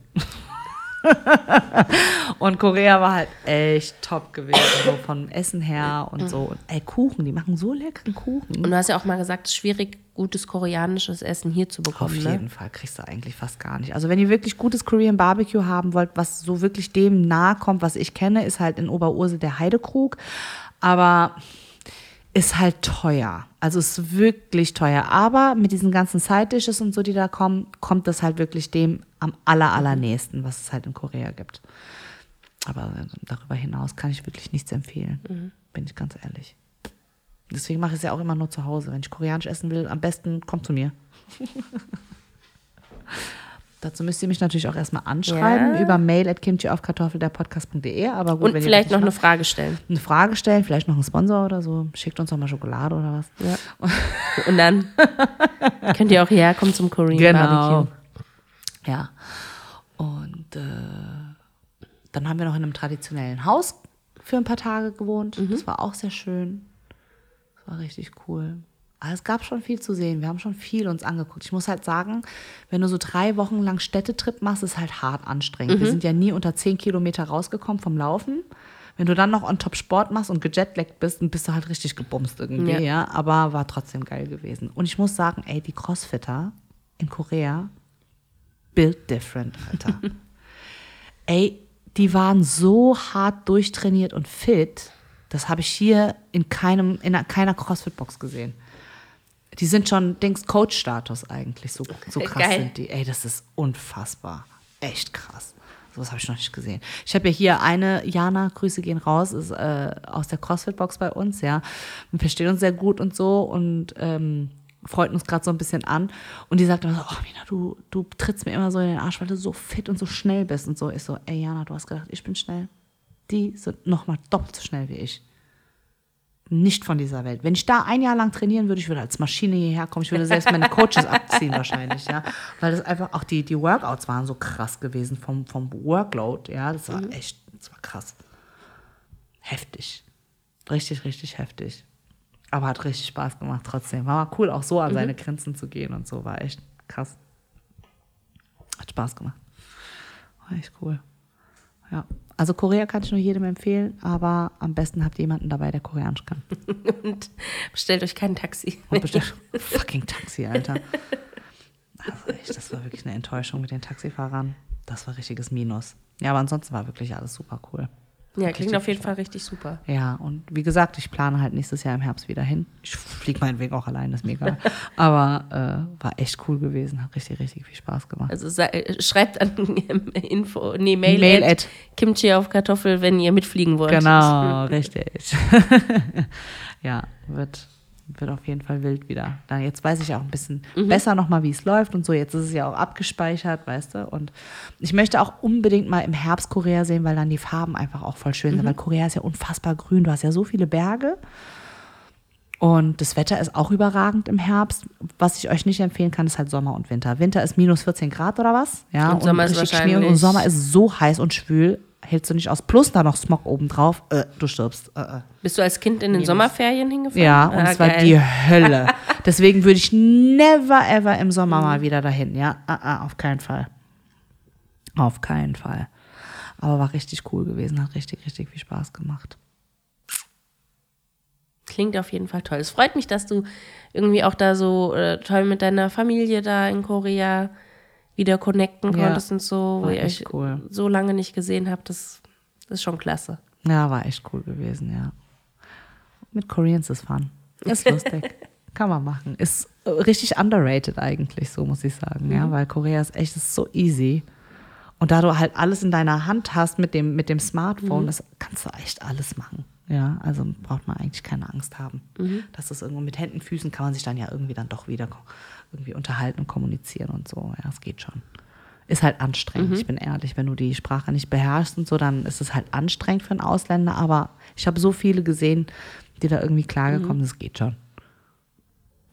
S2: und Korea war halt echt top gewesen, so vom Essen her und so. Und, ey, Kuchen, die machen so leckeren Kuchen.
S1: Und du hast ja auch mal gesagt, es ist schwierig, gutes koreanisches Essen hier zu
S2: Auf
S1: bekommen.
S2: jeden
S1: Ne?
S2: Fall kriegst du eigentlich fast gar nicht. Also wenn ihr wirklich gutes Korean Barbecue haben wollt, was so wirklich dem nahe kommt, was ich kenne, ist halt in Oberursel der Heidekrug. Aber ist halt teuer. Also ist wirklich teuer. Aber mit diesen ganzen Side-Dishes und so, die da kommen, kommt das halt wirklich dem am aller, allernächsten, was es halt in Korea gibt. Aber äh, darüber hinaus kann ich wirklich nichts empfehlen. Bin ich ganz ehrlich. Deswegen mache ich es ja auch immer nur zu Hause. Wenn ich koreanisch essen will, am besten kommt zu mir. Dazu müsst ihr mich natürlich auch erstmal anschreiben
S1: Ja.
S2: über mail at kimchiaufkartoffel.derpodcast.de. Aber gut,
S1: Und vielleicht noch eine Frage stellen.
S2: eine Frage stellen, vielleicht noch einen Sponsor oder so. Schickt uns doch mal Schokolade oder was.
S1: Ja. Und dann könnt ihr auch hierher kommen zum Korean
S2: Genau.
S1: Barbecue.
S2: Ja. Und äh, dann haben wir noch in einem traditionellen Haus für ein paar Tage gewohnt.
S1: Mhm.
S2: Das war auch sehr schön. Das war richtig cool. Aber es gab schon viel zu sehen. Wir haben schon viel uns angeguckt. Ich muss halt sagen, wenn du so drei Wochen lang Städtetrip machst, ist halt hart anstrengend.
S1: Mhm.
S2: Wir sind ja nie unter zehn Kilometer rausgekommen vom Laufen. Wenn du dann noch on top Sport machst und gejetlaggt bist, dann bist du halt richtig gebumst irgendwie,
S1: Ja.
S2: ja. Aber war trotzdem geil gewesen. Und ich muss sagen, ey, die Crossfitter in Korea, built different, Alter. ey, die waren so hart durchtrainiert und fit. Das habe ich hier in keinem, in keiner Crossfit-Box gesehen. Die sind schon, denkst, Coach-Status eigentlich. So, so krass
S1: Geil.
S2: sind die. Ey, das ist unfassbar. Echt krass. Sowas habe ich noch nicht gesehen. Ich habe ja hier eine, Jana, Grüße gehen raus, ist äh, aus der CrossFit-Box bei uns, ja. Wir verstehen uns sehr gut und so und ähm, freut uns gerade so ein bisschen an. Und die sagt immer so, oh Mina, du, du trittst mir immer so in den Arsch, weil du so fit und so schnell bist und so. Ich so, ey Jana, du hast gedacht, ich bin schnell. Die sind nochmal doppelt so schnell wie ich nicht von dieser Welt. Wenn ich da ein Jahr lang trainieren würde, ich würde als Maschine hierher kommen, ich würde selbst meine Coaches abziehen wahrscheinlich, ja. Weil das einfach, auch die, die Workouts waren so krass gewesen vom, vom Workload, ja. Das war echt, das war krass. Heftig. Richtig, richtig heftig. Aber hat richtig Spaß gemacht trotzdem. War mal cool, auch so an seine Grenzen zu gehen und so. War echt krass. Hat Spaß gemacht. War echt cool. Ja. Also Korea kann ich nur jedem empfehlen, aber am besten habt ihr jemanden dabei, der Koreanisch kann.
S1: Und bestellt euch kein Taxi.
S2: Und bestellt fucking Taxi, Alter. Also echt, das war wirklich eine Enttäuschung mit den Taxifahrern. Das war richtiges Minus. Ja, aber ansonsten war wirklich alles super cool.
S1: Ja, klingt auf jeden. Fall richtig super.
S2: Ja, und wie gesagt, ich plane halt nächstes Jahr im Herbst wieder hin. Ich fliege meinetwegen auch allein, ist mir egal. Aber äh, war echt cool gewesen, hat richtig, richtig viel Spaß gemacht.
S1: Also äh, schreibt an Info, nee, Mail,
S2: Mail
S1: at
S2: at-
S1: Kimchi auf Kartoffel, wenn ihr mitfliegen wollt.
S2: Genau, richtig. ja, wird, wird auf jeden Fall wild wieder. Dann jetzt weiß ich auch ein bisschen besser nochmal, wie es läuft und so. Jetzt ist es ja auch abgespeichert, weißt du. Und ich möchte auch unbedingt mal im Herbst Korea sehen, weil dann die Farben einfach auch voll schön sind. Weil Korea ist ja unfassbar grün. Du hast ja so viele Berge. Und das Wetter ist auch überragend im Herbst. Was ich euch nicht empfehlen kann, ist halt Sommer und Winter. Winter ist minus 14 Grad oder was? Ja,
S1: Und Sommer ist
S2: Schnee und
S1: wahrscheinlich-
S2: Sommer ist so heiß und schwül, hältst du nicht aus. Plus da noch Smog obendrauf, äh, du stirbst. Äh, äh.
S1: Bist du als Kind in den Sommerferien hingefahren?
S2: Ja, und
S1: Ah,
S2: es war
S1: geil.
S2: die Hölle. Deswegen würde ich never ever im Sommer mal wieder dahin. Ja, ah, ah, auf keinen Fall. Auf keinen Fall. Aber war richtig cool gewesen, hat richtig, richtig viel Spaß gemacht.
S1: Klingt auf jeden Fall toll. Es freut mich, dass du irgendwie auch da so äh, toll mit deiner Familie da in Korea wieder connecten
S2: Ja,
S1: konntest und so, wo ihr euch
S2: cool.
S1: so lange nicht gesehen habt. Das, das ist schon klasse.
S2: Ja, war echt cool gewesen, ja. Mit Koreans ist fun. Ist lustig. Kann man machen. Ist richtig underrated eigentlich, so muss ich sagen, ja, weil Korea ist echt ist so easy. Und da du halt alles in deiner Hand hast mit dem, mit dem Smartphone, das kannst du echt alles machen. Ja, also braucht man eigentlich keine Angst haben. Dass das irgendwo mit Händen, Füßen kann man sich dann ja irgendwie dann doch wieder ko- irgendwie unterhalten und kommunizieren und so. Ja, es geht schon. Ist halt anstrengend, ich bin ehrlich. Wenn du die Sprache nicht beherrschst und so, dann ist es halt anstrengend für einen Ausländer. Aber ich habe so viele gesehen, die da irgendwie klargekommen sind, das geht schon.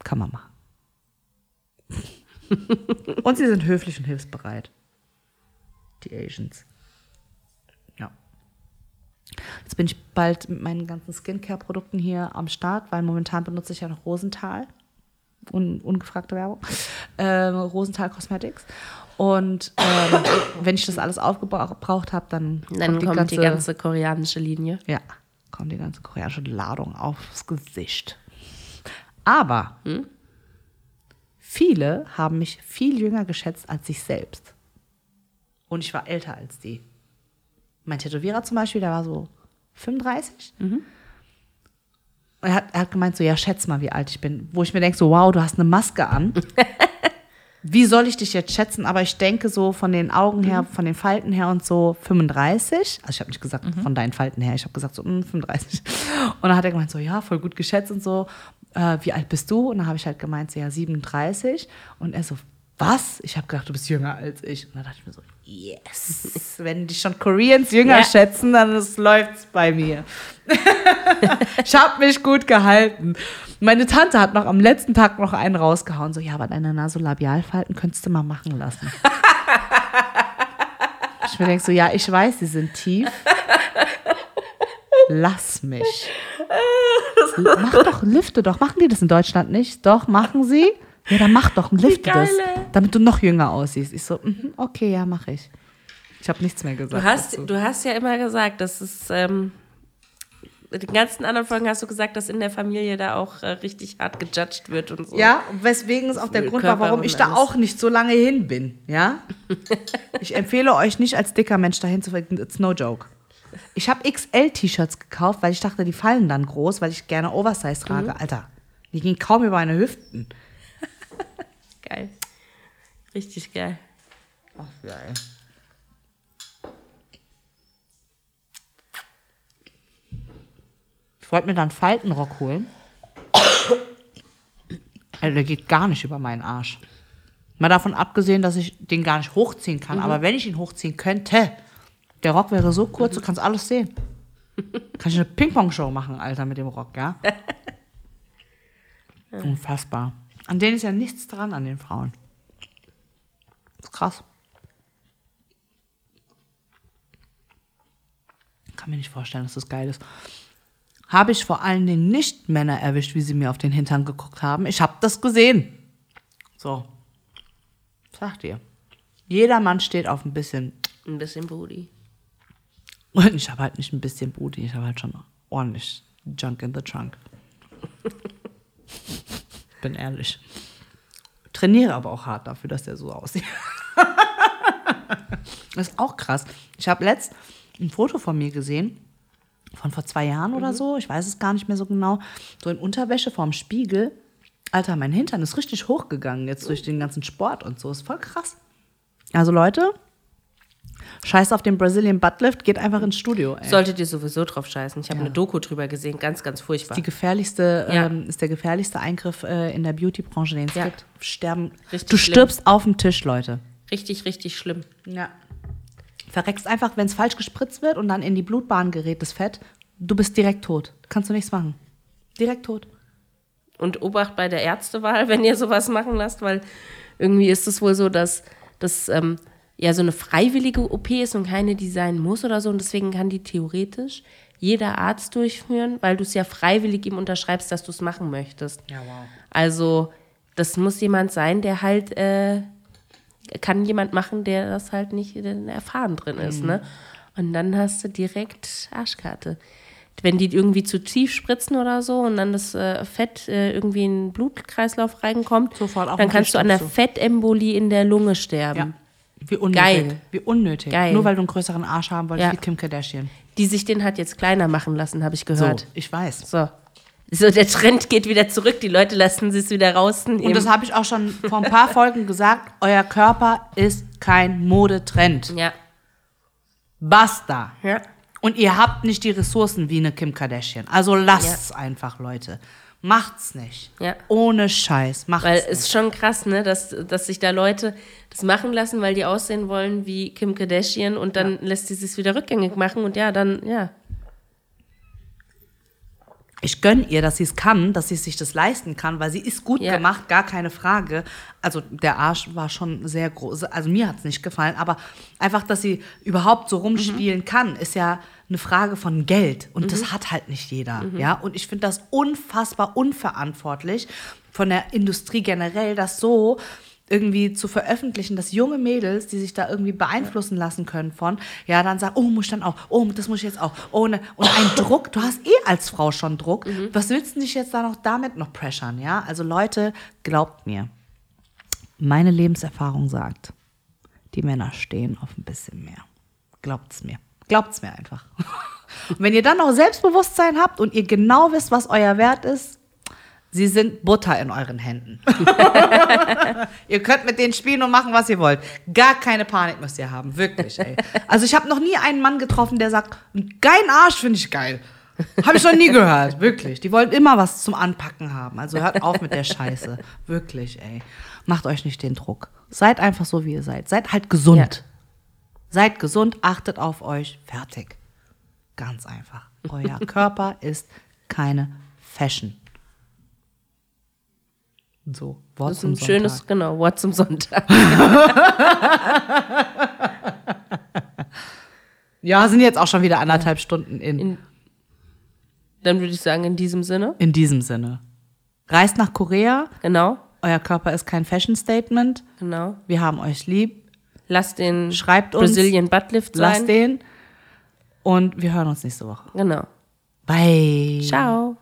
S2: Kann man machen. und sie sind höflich und hilfsbereit. Die Asians. Ja. Jetzt bin ich bald mit meinen ganzen Skincare-Produkten hier am Start, weil momentan benutze ich ja noch Rosenthal. Un, ungefragte Werbung. Ähm, Rosenthal Cosmetics. Und ähm, wenn ich das alles aufgebraucht habe, dann,
S1: Dann kommt die ganze koreanische Linie.
S2: ja, kommt die ganze koreanische Ladung aufs Gesicht. Aber viele haben mich viel jünger geschätzt als ich selbst. Und ich war älter als die. Mein Tätowierer zum Beispiel, der war so 35. Und er hat, er hat gemeint so, ja, schätz mal, wie alt ich bin. Wo ich mir denke so, wow, du hast eine Maske an. wie soll ich dich jetzt schätzen? Aber ich denke so von den Augen her, von den Falten her und so 35. Also ich habe nicht gesagt von deinen Falten her, ich habe gesagt so mm, 35. Und dann hat er gemeint so, ja, voll gut geschätzt und so. Äh, wie alt bist du? Und dann habe ich halt gemeint so, ja, 37. Und er so, was? Ich habe gedacht, du bist jünger als ich. Und dann dachte ich mir so, yes. Wenn die schon Koreans jünger
S1: Ja.
S2: schätzen, dann ist- läuft's bei mir. ich habe mich gut gehalten. Meine Tante hat noch am letzten Tag noch einen rausgehauen. So, ja, aber deine Nasolabialfalten könntest du mal machen lassen. ich mir denke so, ja, ich weiß, sie sind tief. Lass mich. Mach doch, lifte doch. Machen die das in Deutschland nicht? Doch, machen sie? Ja, dann mach doch, lifte das. Damit du noch jünger aussiehst. Ich so, mhm, okay, ja, mache ich. Ich habe nichts mehr gesagt.
S1: Du hast,
S2: dazu.
S1: du hast ja immer gesagt, dass es, ähm, in den ganzen anderen Folgen hast du gesagt, dass in der Familie da auch äh, richtig hart gejudged wird und so.
S2: Ja, weswegen es auch der Grund war,
S1: Körper
S2: warum
S1: und
S2: ich da
S1: alles.
S2: auch nicht so lange hin bin. Ja? ich empfehle euch nicht als dicker Mensch dahin zu fliegen. It's no joke. Ich habe XL-T-Shirts gekauft, weil ich dachte, die fallen dann groß, weil ich gerne Oversize trage.
S1: Mhm.
S2: Alter, die gingen kaum über meine Hüften.
S1: Geil. Richtig geil.
S2: Ach, geil. Ich wollte mir dann einen Faltenrock holen. Also der geht gar nicht über meinen Arsch. Mal davon abgesehen, dass ich den gar nicht hochziehen kann. Aber wenn ich ihn hochziehen könnte, der Rock wäre so kurz, du kannst alles sehen. Kann ich eine Ping-Pong-Show machen, Alter, mit dem Rock, ja? Unfassbar. An denen ist ja nichts dran, an den Frauen. Das ist krass. Kann mir nicht vorstellen, dass das geil ist. Habe ich vor allen Dingen nicht Männer erwischt, wie sie mir auf den Hintern geguckt haben. Ich habe das gesehen. So. Sag dir. Jeder Mann steht auf ein bisschen.
S1: Ein bisschen Booty.
S2: Und ich habe halt nicht ein bisschen Booty, ich habe halt schon ordentlich Junk in the Trunk. Bin ehrlich. Trainiere aber auch hart dafür, dass der so aussieht. das ist auch krass. Ich habe letzt ein Foto von mir gesehen, von vor zwei Jahren oder so, ich weiß es gar nicht mehr so genau, so in Unterwäsche vorm Spiegel. Alter, mein Hintern ist richtig hochgegangen jetzt durch den ganzen Sport und so. Ist voll krass. Also Leute, Scheiß auf den Brazilian Buttlift, geht einfach ins Studio. Ey.
S1: Solltet ihr sowieso drauf scheißen. Ich habe
S2: Ja.
S1: eine Doku drüber gesehen, ganz, ganz furchtbar.
S2: die gefährlichste,
S1: Ja.
S2: ähm, ist der gefährlichste Eingriff äh, in der Beauty-Branche, den es
S1: Ja.
S2: gibt. Sterben.
S1: Richtig
S2: du
S1: schlimm.
S2: stirbst auf dem Tisch, Leute.
S1: Richtig, richtig schlimm.
S2: Ja. Verreckst einfach, wenn es falsch gespritzt wird und dann in die Blutbahn gerät, das Fett. Du bist direkt tot. Kannst du nichts machen. Direkt tot.
S1: Und Obacht bei der Ärztewahl, wenn ihr sowas machen lasst, weil irgendwie ist es wohl so, dass das ähm, ja so eine freiwillige OP ist und keine, die sein muss oder so. Und deswegen kann die theoretisch jeder Arzt durchführen, weil du es ja freiwillig ihm unterschreibst, dass du es machen möchtest.
S2: Ja, wow.
S1: Also, das muss jemand sein, der halt, äh, kann jemand machen, der das halt nicht erfahren drin ist,
S2: Mhm.
S1: ne? Und dann hast du direkt Arschkarte. Wenn die irgendwie zu tief spritzen oder so und dann das äh, Fett äh, irgendwie in den Blutkreislauf reinkommt, dann kannst du an der Fettembolie in der Lunge sterben.
S2: Ja. Wie unnötig.
S1: Geil.
S2: Wie unnötig.
S1: Geil.
S2: Nur weil du einen größeren Arsch haben wolltest
S1: Ja.
S2: wie Kim Kardashian.
S1: Die sich den hat jetzt kleiner machen lassen, habe ich gehört.
S2: So, ich weiß.
S1: So. so. der Trend geht wieder zurück, die Leute lassen es wieder rausnehmen.
S2: Und das habe ich auch schon vor ein paar Folgen gesagt. Euer Körper ist kein Modetrend.
S1: ja.
S2: Basta.
S1: Ja.
S2: Und ihr habt nicht die Ressourcen wie eine Kim Kardashian. Also lasst's einfach, Leute. Macht's nicht.
S1: Ja.
S2: Ohne Scheiß. Macht's
S1: Weil
S2: nicht.
S1: es ist schon krass, ne, dass, dass sich da Leute das machen lassen, weil die aussehen wollen wie Kim Kardashian und dann lässt sie es wieder rückgängig machen und ja, dann, ja.
S2: Ich gönne ihr, dass sie es kann, dass sie sich das leisten kann, weil sie ist gut
S1: Ja.
S2: gemacht, gar keine Frage. Also der Arsch war schon sehr groß. Also mir hat es nicht gefallen, aber einfach, dass sie überhaupt so rumspielen kann, ist ja eine Frage von Geld. Und das hat halt nicht jeder. Ja? Und ich finde das unfassbar unverantwortlich von der Industrie generell, das so irgendwie zu veröffentlichen, dass junge Mädels, die sich da irgendwie beeinflussen lassen können von, ja, dann sagen, oh, muss ich dann auch, oh, das muss ich jetzt auch, oh, ne. und ein Druck, du hast eh als Frau schon Druck, was willst du dich jetzt da noch damit noch pressern, ja? Also Leute, glaubt mir, meine Lebenserfahrung sagt, die Männer stehen auf ein bisschen mehr. Glaubt's mir. Glaubt's mir einfach. Und wenn ihr dann noch Selbstbewusstsein habt und ihr genau wisst, was euer Wert ist, sie sind Butter in euren Händen. ihr könnt mit denen spielen und machen, was ihr wollt. Gar keine Panik müsst ihr haben, wirklich. Ey. Also ich habe noch nie einen Mann getroffen, der sagt, geilen Arsch finde ich geil. Habe ich noch nie gehört, wirklich. Die wollen immer was zum Anpacken haben. Also hört auf mit der Scheiße. Wirklich, ey. Macht euch nicht den Druck. Seid einfach so, wie ihr seid. Seid halt gesund. Seid gesund, achtet auf euch. Fertig. Ganz einfach. Euer Körper ist keine Fashion. So, Wort
S1: Das ist
S2: zum
S1: ein
S2: Sonntag.
S1: schönes, genau, Wort zum Sonntag.
S2: Ja, sind jetzt auch schon wieder anderthalb Stunden in.
S1: In- Dann würde ich sagen, in diesem Sinne,
S2: In diesem Sinne. Reist nach Korea.
S1: genau,
S2: Euer Körper ist kein Fashion Statement.
S1: genau.
S2: Wir haben euch lieb.
S1: Lasst den
S2: Schreibt uns.
S1: Brazilian Buttlift
S2: Lasst
S1: sein.
S2: den. Und wir hören uns nächste Woche.
S1: Genau.
S2: Bye.
S1: Ciao.